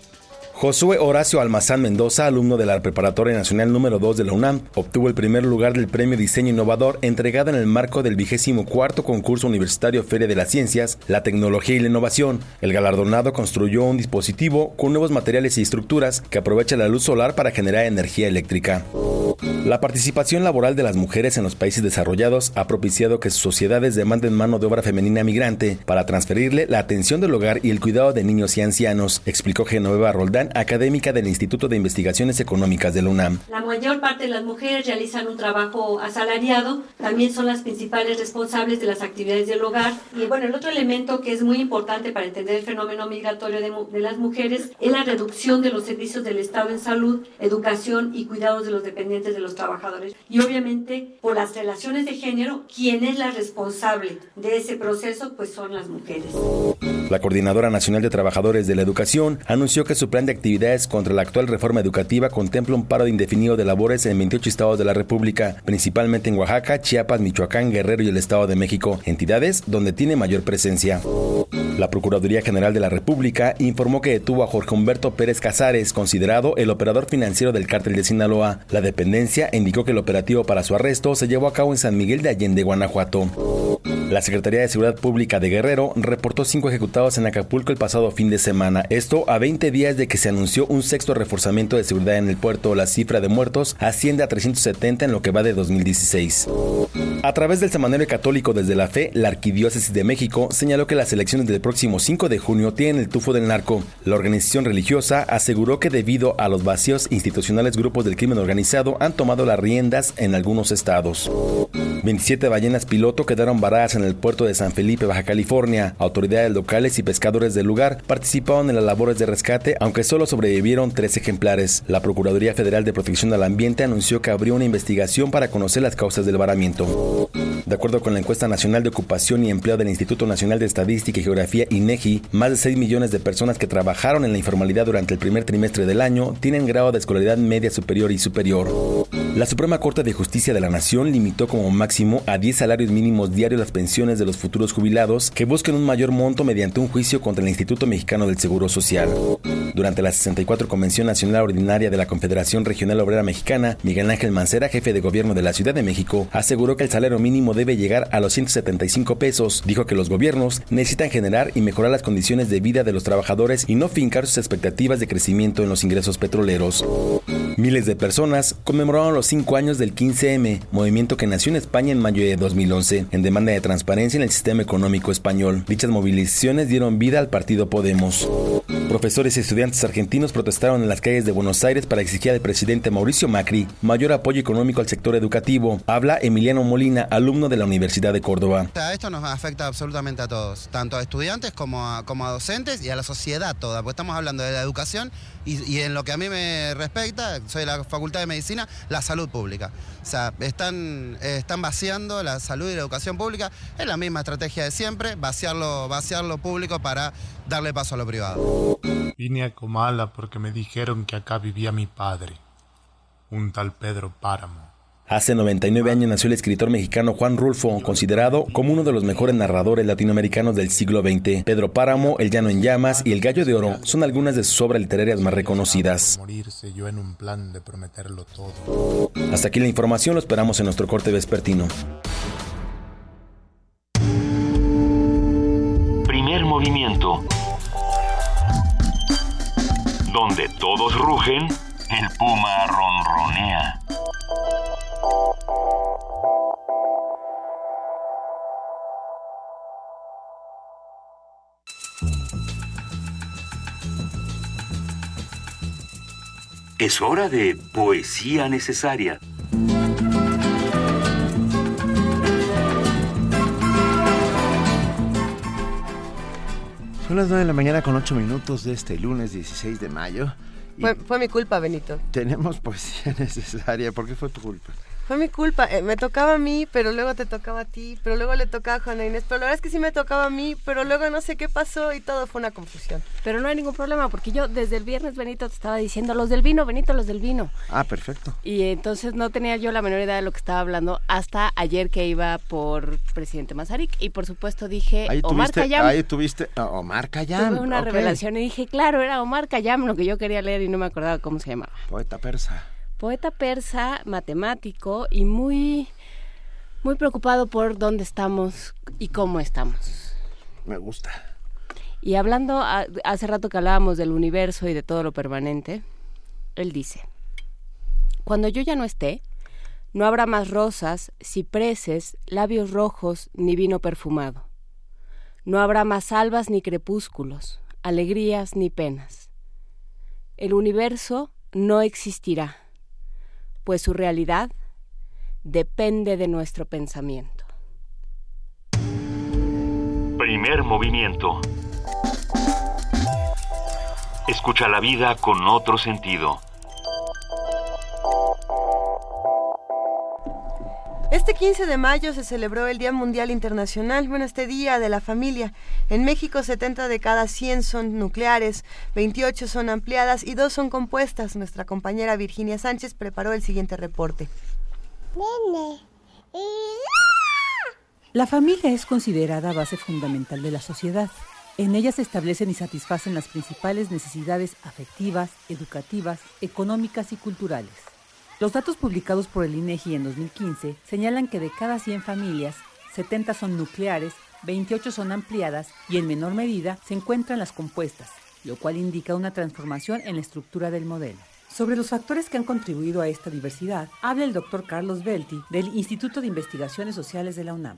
Josué Horacio Almazán Mendoza, alumno de la Preparatoria Nacional número 2 de la UNAM, obtuvo el primer lugar del Premio Diseño Innovador entregada en el marco del vigésimo cuarto concurso universitario Feria de las Ciencias, la Tecnología y la Innovación. El galardonado construyó un dispositivo con nuevos materiales y estructuras que aprovecha la luz solar para generar energía eléctrica. La participación laboral de las mujeres en los países desarrollados ha propiciado que sus sociedades demanden mano de obra femenina migrante para transferirle la atención del hogar y el cuidado de niños y ancianos, explicó Genoveva Roldán, académica del Instituto de Investigaciones Económicas de la UNAM. La mayor parte de las mujeres realizan un trabajo asalariado, también son las principales responsables de las actividades del hogar. Y bueno, el otro elemento que es muy importante para entender el fenómeno migratorio de, de las mujeres es la reducción de los servicios del Estado en salud, educación y cuidados de los dependientes de los trabajadores y obviamente por las relaciones de género, quien es la responsable de ese proceso, pues son las mujeres. La Coordinadora Nacional de Trabajadores de la Educación anunció que su plan de actividades contra la actual reforma educativa contempla un paro indefinido de labores en 28 estados de la República, principalmente en Oaxaca, Chiapas, Michoacán, Guerrero y el Estado de México, entidades donde tiene mayor presencia. La Procuraduría General de la República informó que detuvo a Jorge Humberto Pérez Casares, considerado el operador financiero del cártel de Sinaloa. La dependencia indicó que el operativo para su arresto se llevó a cabo en San Miguel de Allende, Guanajuato. La Secretaría de Seguridad Pública de Guerrero reportó cinco ejecutados en Acapulco el pasado fin de semana. Esto a 20 días de que se anunció un sexto reforzamiento de seguridad en el puerto. La cifra de muertos asciende a 370 en lo que va de 2016. A través del Semanario Católico desde la Fe, la Arquidiócesis de México señaló que las elecciones del próximo 5 de junio tienen el tufo del narco. La organización religiosa aseguró que debido a los vacíos institucionales grupos del crimen organizado han tomado las riendas en algunos estados. 27 ballenas piloto quedaron varadas en el puerto de San Felipe, Baja California. Autoridades locales y pescadores del lugar participaron en las labores de rescate, aunque solo sobrevivieron tres ejemplares. La Procuraduría Federal de Protección al Ambiente anunció que abrió una investigación para conocer las causas del varamiento. De acuerdo con la encuesta nacional de ocupación y empleo del Instituto Nacional de Estadística y Geografía INEGI, más de 6 millones de personas que trabajaron en la informalidad durante el primer trimestre del año tienen grado de escolaridad media superior y superior. La Suprema Corte de Justicia de la Nación limitó como máximo a 10 salarios mínimos diarios las pensiones de los futuros jubilados que busquen un mayor monto mediante un juicio contra el Instituto Mexicano del Seguro Social. Durante la 64 Convención Nacional Ordinaria de la Confederación Regional Obrera Mexicana, Miguel Ángel Mancera, jefe de gobierno de la Ciudad de México, aseguró que el salario mínimo debe llegar a los 175 pesos. Dijo que los gobiernos necesitan generar y mejorar las condiciones de vida de los trabajadores y no fincar sus expectativas de crecimiento en los ingresos petroleros. Miles de personas conmemoraron los cinco años del 15M, movimiento que nació en España en mayo de 2011, en demanda de transparencia en el sistema económico español. Dichas movilizaciones dieron vida al partido Podemos. Profesores y estudiantes argentinos protestaron en las calles de Buenos Aires para exigir al presidente Mauricio Macri mayor apoyo económico al sector educativo. Habla Emiliano Molina, alumno de la Universidad de Córdoba. Esto nos afecta absolutamente a todos, tanto a estudiantes como a, como a docentes y a la sociedad toda, porque estamos hablando de la educación y, en lo que a mí me respecta, soy de la Facultad de Medicina, la salud pública. O sea, están, están vaciando la salud y la educación pública. Es la misma estrategia de siempre, vaciar lo público para darle paso a lo privado. Vine a Comala porque me dijeron que acá vivía mi padre, un tal Pedro Páramo. Hace 99 años nació el escritor mexicano Juan Rulfo, considerado como uno de los mejores narradores latinoamericanos del siglo XX. Pedro Páramo, El Llano en Llamas y El Gallo de Oro son algunas de sus obras literarias más reconocidas. Morirse yo en un plan de prometerlo todo. Hasta aquí la información, lo esperamos en nuestro corte vespertino. Primer movimiento. Donde todos rugen, el puma ronronea. Es hora de poesía necesaria. Son las 9 de la mañana con 8 minutos de este lunes 16 de mayo. Fue, fue, mi culpa, Benito. Tenemos poesía necesaria. ¿Por qué fue tu culpa? Fue mi culpa. Eh, me tocaba a mí, pero luego te tocaba a ti, pero luego le tocaba a Juana Inés. Pero la verdad es que sí me tocaba a mí, pero luego no sé qué pasó y todo fue una confusión. Pero no hay ningún problema, porque yo desde el viernes, Benito, te estaba diciendo los del vino, Benito, los del vino. Ah, perfecto. Y entonces no tenía yo la menor idea de lo que estaba hablando hasta ayer que iba por presidente Mazarik. Y por supuesto dije, ahí Omar tuviste, Cayam. Ahí tuviste a Omar Cayam. Tuve una okay. revelación y dije, claro, era Omar Cayam lo que yo quería leer y no me acordaba cómo se llamaba. Poeta persa poeta persa, matemático y muy, muy preocupado por dónde estamos y cómo estamos. Me gusta. Y hablando, a, hace rato que hablábamos del universo y de todo lo permanente, él dice, cuando yo ya no esté, no habrá más rosas, cipreses, labios rojos, ni vino perfumado. No habrá más albas ni crepúsculos, alegrías ni penas. El universo no existirá pues su realidad depende de nuestro pensamiento. Primer movimiento. Escucha la vida con otro sentido. Este 15 de mayo se celebró el Día Mundial Internacional, bueno, este Día de la Familia. En México 70 de cada 100 son nucleares, 28 son ampliadas y 2 son compuestas. Nuestra compañera Virginia Sánchez preparó el siguiente reporte. La familia es considerada base fundamental de la sociedad. En ella se establecen y satisfacen las principales necesidades afectivas, educativas, económicas y culturales. Los datos publicados por el INEGI en 2015 señalan que de cada 100 familias, 70 son nucleares, 28 son ampliadas y en menor medida se encuentran las compuestas, lo cual indica una transformación en la estructura del modelo. Sobre los factores que han contribuido a esta diversidad, habla el doctor Carlos Belti del Instituto de Investigaciones Sociales de la UNAM.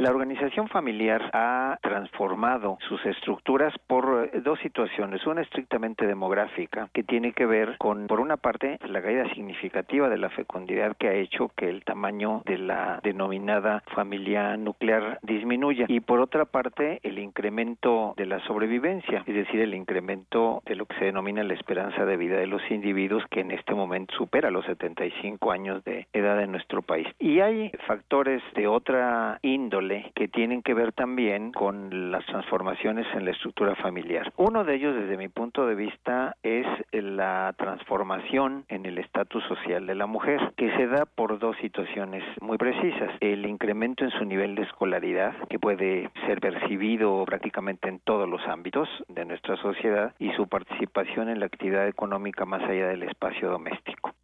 La organización familiar ha transformado sus estructuras por eh, dos situaciones. Una estrictamente demográfica, que tiene que ver con, por una parte, la caída significativa de la fecundidad que ha hecho que el tamaño de la denominada familia nuclear disminuya. Y por otra parte, el incremento de la sobrevivencia, es decir, el incremento de lo que se denomina la esperanza de vida de los individuos, que en este momento supera los 75 años de edad en nuestro país. Y hay factores de otra índole que tienen que ver también con las transformaciones en la estructura familiar. Uno de ellos, desde mi punto de vista, es la transformación en el estatus social de la mujer, que se da por dos situaciones muy precisas. El incremento en su nivel de escolaridad, que puede ser percibido prácticamente en todos los ámbitos de nuestra sociedad, y su participación en la actividad económica más allá del espacio doméstico.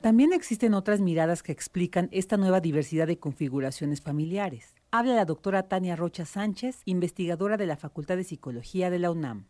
También existen otras miradas que explican esta nueva diversidad de configuraciones familiares. Habla la doctora Tania Rocha Sánchez, investigadora de la Facultad de Psicología de la UNAM.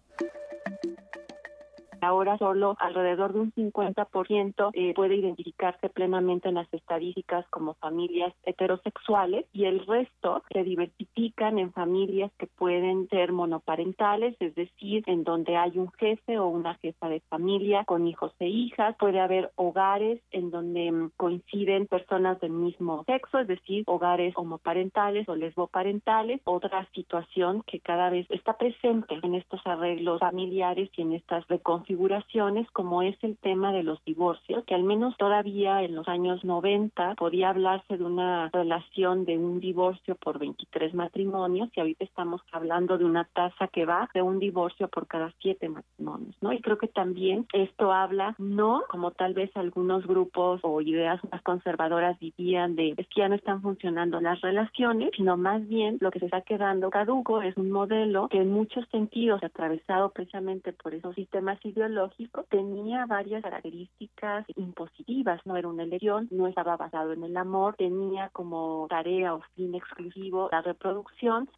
Ahora solo alrededor de un 50% eh, puede identificarse plenamente en las estadísticas como familias heterosexuales y el resto se diversifican en familias que pueden ser monoparentales, es decir, en donde hay un jefe o una jefa de familia con hijos e hijas. Puede haber hogares en donde mm, coinciden personas del mismo sexo, es decir, hogares homoparentales o lesboparentales. Otra situación que cada vez está presente en estos arreglos familiares y en estas reconstrucciones configuraciones como es el tema de los divorcios, que al menos todavía en los años 90 podía hablarse de una relación de un divorcio por 23 matrimonios y ahorita estamos hablando de una tasa que va de un divorcio por cada siete matrimonios, ¿no? Y creo que también esto habla no como tal vez algunos grupos o ideas más conservadoras vivían de es que ya no están funcionando las relaciones, sino más bien lo que se está quedando caduco es un modelo que en muchos sentidos atravesado precisamente por esos sistemas ideológicos biológico tenía varias características impositivas, no era una elección, no estaba basado en el amor, tenía como tarea o fin exclusivo la reproducción.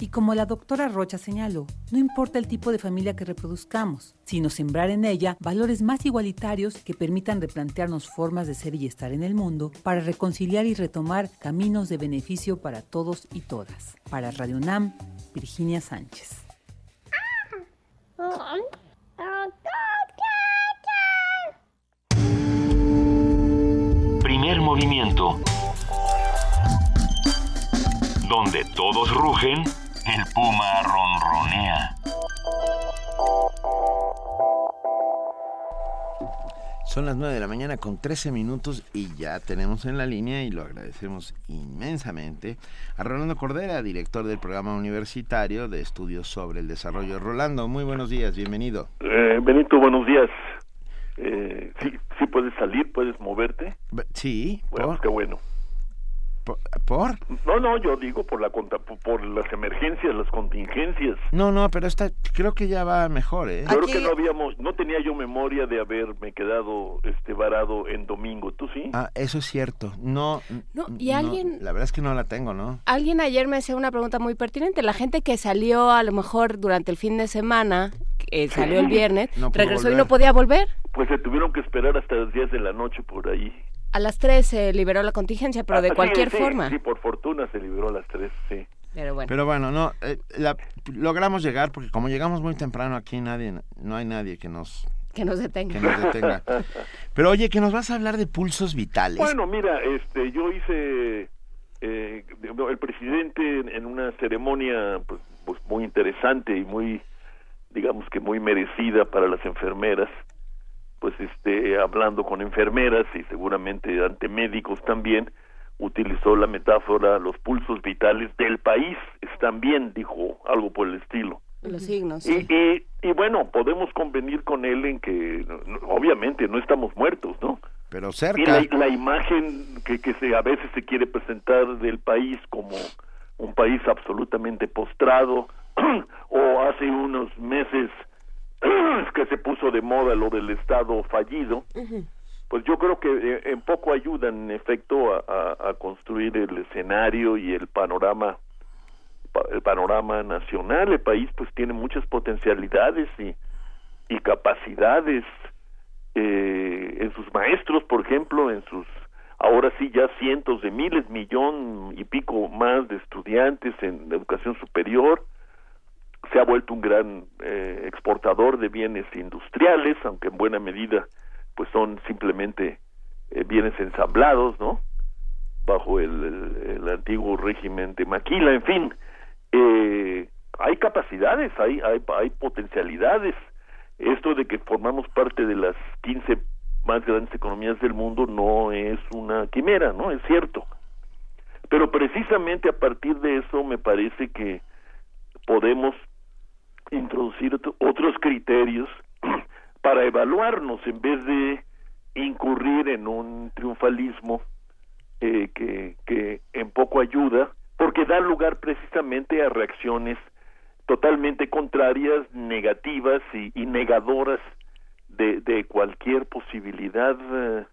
Y como la doctora Rocha señaló, no importa el tipo de familia que reproduzcamos, sino sembrar en ella valores más igualitarios que permitan replantearnos formas de ser y estar en el mundo para reconciliar y retomar caminos de beneficio para todos y todas. Para Radio Nam, Virginia Sánchez. Primer movimiento. Donde todos rugen, el puma ronronea. Son las 9 de la mañana con 13 minutos y ya tenemos en la línea y lo agradecemos inmensamente a Rolando Cordera, director del programa universitario de estudios sobre el desarrollo. Rolando, muy buenos días, bienvenido. Eh, Benito, buenos días. Eh, sí, sí puedes salir, puedes moverte. Sí, bueno, qué bueno. ¿Por? No, no, yo digo por la por las emergencias, las contingencias. No, no, pero esta creo que ya va mejor, ¿eh? Creo que no habíamos, no tenía yo memoria de haberme quedado este varado en domingo, ¿tú sí? Ah, eso es cierto. No, no y alguien la verdad es que no la tengo, ¿no? Alguien ayer me hacía una pregunta muy pertinente, la gente que salió a lo mejor durante el fin de semana, eh, salió el viernes, regresó y no podía volver. Pues se tuvieron que esperar hasta las 10 de la noche por ahí. A las 3 se liberó la contingencia, pero de cualquier forma. Sí, por fortuna se liberó a las 3, sí. Pero bueno. Pero bueno, no, eh, logramos llegar porque como llegamos muy temprano aquí nadie, no hay nadie que nos que nos detenga. Que nos detenga. Pero oye, que nos vas a hablar de pulsos vitales. Bueno, mira, este, yo hice eh, el presidente en una ceremonia pues, pues muy interesante y muy, digamos que muy merecida para las enfermeras pues este hablando con enfermeras y seguramente ante médicos también utilizó la metáfora los pulsos vitales del país están bien dijo algo por el estilo. Los signos y, y, y bueno podemos convenir con él en que obviamente no estamos muertos no pero y cerca. la, la imagen que, que se, a veces se quiere presentar del país como un país absolutamente postrado, o hace unos meses que se puso de moda lo del Estado fallido, pues yo creo que eh, en poco ayudan en efecto a, a- a construir el escenario y el panorama pa- el panorama nacional. El país pues tiene muchas potencialidades y, y capacidades eh, en sus maestros por ejemplo en sus ahora sí ya cientos de miles millón y pico más de estudiantes en educación superior se ha vuelto un gran eh, exportador de bienes industriales aunque en buena medida pues son simplemente eh, bienes ensamblados no bajo el, el- antiguo régimen de Maquila en fin eh, hay capacidades hay, hay hay potencialidades esto de que formamos parte de las 15 más grandes economías del mundo no es una quimera, ¿no? Es cierto. Pero precisamente a partir de eso me parece que podemos introducir otro- otros criterios para evaluarnos en vez de incurrir en un triunfalismo eh, que, que en poco ayuda, porque da lugar precisamente a reacciones totalmente contrarias, negativas y, y negadoras de, de cualquier posibilidad eh,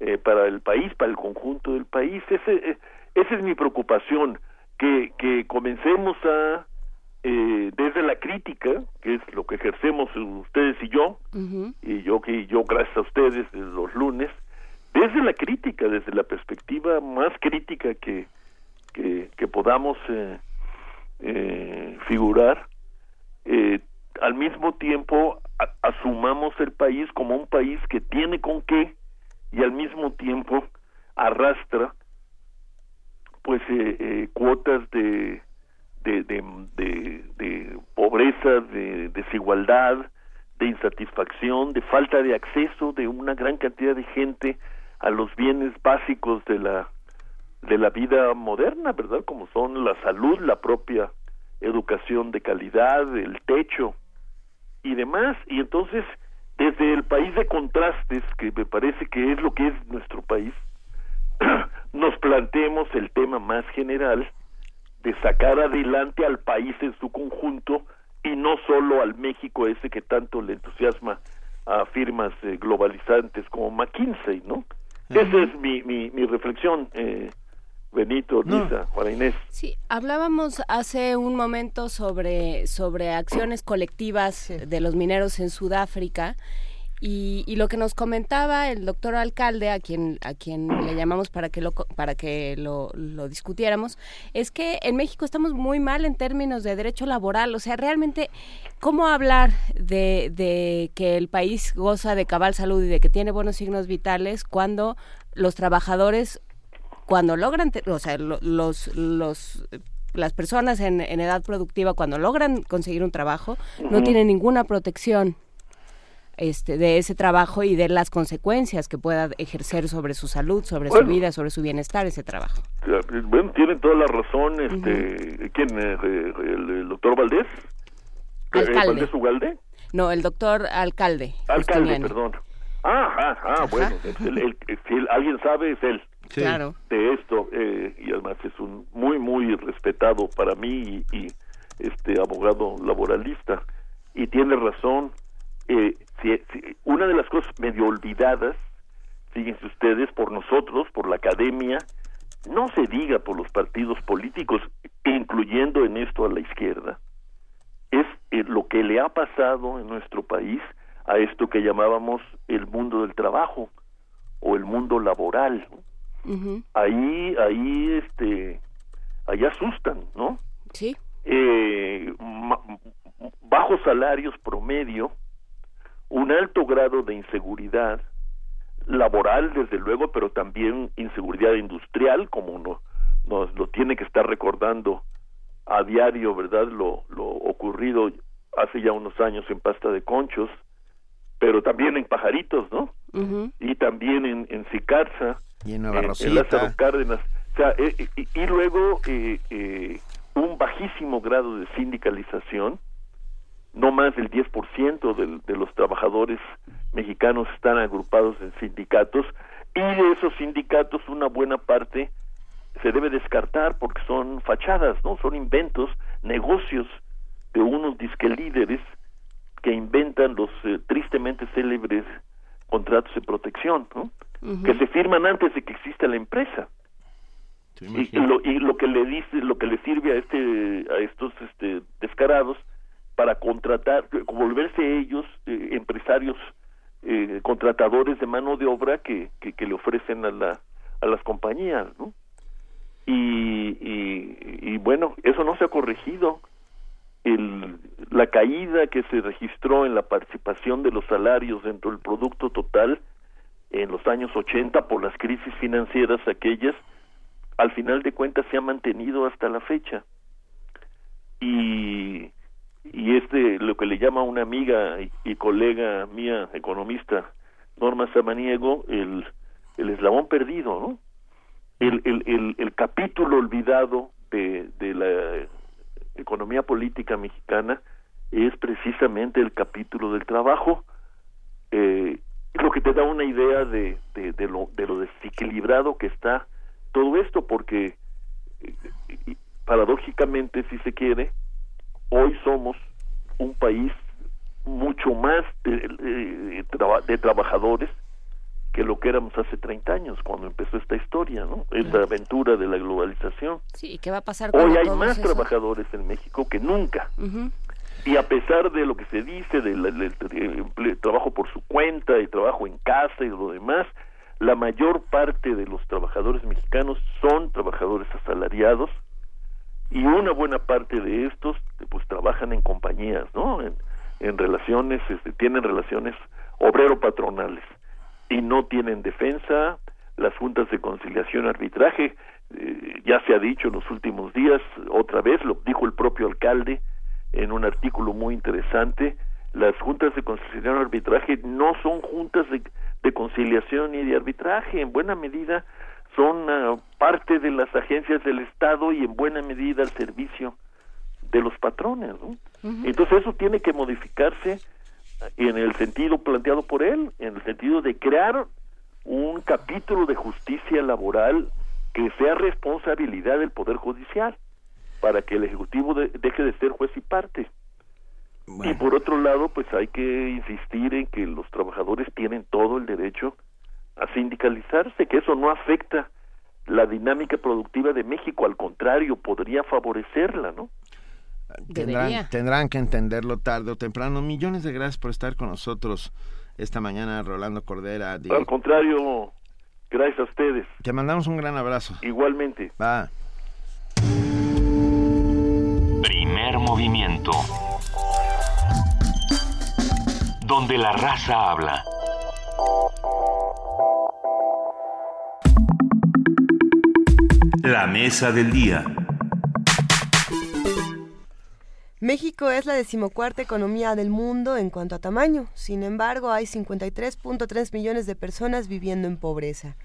eh, para el país, para el conjunto del país. Ese, eh, esa es mi preocupación, que, que comencemos a, eh, desde la crítica, que es lo que ejercemos ustedes y yo, y yo que yo gracias a ustedes desde los lunes, desde la crítica, desde la perspectiva más crítica que, que, que podamos eh, eh, figurar, eh, al mismo tiempo a- asumamos el país como un país que tiene con qué y al mismo tiempo arrastra pues eh, eh, cuotas de de, de, de, pobreza, de desigualdad, de insatisfacción, de falta de acceso de una gran cantidad de gente a los bienes básicos de la de la vida moderna, ¿verdad? Como son la salud, la propia educación de calidad, el techo y demás. Y entonces, desde el país de contrastes, que me parece que es lo que es nuestro país, nos planteemos el tema más general de sacar adelante al país en su conjunto y no solo al México ese que tanto le entusiasma a firmas eh, globalizantes como McKinsey, ¿no? Esa es mi, mi, mi reflexión, eh, Benito, Lisa, Juana Inés. Sí, hablábamos hace un momento sobre, sobre acciones colectivas de los mineros en Sudáfrica y, y lo que nos comentaba el doctor alcalde, a quien, a quien le llamamos para que, lo, para que lo, lo discutiéramos, es que en México estamos muy mal en términos de derecho laboral. O sea, realmente, ¿cómo hablar de, de que el país goza de cabal salud y de que tiene buenos signos vitales cuando los trabajadores cuando logran, o sea, lo- los, los, las personas en, en edad productiva, cuando logran conseguir un trabajo, no tienen ninguna protección este, de ese trabajo y de las consecuencias que pueda ejercer sobre su salud, sobre Bueno. su vida, sobre su bienestar ese trabajo. Eh, Bueno, tienen toda la razón, este, ¿quién? eh, eh, el, el doctor Valdés? Eh, Alcalde. ¿Valdés Ugalde? No, el doctor alcalde. Alcalde, perdón. Ah, ah, ah, bueno, es el- el- si el- alguien sabe es él. Sí. Claro. De esto, eh, y además es un muy, muy respetado para mí y, y, este abogado laboralista. Y tiene razón, eh, una de las cosas medio olvidadas, fíjense ustedes, por nosotros, por la academia, no se diga por los partidos políticos, incluyendo en esto a la izquierda, es eh, lo que le ha pasado en nuestro país a esto que llamábamos el mundo del trabajo o el mundo laboral. Ahí, ahí, este, ahí asustan, ¿no? Sí. Eh, bajos salarios promedio, un alto grado de inseguridad laboral, desde luego, pero también inseguridad industrial, como uno nos lo tiene que estar recordando a diario, ¿verdad? Lo, lo ocurrido hace ya unos años en Pasta de Conchos, pero también en Pajaritos, ¿no? Y también en, en Cicarza, y en Nueva en Lázaro Cárdenas. O sea, eh, eh, y, y luego eh, un bajísimo grado de sindicalización, no más del 10% de, de los trabajadores mexicanos están agrupados en sindicatos y de esos sindicatos una buena parte se debe descartar porque son fachadas, ¿no? Son inventos, negocios de unos disque líderes que inventan los eh, tristemente célebres contratos de protección, ¿no? Que se firman antes de que exista la empresa. Y, lo, y lo que le dice, lo que le sirve a este a estos este descarados para contratar, volverse ellos eh, empresarios eh, contratadores de mano de obra que, que, le ofrecen a, la, a las compañías, ¿no? Y, y, bueno, eso no se ha corregido. El, la caída que se registró en la participación de los salarios dentro del Producto Total en los años 80 por las crisis financieras aquellas, al final de cuentas se ha mantenido hasta la fecha. Y y este lo que le llama una amiga y, colega mía economista Norma Samaniego el el eslabón perdido no el, el, el, capítulo olvidado de, de la economía política mexicana es precisamente el capítulo del trabajo. Eh, lo que te da una idea de, de, lo, de lo desequilibrado que está todo esto porque eh, paradójicamente si se quiere hoy somos un país mucho más de, de, trabajadores que lo que éramos hace 30 años cuando empezó esta historia, ¿no? Esta aventura de la globalización. Sí, ¿qué va a pasar Hoy hay más trabajadores en México que nunca. Y a pesar de lo que se dice del, trabajo por su cuenta y trabajo en casa y lo demás, la mayor parte de los trabajadores mexicanos son trabajadores asalariados y una buena parte de estos pues trabajan en compañías, ¿no? En, en relaciones, este, tienen relaciones obrero-patronales y no tienen defensa, las juntas de conciliación arbitraje, eh, ya se ha dicho en los últimos días, otra vez lo dijo el propio alcalde en un artículo muy interesante, las juntas de conciliación arbitraje no son juntas de, de conciliación ni de arbitraje, en buena medida son ah, parte de las agencias del Estado y en buena medida al servicio de los patrones. ¿no? Entonces eso tiene que modificarse en el sentido planteado por él, en el sentido de crear un capítulo de justicia laboral que sea responsabilidad del Poder Judicial para que el Ejecutivo deje de ser juez y parte. Y por otro lado, pues hay que insistir en que los trabajadores tienen todo el derecho a sindicalizarse, que eso no afecta la dinámica productiva de México, al contrario, podría favorecerla, ¿no? Tendrán, tendrán, que entenderlo tarde o temprano. Millones de gracias por estar con nosotros esta mañana, Rolando Cordera. Al contrario, gracias a ustedes. Te mandamos un gran abrazo. Igualmente. Va. Primer movimiento. Donde la raza habla. La mesa del día. México es la decimocuarta economía del mundo en cuanto a tamaño. Sin embargo, hay 53.3 millones de personas viviendo en pobreza.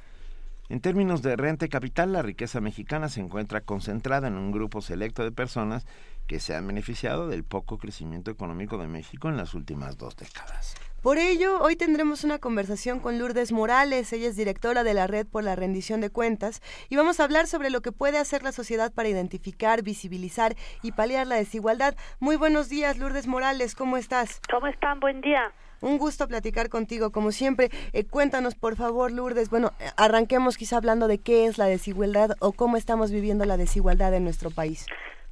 En términos de renta y capital, la riqueza mexicana se encuentra concentrada en un grupo selecto de personas que se han beneficiado del poco crecimiento económico de México en las últimas dos décadas. Por ello, hoy tendremos una conversación con Lourdes Morales, ella es directora de la Red por la Rendición de Cuentas, y vamos a hablar sobre lo que puede hacer la sociedad para identificar, visibilizar y paliar la desigualdad. Muy buenos días, Lourdes Morales, ¿cómo estás? ¿Cómo están? Buen día. Un gusto platicar contigo, como siempre. Eh, cuéntanos, por favor, Lourdes. Bueno, eh, arranquemos quizá hablando de qué es la desigualdad o cómo estamos viviendo la desigualdad en nuestro país.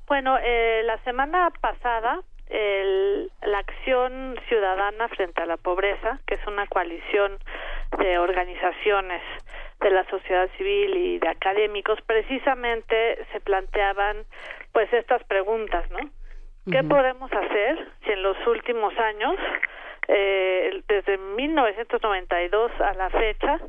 Bueno, eh, la semana pasada el, la acción ciudadana frente a la pobreza, que es una coalición de organizaciones de la sociedad civil y de académicos, precisamente se planteaban pues estas preguntas, ¿no? ¿Qué podemos hacer si en los últimos años, eh, desde 1992 a la fecha,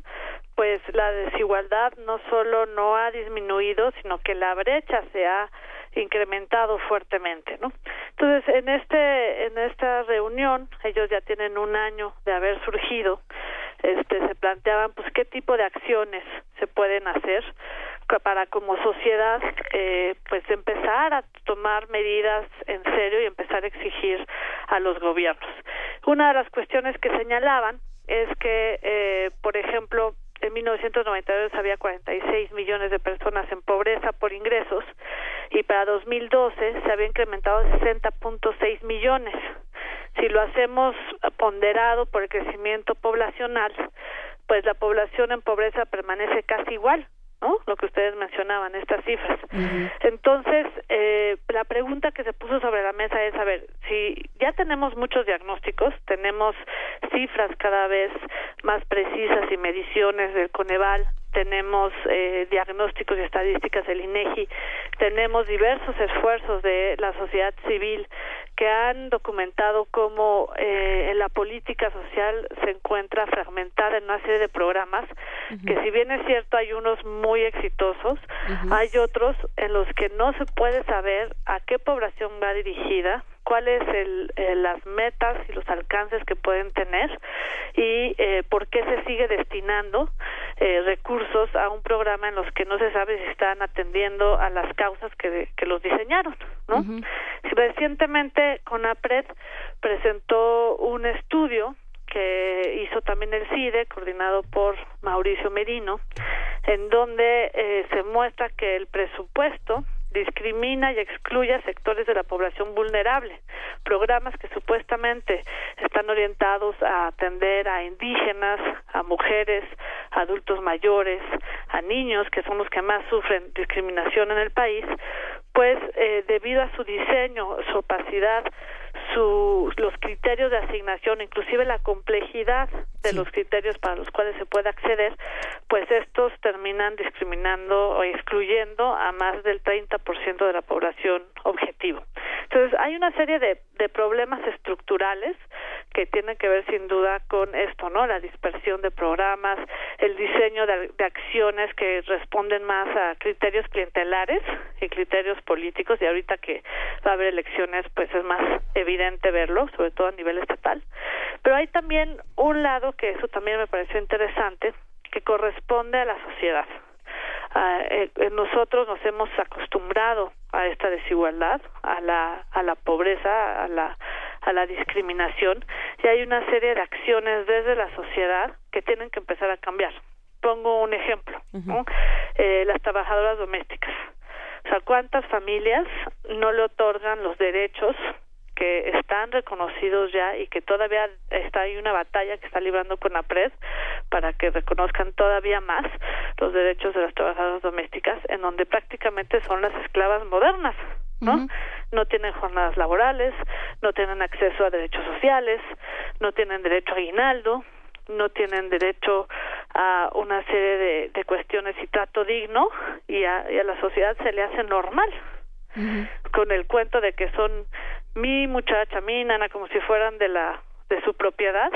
pues la desigualdad no solo no ha disminuido, sino que la brecha se ha incrementado fuertemente, ¿no? Entonces, en este en esta reunión, ellos ya tienen un año de haber surgido, este se planteaban pues qué tipo de acciones se pueden hacer para como sociedad eh, pues empezar a tomar medidas en serio y empezar a exigir a los gobiernos. Una de las cuestiones que señalaban es que, eh, por ejemplo, en 1992 había 46 millones de personas en pobreza por ingresos y para 2012 se había incrementado a 60.6 millones. Si lo hacemos ponderado por el crecimiento poblacional, pues la población en pobreza permanece casi igual, ¿no? Lo que ustedes mencionaban, estas cifras. Entonces, eh, la pregunta que se puso sobre la mesa es, a ver, si ya tenemos muchos diagnósticos, tenemos cifras cada vez más precisas y mediciones del Coneval, tenemos eh, diagnósticos y estadísticas del INEGI, tenemos diversos esfuerzos de la sociedad civil que han documentado cómo eh, la política social se encuentra fragmentada en una serie de programas que si bien es cierto hay unos muy exitosos, hay otros en los que no se puede saber a qué población va dirigida, cuáles el, eh, las metas y los alcances que pueden tener y eh, por qué se sigue destinando eh, recursos a un programa en los que no se sabe si están atendiendo a las causas que, que los diseñaron, ¿no? Recientemente CONAPRED presentó un estudio que hizo también el CIDE, coordinado por Mauricio Merino, en donde eh, se muestra que el presupuesto discrimina y excluye a sectores de la población vulnerable. Programas que supuestamente están orientados a atender a indígenas, a mujeres, a adultos mayores, a niños, que son los que más sufren discriminación en el país, pues eh, debido a su diseño, su opacidad, su, los criterios de asignación, inclusive la complejidad de los criterios para los cuales se puede acceder, pues estos terminan discriminando o excluyendo a más del 30% de la población objetivo. Entonces, hay una serie de, de problemas estructurales que tienen que ver sin duda con esto, ¿no? La dispersión de programas, el diseño de, de acciones que responden más a criterios clientelares y criterios políticos y ahorita que va a haber elecciones, pues es más evidente verlo, sobre todo a nivel estatal. Pero hay también un lado que eso también me pareció interesante, que corresponde a la sociedad. Uh, eh, nosotros nos hemos acostumbrado a esta desigualdad, a la, a la pobreza, a la, a la discriminación, y hay una serie de acciones desde la sociedad que tienen que empezar a cambiar. Pongo un ejemplo, ¿no? eh, las trabajadoras domésticas. O sea, ¿cuántas familias no le otorgan los derechos que están reconocidos ya y que todavía está ahí una batalla que está librando con la PRED para que reconozcan todavía más los derechos de las trabajadoras domésticas, en donde prácticamente son las esclavas modernas, ¿no? No tienen jornadas laborales, no tienen acceso a derechos sociales, no tienen derecho a aguinaldo, no tienen derecho a una serie de, de cuestiones y trato digno y a, y a la sociedad se le hace normal con el cuento de que son mi muchacha, mi nana, como si fueran de la de su propiedad,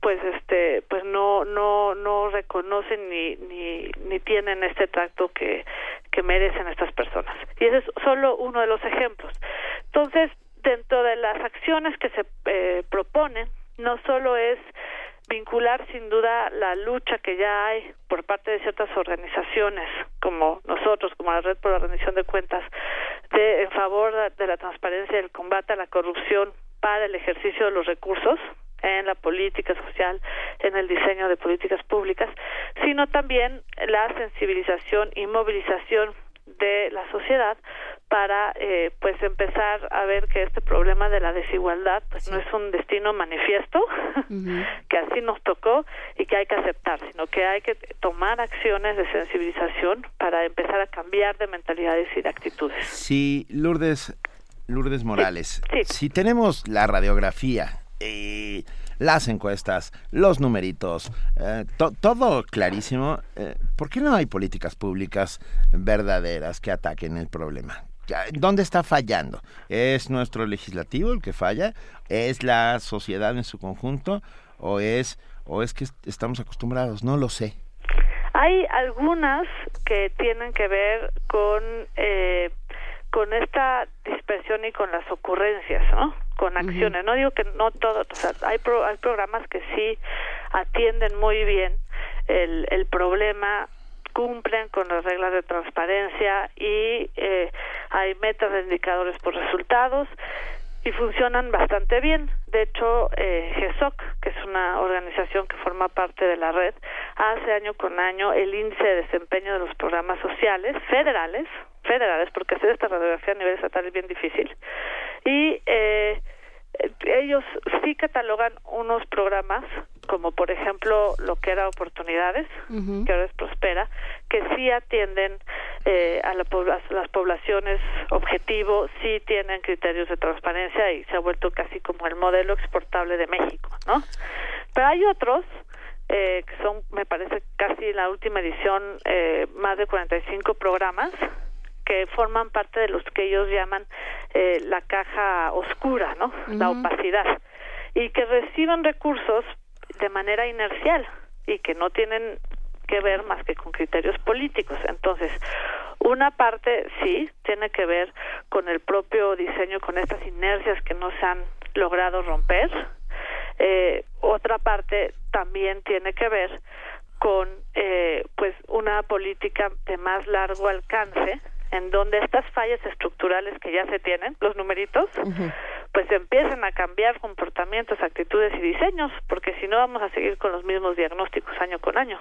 pues este pues no no no reconocen ni ni ni tienen este trato que que merecen estas personas. Y ese es solo uno de los ejemplos. Entonces dentro de las acciones que se eh, proponen no solo es vincular sin duda la lucha que ya hay por parte de ciertas organizaciones como nosotros, como la Red por la Rendición de Cuentas, de, en favor de la transparencia y el combate a la corrupción para el ejercicio de los recursos en la política social, en el diseño de políticas públicas, sino también la sensibilización y movilización de la sociedad para eh, pues empezar a ver que este problema de la desigualdad pues no es un destino manifiesto que así nos tocó y que hay que aceptar sino que hay que tomar acciones de sensibilización para empezar a cambiar de mentalidades y de actitudes. Sí Lourdes Lourdes Morales si tenemos la radiografía y las encuestas, los numeritos, eh, todo clarísimo. Eh, ¿Por qué no hay políticas públicas verdaderas que ataquen el problema? ¿Dónde está fallando? ¿Es nuestro legislativo el que falla? ¿Es la sociedad en su conjunto? ¿O es, o es que estamos acostumbrados? No lo sé. Hay algunas que tienen que ver con eh, con esta dispersión y con las ocurrencias, ¿no? Con acciones. No digo que no todo, o sea, hay, hay programas que sí atienden muy bien el, el problema cumplen con las reglas de transparencia y eh, hay metas de indicadores por resultados y funcionan bastante bien. De hecho, eh, GESOC, que es una organización que forma parte de la red, hace año con año el índice de desempeño de los programas sociales federales, federales, porque hacer esta radiografía a nivel estatal es bien difícil, y eh, ellos sí catalogan unos programas como por ejemplo lo que era oportunidades que ahora es prospera que sí atienden eh, a la las poblaciones objetivo sí tienen criterios de transparencia y se ha vuelto casi como el modelo exportable de México no pero hay otros eh, que son me parece casi la última edición eh, más de 45 programas que forman parte de los que ellos llaman eh, la caja oscura, ¿no? La opacidad. Y que reciben recursos de manera inercial y que no tienen que ver más que con criterios políticos. Entonces, una parte sí tiene que ver con el propio diseño, con estas inercias que no se han logrado romper. Eh, otra parte también tiene que ver con eh, pues una política de más largo alcance en donde estas fallas estructurales que ya se tienen, los numeritos, pues empiecen a cambiar comportamientos, actitudes y diseños, porque si no vamos a seguir con los mismos diagnósticos año con año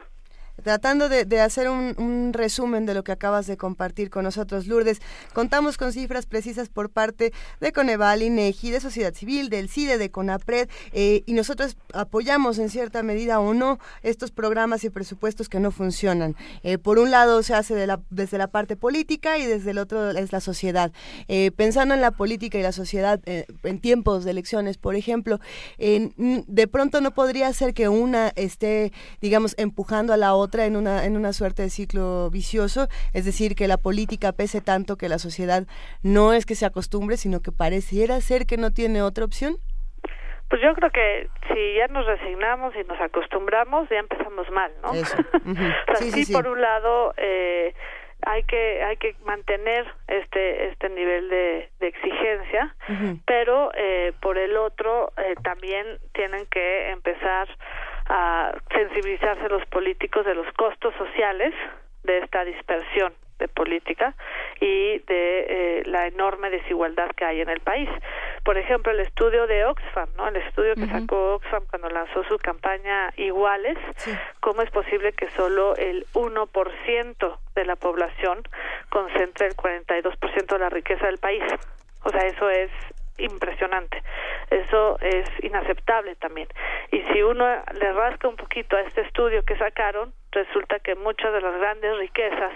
tratando de, hacer un, resumen de lo que acabas de compartir con nosotros, Lourdes, contamos con cifras precisas por parte de Coneval, INEGI, de Sociedad Civil, del CIDE, de CONAPRED, eh, y nosotros apoyamos en cierta medida o no estos programas y presupuestos que no funcionan. Eh, por un lado se hace desde la parte política y desde el otro es la sociedad. Eh, pensando en la política y la sociedad en tiempos de elecciones, por ejemplo, de pronto no podría ser que una esté, digamos, empujando a la otra en una, en una suerte de ciclo vicioso, es decir, que la política pese tanto que la sociedad no es que se acostumbre, sino que pareciera ser que no tiene otra opción? Pues yo creo que si ya nos resignamos y nos acostumbramos, ya empezamos mal, ¿no? sí, por un lado, eh, hay que hay que mantener este este nivel de, exigencia pero eh, por el otro eh, también tienen que empezar a sensibilizarse los políticos de los costos sociales de esta dispersión de política y de eh, la enorme desigualdad que hay en el país. Por ejemplo, el estudio de Oxfam, ¿no? El estudio que sacó Oxfam cuando lanzó su campaña Iguales, cómo es posible que solo el 1% de la población concentre el 42% de la riqueza del país. O sea, eso es impresionante. Eso es inaceptable también. Y si uno le rasca un poquito a este estudio que sacaron, resulta que muchas de las grandes riquezas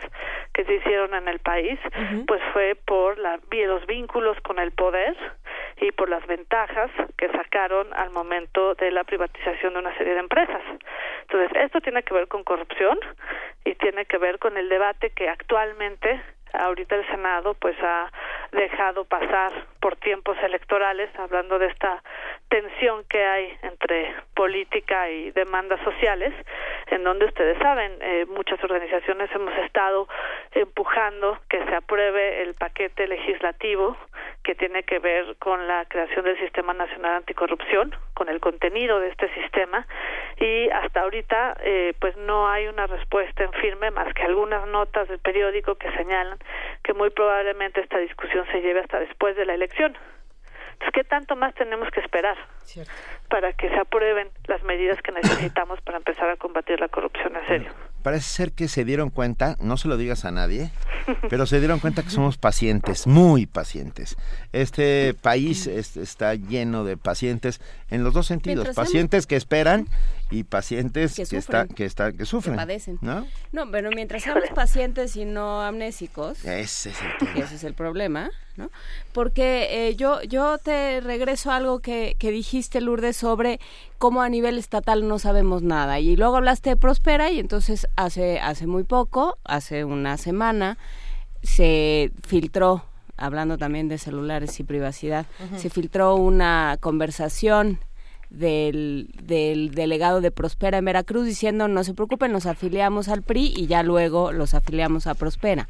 que se hicieron en el país, pues fue por la, los vínculos con el poder y por las ventajas que sacaron al momento de la privatización de una serie de empresas. Entonces, esto tiene que ver con corrupción y tiene que ver con el debate que actualmente ahorita el Senado pues ha dejado pasar por tiempos electorales, hablando de esta tensión que hay entre política y demandas sociales, en donde ustedes saben, eh, muchas organizaciones hemos estado empujando que se apruebe el paquete legislativo que tiene que ver con la creación del Sistema Nacional Anticorrupción, con el contenido de este sistema, y hasta ahorita eh, pues no hay una respuesta en firme más que algunas notas del periódico que señalan que muy probablemente esta discusión se lleve hasta después de la elección. Entonces, ¿qué tanto más tenemos que esperar para que se aprueben las medidas que necesitamos para empezar a combatir la corrupción en serio? Parece ser que se dieron cuenta, no se lo digas a nadie, pero se dieron cuenta que somos pacientes, muy pacientes. Este país está lleno de pacientes en los dos sentidos, pacientes que esperan y pacientes que, está, que, está, que sufren. padecen. ¿no? no, pero mientras seamos pacientes y no amnésicos, ese es el, ese es el problema, ¿no? Porque eh, yo, yo te regreso a algo que, que dijiste, Lourdes, sobre cómo a nivel estatal no sabemos nada. Y luego hablaste de Prospera y entonces hace, hace muy poco, hace una semana, se filtró hablando también de celulares y privacidad, se filtró una conversación del, del delegado de Prospera en Veracruz diciendo no se preocupen, nos afiliamos al PRI y ya luego los afiliamos a Prospera.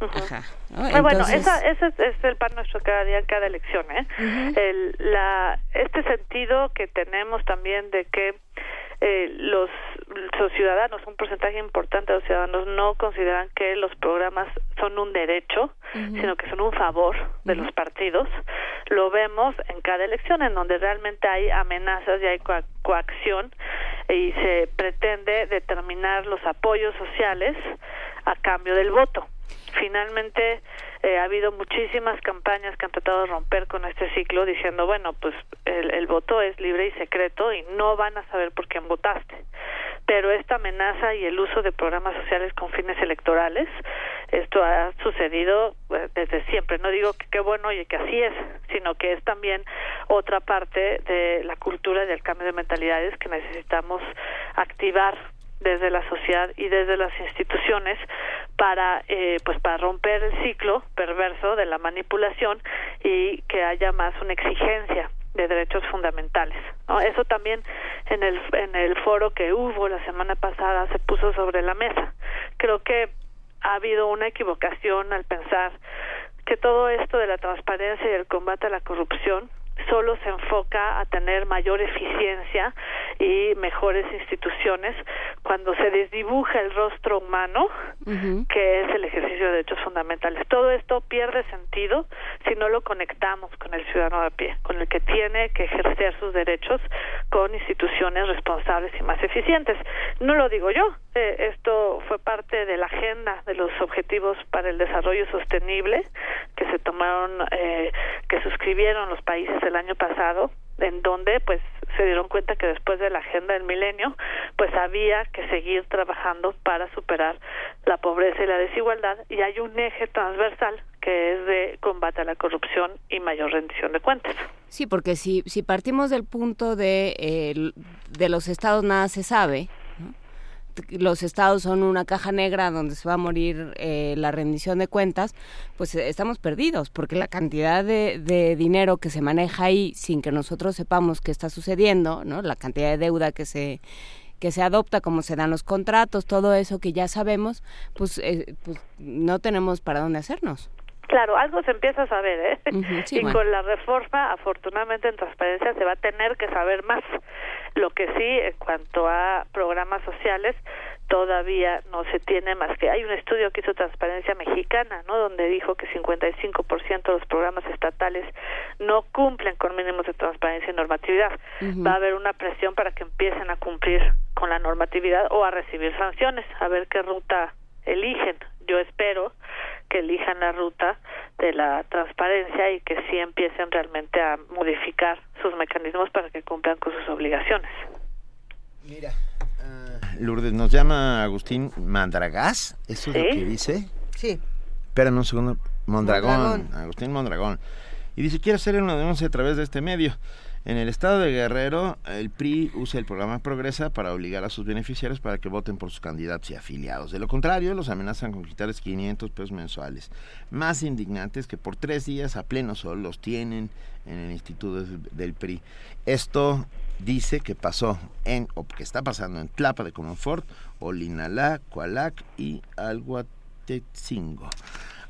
Ajá. Ah, bueno, esa, ese es, el pan nuestro cada día, en cada elección, ¿eh? el, la, este sentido que tenemos también de que eh, los, los ciudadanos, un porcentaje importante de los ciudadanos no consideran que los programas son un derecho, sino que son un favor de los partidos. Lo vemos en cada elección, en donde realmente hay amenazas y hay coacción y se pretende determinar los apoyos sociales a cambio del voto. Finalmente, eh, ha habido muchísimas campañas que han tratado de romper con este ciclo diciendo, bueno, pues el, el voto es libre y secreto y no van a saber por quién votaste. Pero esta amenaza y el uso de programas sociales con fines electorales, esto ha sucedido eh, desde siempre. No digo que qué bueno y que así es, sino que es también otra parte de la cultura y del cambio de mentalidades que necesitamos activar desde la sociedad y desde las instituciones para eh, pues para romper el ciclo perverso de la manipulación y que haya más una exigencia de derechos fundamentales ¿no? eso también en el en el foro que hubo la semana pasada se puso sobre la mesa creo que ha habido una equivocación al pensar que todo esto de la transparencia y el combate a la corrupción solo se enfoca a tener mayor eficiencia y mejores instituciones cuando se desdibuja el rostro humano, que es el ejercicio de derechos fundamentales. Todo esto pierde sentido si no lo conectamos con el ciudadano de pie, con el que tiene que ejercer sus derechos con instituciones responsables y más eficientes. No lo digo yo, eh, esto fue parte de la agenda de los objetivos para el desarrollo sostenible que se tomaron, eh, que suscribieron los países año pasado en donde pues se dieron cuenta que después de la agenda del milenio pues había que seguir trabajando para superar la pobreza y la desigualdad y hay un eje transversal que es de combate a la corrupción y mayor rendición de cuentas. Sí, porque si, si partimos del punto de, eh, de los estados nada se sabe, los estados son una caja negra donde se va a morir eh, la rendición de cuentas, pues eh, estamos perdidos, porque la cantidad de, de, dinero que se maneja ahí sin que nosotros sepamos qué está sucediendo, ¿no? La cantidad de deuda que se que se adopta, cómo se dan los contratos, todo eso que ya sabemos, pues, eh, pues no tenemos para dónde hacernos. Claro, algo se empieza a saber, ¿eh? y con la reforma, afortunadamente en transparencia se va a tener que saber más. Lo que sí, en cuanto a programas sociales, todavía no se tiene más que hay un estudio que hizo Transparencia Mexicana, ¿no? Donde dijo que 55% de los programas estatales no cumplen con mínimos de transparencia y normatividad. Va a haber una presión para que empiecen a cumplir con la normatividad o a recibir sanciones, a ver qué ruta eligen. Yo espero que elijan la ruta de la transparencia y que sí empiecen realmente a modificar sus mecanismos para que cumplan con sus obligaciones. Mira, uh, Lourdes, nos llama Agustín Mandragás, ¿eso es lo que dice? Sí. Espérame un segundo, Mondragón, Agustín Mondragón. Y dice, quiero hacer una denuncia a través de este medio. En el estado de Guerrero, el PRI usa el programa Progresa para obligar a sus beneficiarios para que voten por sus candidatos y afiliados. De lo contrario, los amenazan con quitarles 500 pesos mensuales. Más indignantes que por tres días a pleno sol los tienen en el instituto del PRI. Esto dice que pasó en, o que está pasando en Tlapa de Comonfort, Olinalá, Cualac y Alguatetzingo.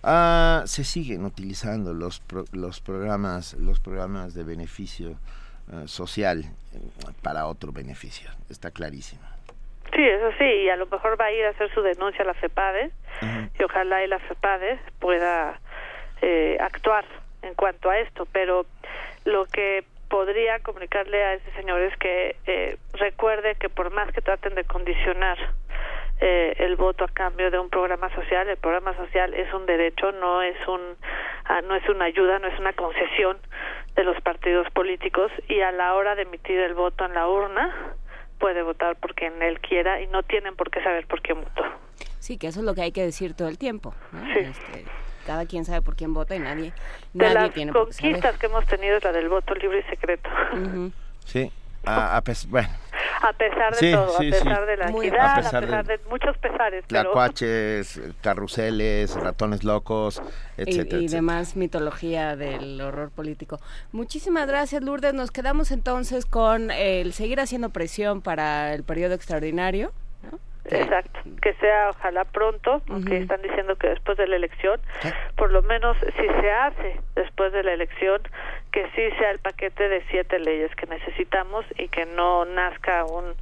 Ah, se siguen utilizando los, los programas los programas de beneficio eh, social eh, para otro beneficio. Está clarísimo. Sí, eso sí, y a lo mejor va a ir a hacer su denuncia a la FEPADE y ojalá y la FEPADE pueda eh, actuar en cuanto a esto, pero lo que podría comunicarle a ese señor es que recuerde que por más que traten de condicionar el voto a cambio de un programa social. El programa social es un derecho, no es un ah, no es una ayuda, no es una concesión de los partidos políticos y a la hora de emitir el voto en la urna puede votar por quien él quiera y no tienen por qué saber por quién votó. Sí, que eso es lo que hay que decir todo el tiempo. Este, cada quien sabe por quién vota y nadie, de nadie las tiene conquistas que hemos tenido es la del voto libre y secreto. Sí, a, a bueno. A pesar de Sí, todo, sí, a pesar sí. de la Muy equidad, a a pesar de- de... muchos pesares, pero Tlacuaches, carruseles, ratones locos, y, etcétera, y etcétera. demás mitología del horror político. Muchísimas gracias, Lourdes. Nos quedamos entonces con el seguir haciendo presión para el periodo extraordinario. ¿no? Exacto, que sea ojalá pronto, aunque están diciendo que después de la elección, por lo menos si se hace después de la elección, que sí sea el paquete de siete leyes que necesitamos y que no nazca un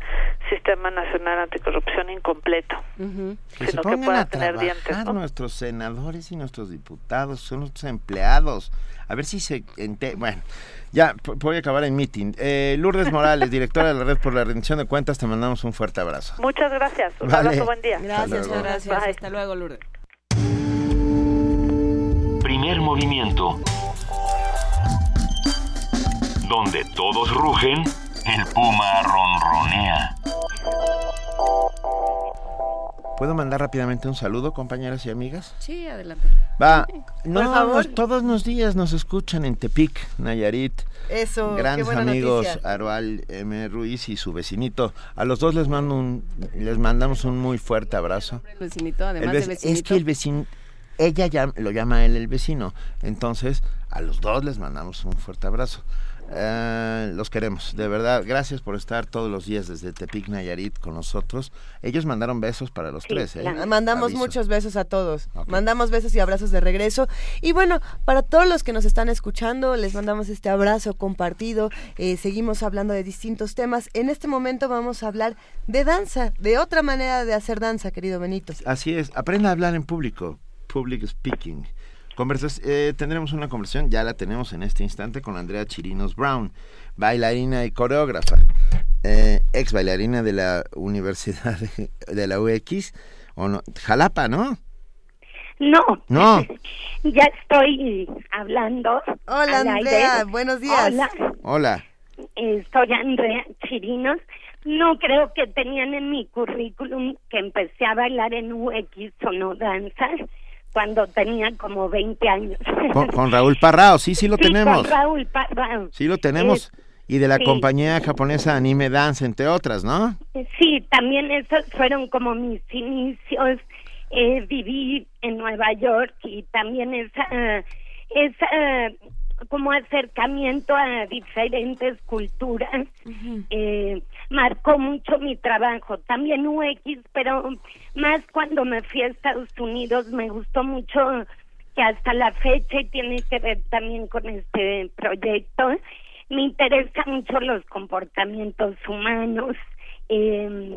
sistema nacional anticorrupción incompleto, Que se sino que pongan pueda a tener trabajar dientes. ¿no? nuestros senadores y nuestros diputados, son nuestros empleados. A ver si se... ente- Bueno, ya voy a acabar el meeting. Eh, Lourdes Morales, directora de la Red por la Rendición de Cuentas, te mandamos un fuerte abrazo. Muchas gracias, un Vale. abrazo, buen día. Gracias, Hasta. Gracias, Bye. hasta luego, Lourdes. Primer movimiento. Donde todos rugen, el puma ronronea. ¿Puedo mandar rápidamente un saludo, compañeras y amigas? Sí, adelante. Va, no, favor. nos- todos los días nos escuchan en Tepic, Nayarit. Eso, qué Grandes buena amigos, noticia. Arual M. Ruiz y su vecinito. A los dos les mando un, les mandamos un muy fuerte abrazo. El vecinito, El además vec- de vecinito. Es que el vecino, ella ya lo llama él el vecino. Entonces, a los dos les mandamos un fuerte abrazo. Eh, los queremos, de verdad. Gracias por estar todos los días desde Tepic Nayarit con nosotros. Ellos mandaron besos para los tres. ¿eh? Mandamos Aviso. muchos besos a todos. Mandamos besos y abrazos de regreso. Y bueno, para todos los que nos están escuchando, les mandamos este abrazo compartido. Eh, seguimos hablando de distintos temas. En este momento vamos a hablar de danza, de otra manera de hacer danza, querido Benito. Así es, aprenda a hablar en público, public speaking. Conversas, eh, tendremos una conversación, ya la tenemos en este instante con Andrea Chirinos Brown, bailarina y coreógrafa, eh, ex bailarina de la Universidad de, de la UX, o no, Jalapa, ¿no? No. No. Ya estoy hablando. Hola, Andrea, aire. buenos días. Hola, Hola. soy Andrea Chirinos. No creo que tenían en mi currículum que empecé a bailar en UX o no danza cuando tenía como 20 años. Con, con Raúl Parrao, sí, sí lo Sí, tenemos. Con Raúl Parrao. Sí lo tenemos. Y de la sí. compañía japonesa Anime Dance, entre otras, ¿no? Sí, también esos fueron como mis inicios. Eh, viví en Nueva York y también esa, esa como acercamiento a diferentes culturas eh, marcó mucho mi trabajo. También UX, pero más cuando me fui a Estados Unidos me gustó mucho que hasta la fecha y tiene que ver también con este proyecto. Me interesan mucho los comportamientos humanos, eh,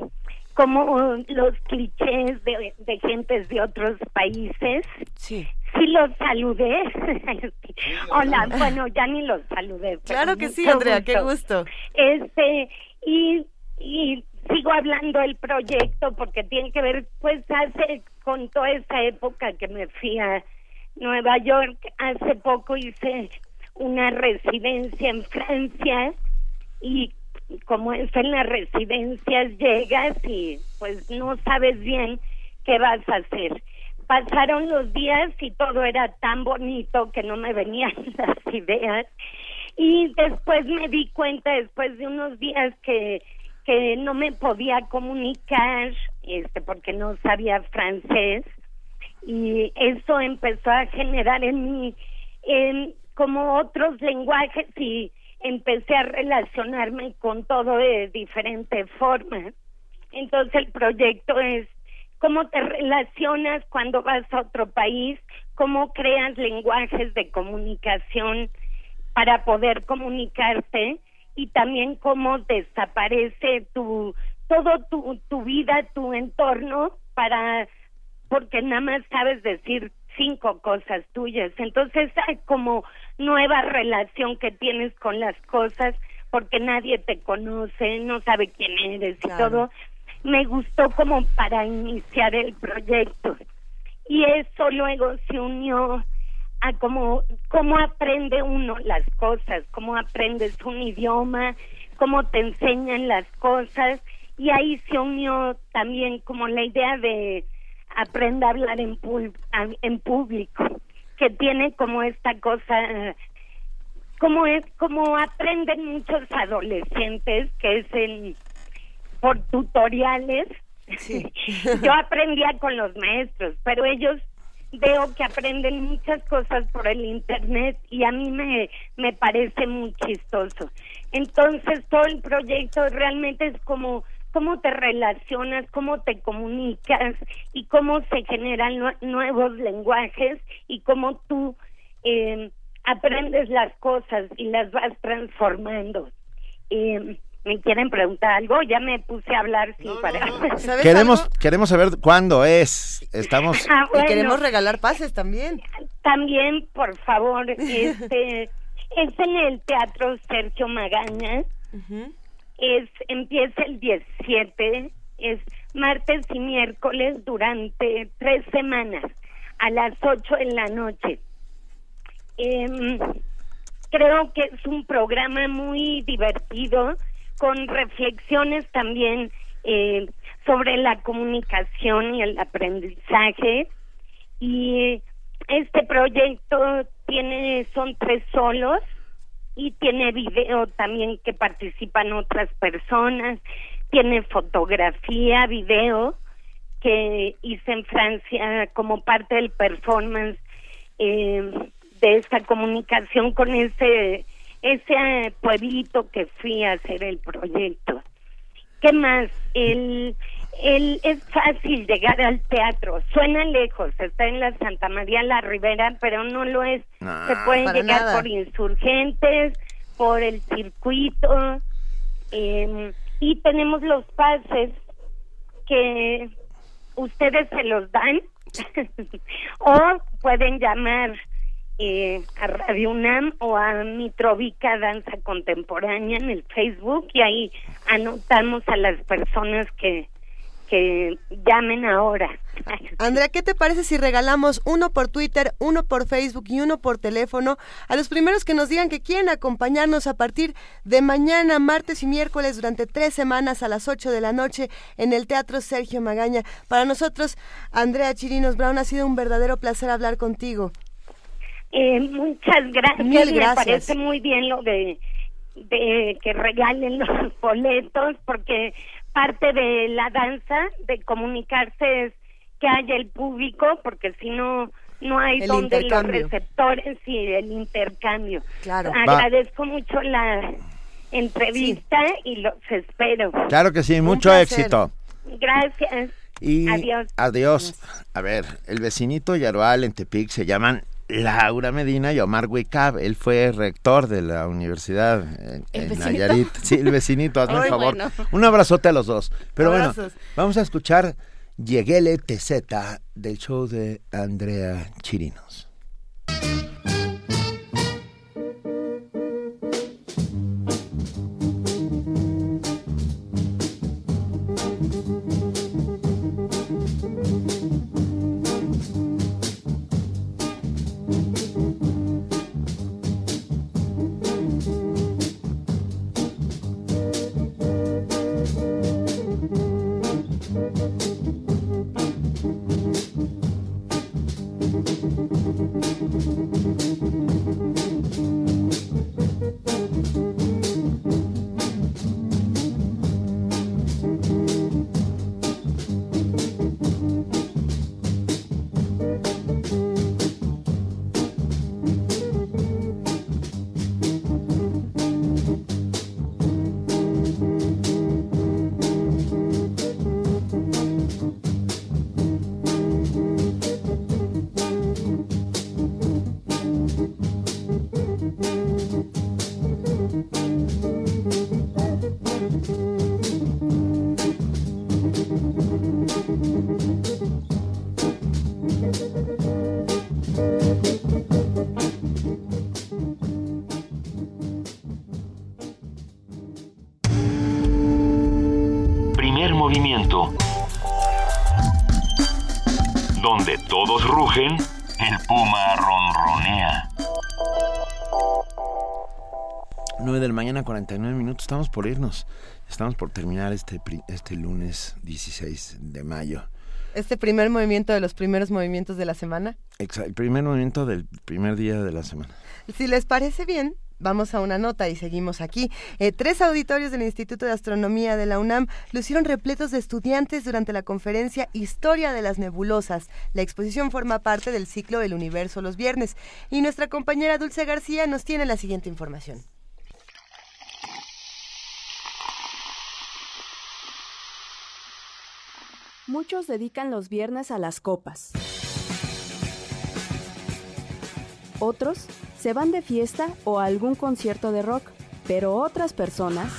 como los clichés de, de gentes de otros países. Sí. Sí los saludé. Hola, bueno, ya ni los saludé. Claro que sí, Andrea, qué gusto. Este, y, sigo hablando del proyecto porque tiene que ver, pues, hace, con toda esa época que me fui a Nueva York, hace poco hice una residencia en Francia y como es en las residencias llegas y pues no sabes bien qué vas a hacer. Pasaron los días y todo era tan bonito que no me venían las ideas y después me di cuenta después de unos días que que no me podía comunicar este porque no sabía francés y eso empezó a generar en mí como otros lenguajes y empecé a relacionarme con todo de diferente forma. Entonces el proyecto es cómo te relacionas cuando vas a otro país, cómo creas lenguajes de comunicación para poder comunicarte y también cómo desaparece tu todo tu, tu vida, tu entorno para porque nada más sabes decir cinco cosas tuyas. Entonces hay como nueva relación que tienes con las cosas porque nadie te conoce, no sabe quién eres y todo. Me gustó como para iniciar el proyecto. Y eso luego se unió a cómo, cómo aprende uno las cosas, cómo aprendes un idioma, cómo te enseñan las cosas. Y ahí se unió también como la idea de aprende a hablar en, pul- en público, que tiene como esta cosa, como es, como aprenden muchos adolescentes, que es en, por tutoriales. Yo aprendía con los maestros, pero ellos veo que aprenden muchas cosas por el internet y a mí me, me parece muy chistoso. Entonces todo el proyecto realmente es como cómo te relacionas, cómo te comunicas y cómo se generan nuevos lenguajes y cómo tú eh, aprendes las cosas y las vas transformando. Eh, ¿Me quieren preguntar algo? Ya me puse a hablar sin parar. Queremos, queremos saber cuándo es. Estamos... Ah, y queremos regalar pases también. También, por favor, este es en el Teatro Sergio Magaña. Es empieza el 17, es martes y miércoles durante tres semanas a las 8 en la noche. Eh, creo que es un programa muy divertido con reflexiones también eh, sobre la comunicación y el aprendizaje. Y este proyecto tiene son tres solos y tiene video también que participan otras personas. Tiene fotografía video que hice en Francia como parte del performance eh, de esta comunicación con ese ese pueblito que fui a hacer el proyecto. ¿Qué más? El, el, es fácil llegar al teatro. Suena lejos, está en la Santa María la Ribera, pero no lo es. Se pueden llegar por insurgentes, por el circuito. Eh, y tenemos los pases que ustedes se los dan o pueden llamar eh, a Radio UNAM o a Mitrovica Danza Contemporánea en el Facebook y ahí anotamos a las personas que, que llamen ahora. Andrea, ¿qué te parece si regalamos uno por Twitter, uno por Facebook y uno por teléfono a los primeros que nos digan que quieren acompañarnos a partir de mañana, martes y miércoles durante tres semanas a las 8 de la noche en el Teatro Sergio Magaña? Para nosotros, Andrea Chirinos Brown, ha sido un verdadero placer hablar contigo. Eh, muchas gracias. Me parece muy bien lo de, de que regalen los boletos porque parte de la danza, de comunicarse es que haya el público, porque si no, no hay donde los receptores y el intercambio. Claro. Agradezco mucho la entrevista y los espero. Claro que sí, mucho éxito. Gracias. Y adiós. Adiós. A ver, el vecinito Yarual en Tepic se llaman Laura Medina y Omar Wicab. Él fue rector de la universidad en, Nayarit. Sí, el vecinito, hazme un favor. Un abrazote a los dos. Pero bueno, vamos a escuchar Lleguele TZ del show de Andrea Chirinos. Todos rugen, el puma ronronea. 9 de la mañana, 49 minutos. Estamos por irnos. Estamos por terminar este, este lunes 16 de mayo. Este primer movimiento de los primeros movimientos de la semana. Exacto, el primer movimiento del primer día de la semana. Si les parece bien, Vamos a una nota y seguimos aquí. Eh, tres auditorios del Instituto de Astronomía de la UNAM lucieron repletos de estudiantes durante la conferencia Historia de las Nebulosas. La exposición forma parte del ciclo El Universo los viernes. Y nuestra compañera Dulce García nos tiene la siguiente información. Muchos dedican los viernes a las copas. Otros se van de fiesta o a algún concierto de rock, pero otras personas,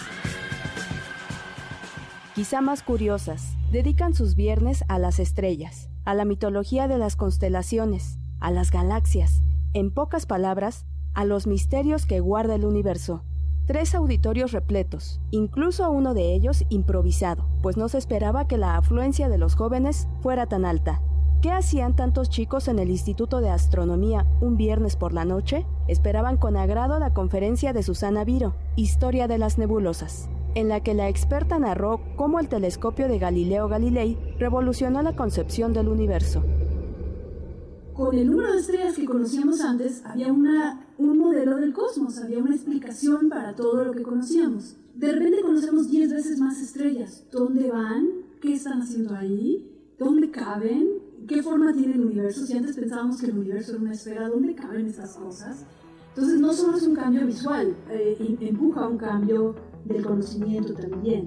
quizá más curiosas, dedican sus viernes a las estrellas, a la mitología de las constelaciones, a las galaxias, en pocas palabras, a los misterios que guarda el universo. Tres auditorios repletos, incluso uno de ellos improvisado, pues no se esperaba que la afluencia de los jóvenes fuera tan alta. ¿Qué hacían tantos chicos en el Instituto de Astronomía un viernes por la noche? Esperaban con agrado la conferencia de Susana Viro, Historia de las Nebulosas, en la que la experta narró cómo el telescopio de Galileo Galilei revolucionó la concepción del universo. Con el número de estrellas que conocíamos antes, había una, un modelo del cosmos, había una explicación para todo lo que conocíamos. De repente conocemos 10 veces más estrellas. ¿Dónde van? ¿Qué están haciendo ahí? ¿Dónde caben? ¿Qué forma tiene el universo? Si antes pensábamos que el universo era una esfera, ¿dónde caben estas cosas? Entonces no solo es un cambio visual, eh, empuja un cambio del conocimiento también.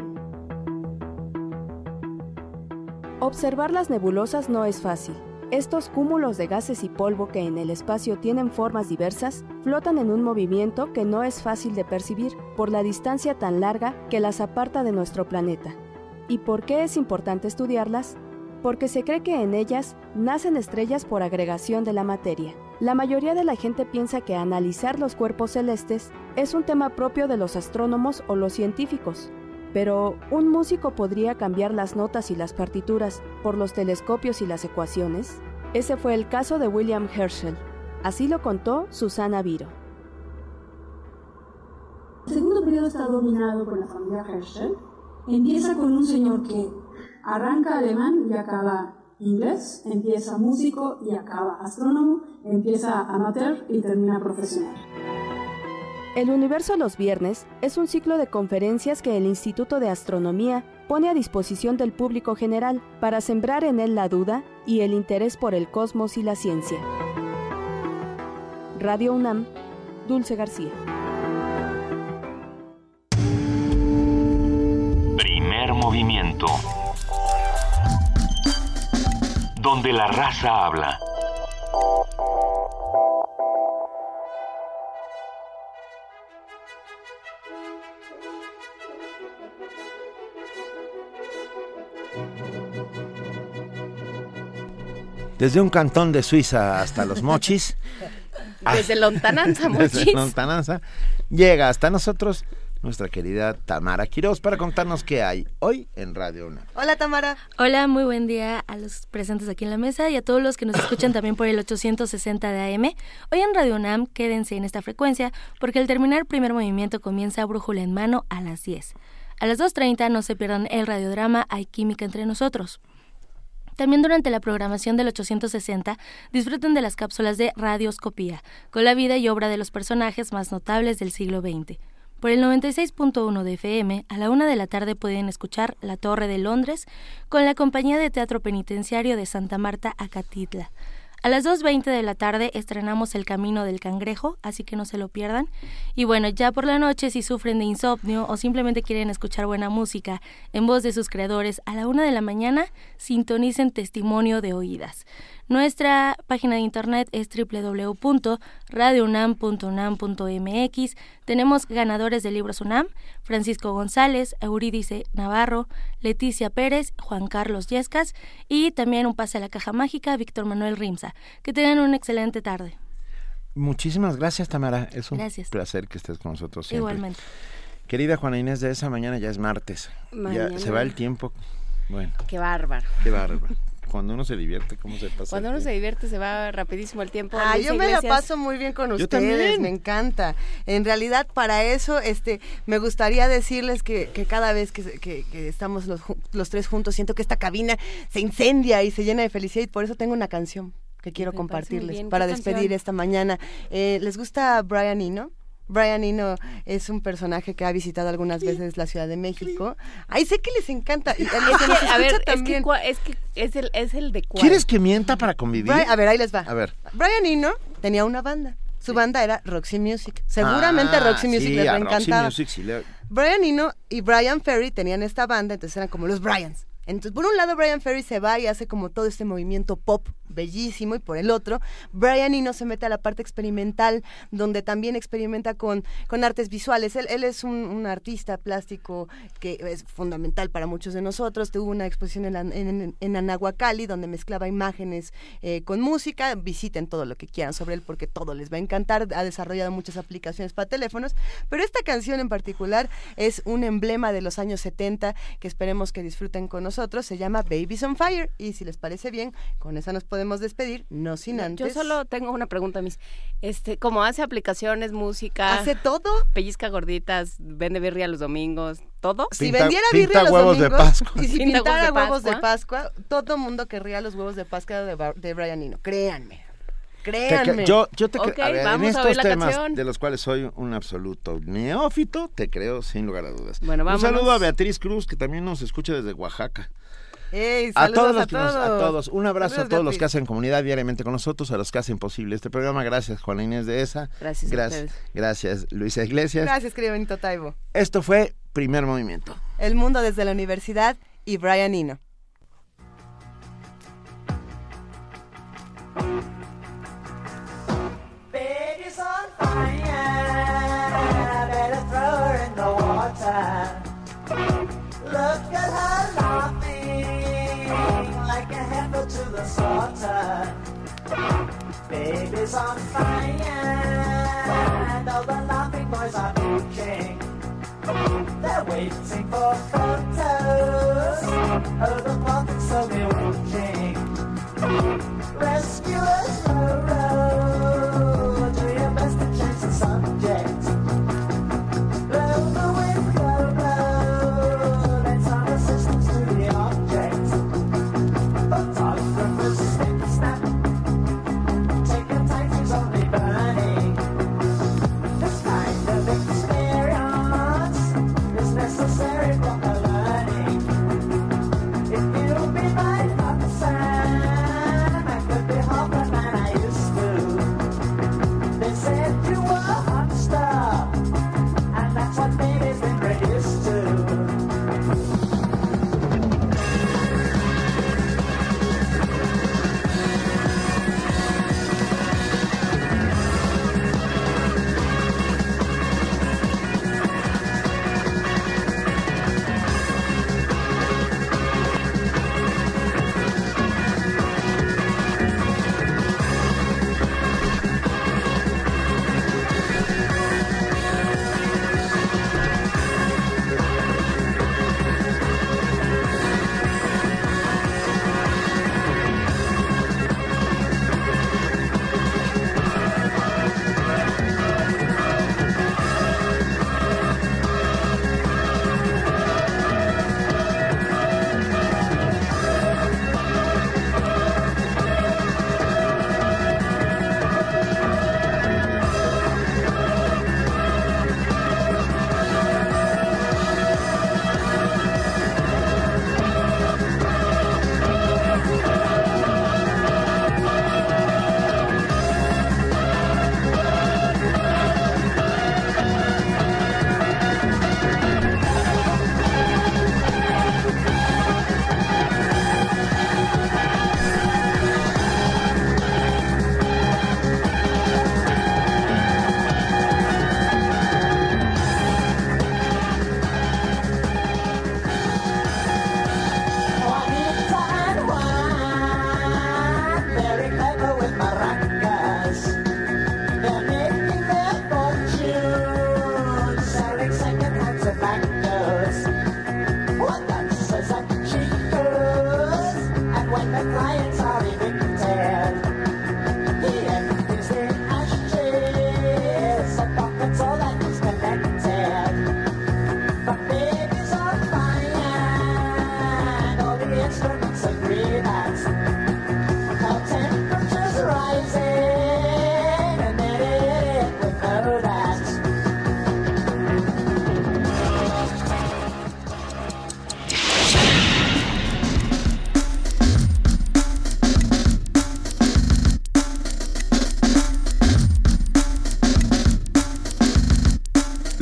Observar las nebulosas no es fácil. Estos cúmulos de gases y polvo que en el espacio tienen formas diversas flotan en un movimiento que no es fácil de percibir por la distancia tan larga que las aparta de nuestro planeta. ¿Y por qué es importante estudiarlas? Porque se cree que en ellas nacen estrellas por agregación de la materia. La mayoría de la gente piensa que analizar los cuerpos celestes es un tema propio de los astrónomos o los científicos, pero, ¿un músico podría cambiar las notas y las partituras por los telescopios y las ecuaciones? Ese fue el caso de William Herschel. Así lo contó Susana Viro. El segundo periodo está dominado por la familia Herschel. Empieza con un señor que arranca alemán y acaba inglés, empieza músico y acaba astrónomo, empieza amateur y termina profesional. El Universo los Viernes es un ciclo de conferencias que el Instituto de Astronomía pone a disposición del público general para sembrar en él la duda y el interés por el cosmos y la ciencia. Radio UNAM, Dulce García. Primer movimiento. Donde la raza habla. Desde un cantón de Suiza hasta los Mochis. Desde Lontananza, Mochis. Desde Lontananza. Llega hasta nosotros nuestra querida Tamara Quiroz para contarnos qué hay hoy en Radio Una. Hola Tamara. Hola, muy buen día a los presentes aquí en la mesa y a todos los que nos escuchan también por el 860 de AM. Hoy en Radio UNAM quédense en esta frecuencia porque al terminar el primer movimiento comienza Brújula en mano a las 10. A las 2.30 no se pierdan el radiodrama Hay Química entre nosotros. También durante la programación del 860 disfruten de las cápsulas de Radioscopía, con la vida y obra de los personajes más notables del siglo XX. Por el 96.1 de FM, a la una de la tarde pueden escuchar La Torre de Londres con la compañía de teatro penitenciario de Santa Marta Acatitla. A las 2.20 de la tarde estrenamos El Camino del Cangrejo, así que no se lo pierdan. Y bueno, ya por la noche, si sufren de insomnio o simplemente quieren escuchar buena música en voz de sus creadores, a la una de la mañana sintonicen Testimonio de Oídas. Nuestra página de internet es www.radiounam.unam.mx. Tenemos ganadores de libros UNAM, Francisco González, Eurídice Navarro, Leticia Pérez, Juan Carlos Yescas y también un pase a la caja mágica, Víctor Manuel Rimza. Que tengan una excelente tarde. Muchísimas gracias, Tamara. Es un Gracias. placer que estés con nosotros siempre. Igualmente. Querida Juana Inés de esa mañana ya es martes. Ya Mañana. se va el tiempo. Bueno, Qué bárbaro. qué bárbaro. Cuando uno se divierte, ¿cómo se pasa? Cuando uno se divierte se va rapidísimo el tiempo. Ah, Luisa yo me la paso muy bien con Yo ustedes, también. me encanta. En realidad, para eso, este, me gustaría decirles que, que cada vez que, que- que estamos los, los tres juntos, siento que esta cabina se incendia y se llena de felicidad y por eso tengo una canción que quiero Me compartirles para ¿Qué despedir canción? esta mañana. Eh, ¿Les gusta Brian Eno? Brian Eno es un personaje que ha visitado algunas veces la Ciudad de México. Ay, sé que les encanta. Y a que nos a ver, es que, es que es el, es el de cuál. ¿Quieres que mienta para convivir? Brian- a ver, ahí les va. A ver. Brian Eno tenía una banda. Su banda era Roxy Music. Seguramente Ah, Roxy Music sí, les a va a Roxy. Music sí le- Brian Eno y Brian Ferry tenían esta banda, entonces eran como los Bryans. Entonces, por un lado, Brian Ferry se va y hace como todo este movimiento pop bellísimo, y por el otro, Brian Eno se mete a la parte experimental, donde también experimenta con, con artes visuales. Él, él es un, artista plástico que es fundamental para muchos de nosotros. Tuvo una exposición en, en, en Anahuacali, donde mezclaba imágenes eh, con música. Visiten todo lo que quieran sobre él, porque todo les va a encantar. Ha desarrollado muchas aplicaciones para teléfonos, pero esta canción en particular es un emblema de los años 70 que esperemos que disfruten con nosotros. Se llama Babies on Fire y si les parece bien, con esa nos podemos despedir, no sin antes. Yo solo tengo una pregunta, mis. Este, como hace aplicaciones, música, hace todo, pellizca gorditas, vende birria los domingos, todo. si vendiera birria los huevos domingos, de Pascua. y si pintara huevos de Pascua, todo mundo querría los huevos de Pascua de, de Brian Eno. Créanme. Créanme. yo, yo te creo. en estos temas de los cuales soy un absoluto neófito, te creo sin lugar a dudas. Bueno, un saludo a Beatriz Cruz, que también nos escucha desde Oaxaca. A todos los a todos. a todos. Un abrazo a todos los que hacen comunidad diariamente con nosotros, a los que hacen posible este programa. Gracias, Juana Inés de esa. Gracias. Gracias, gracias Luisa Iglesias. Gracias, querido Benito Taibo. Esto fue Primer Movimiento. El mundo desde la universidad y Brian Eno. Slaughter. Baby's on fire, and all the laughing boys are bitching. They're waiting for photos of the puppets so bewitching. Rescuers, row, row,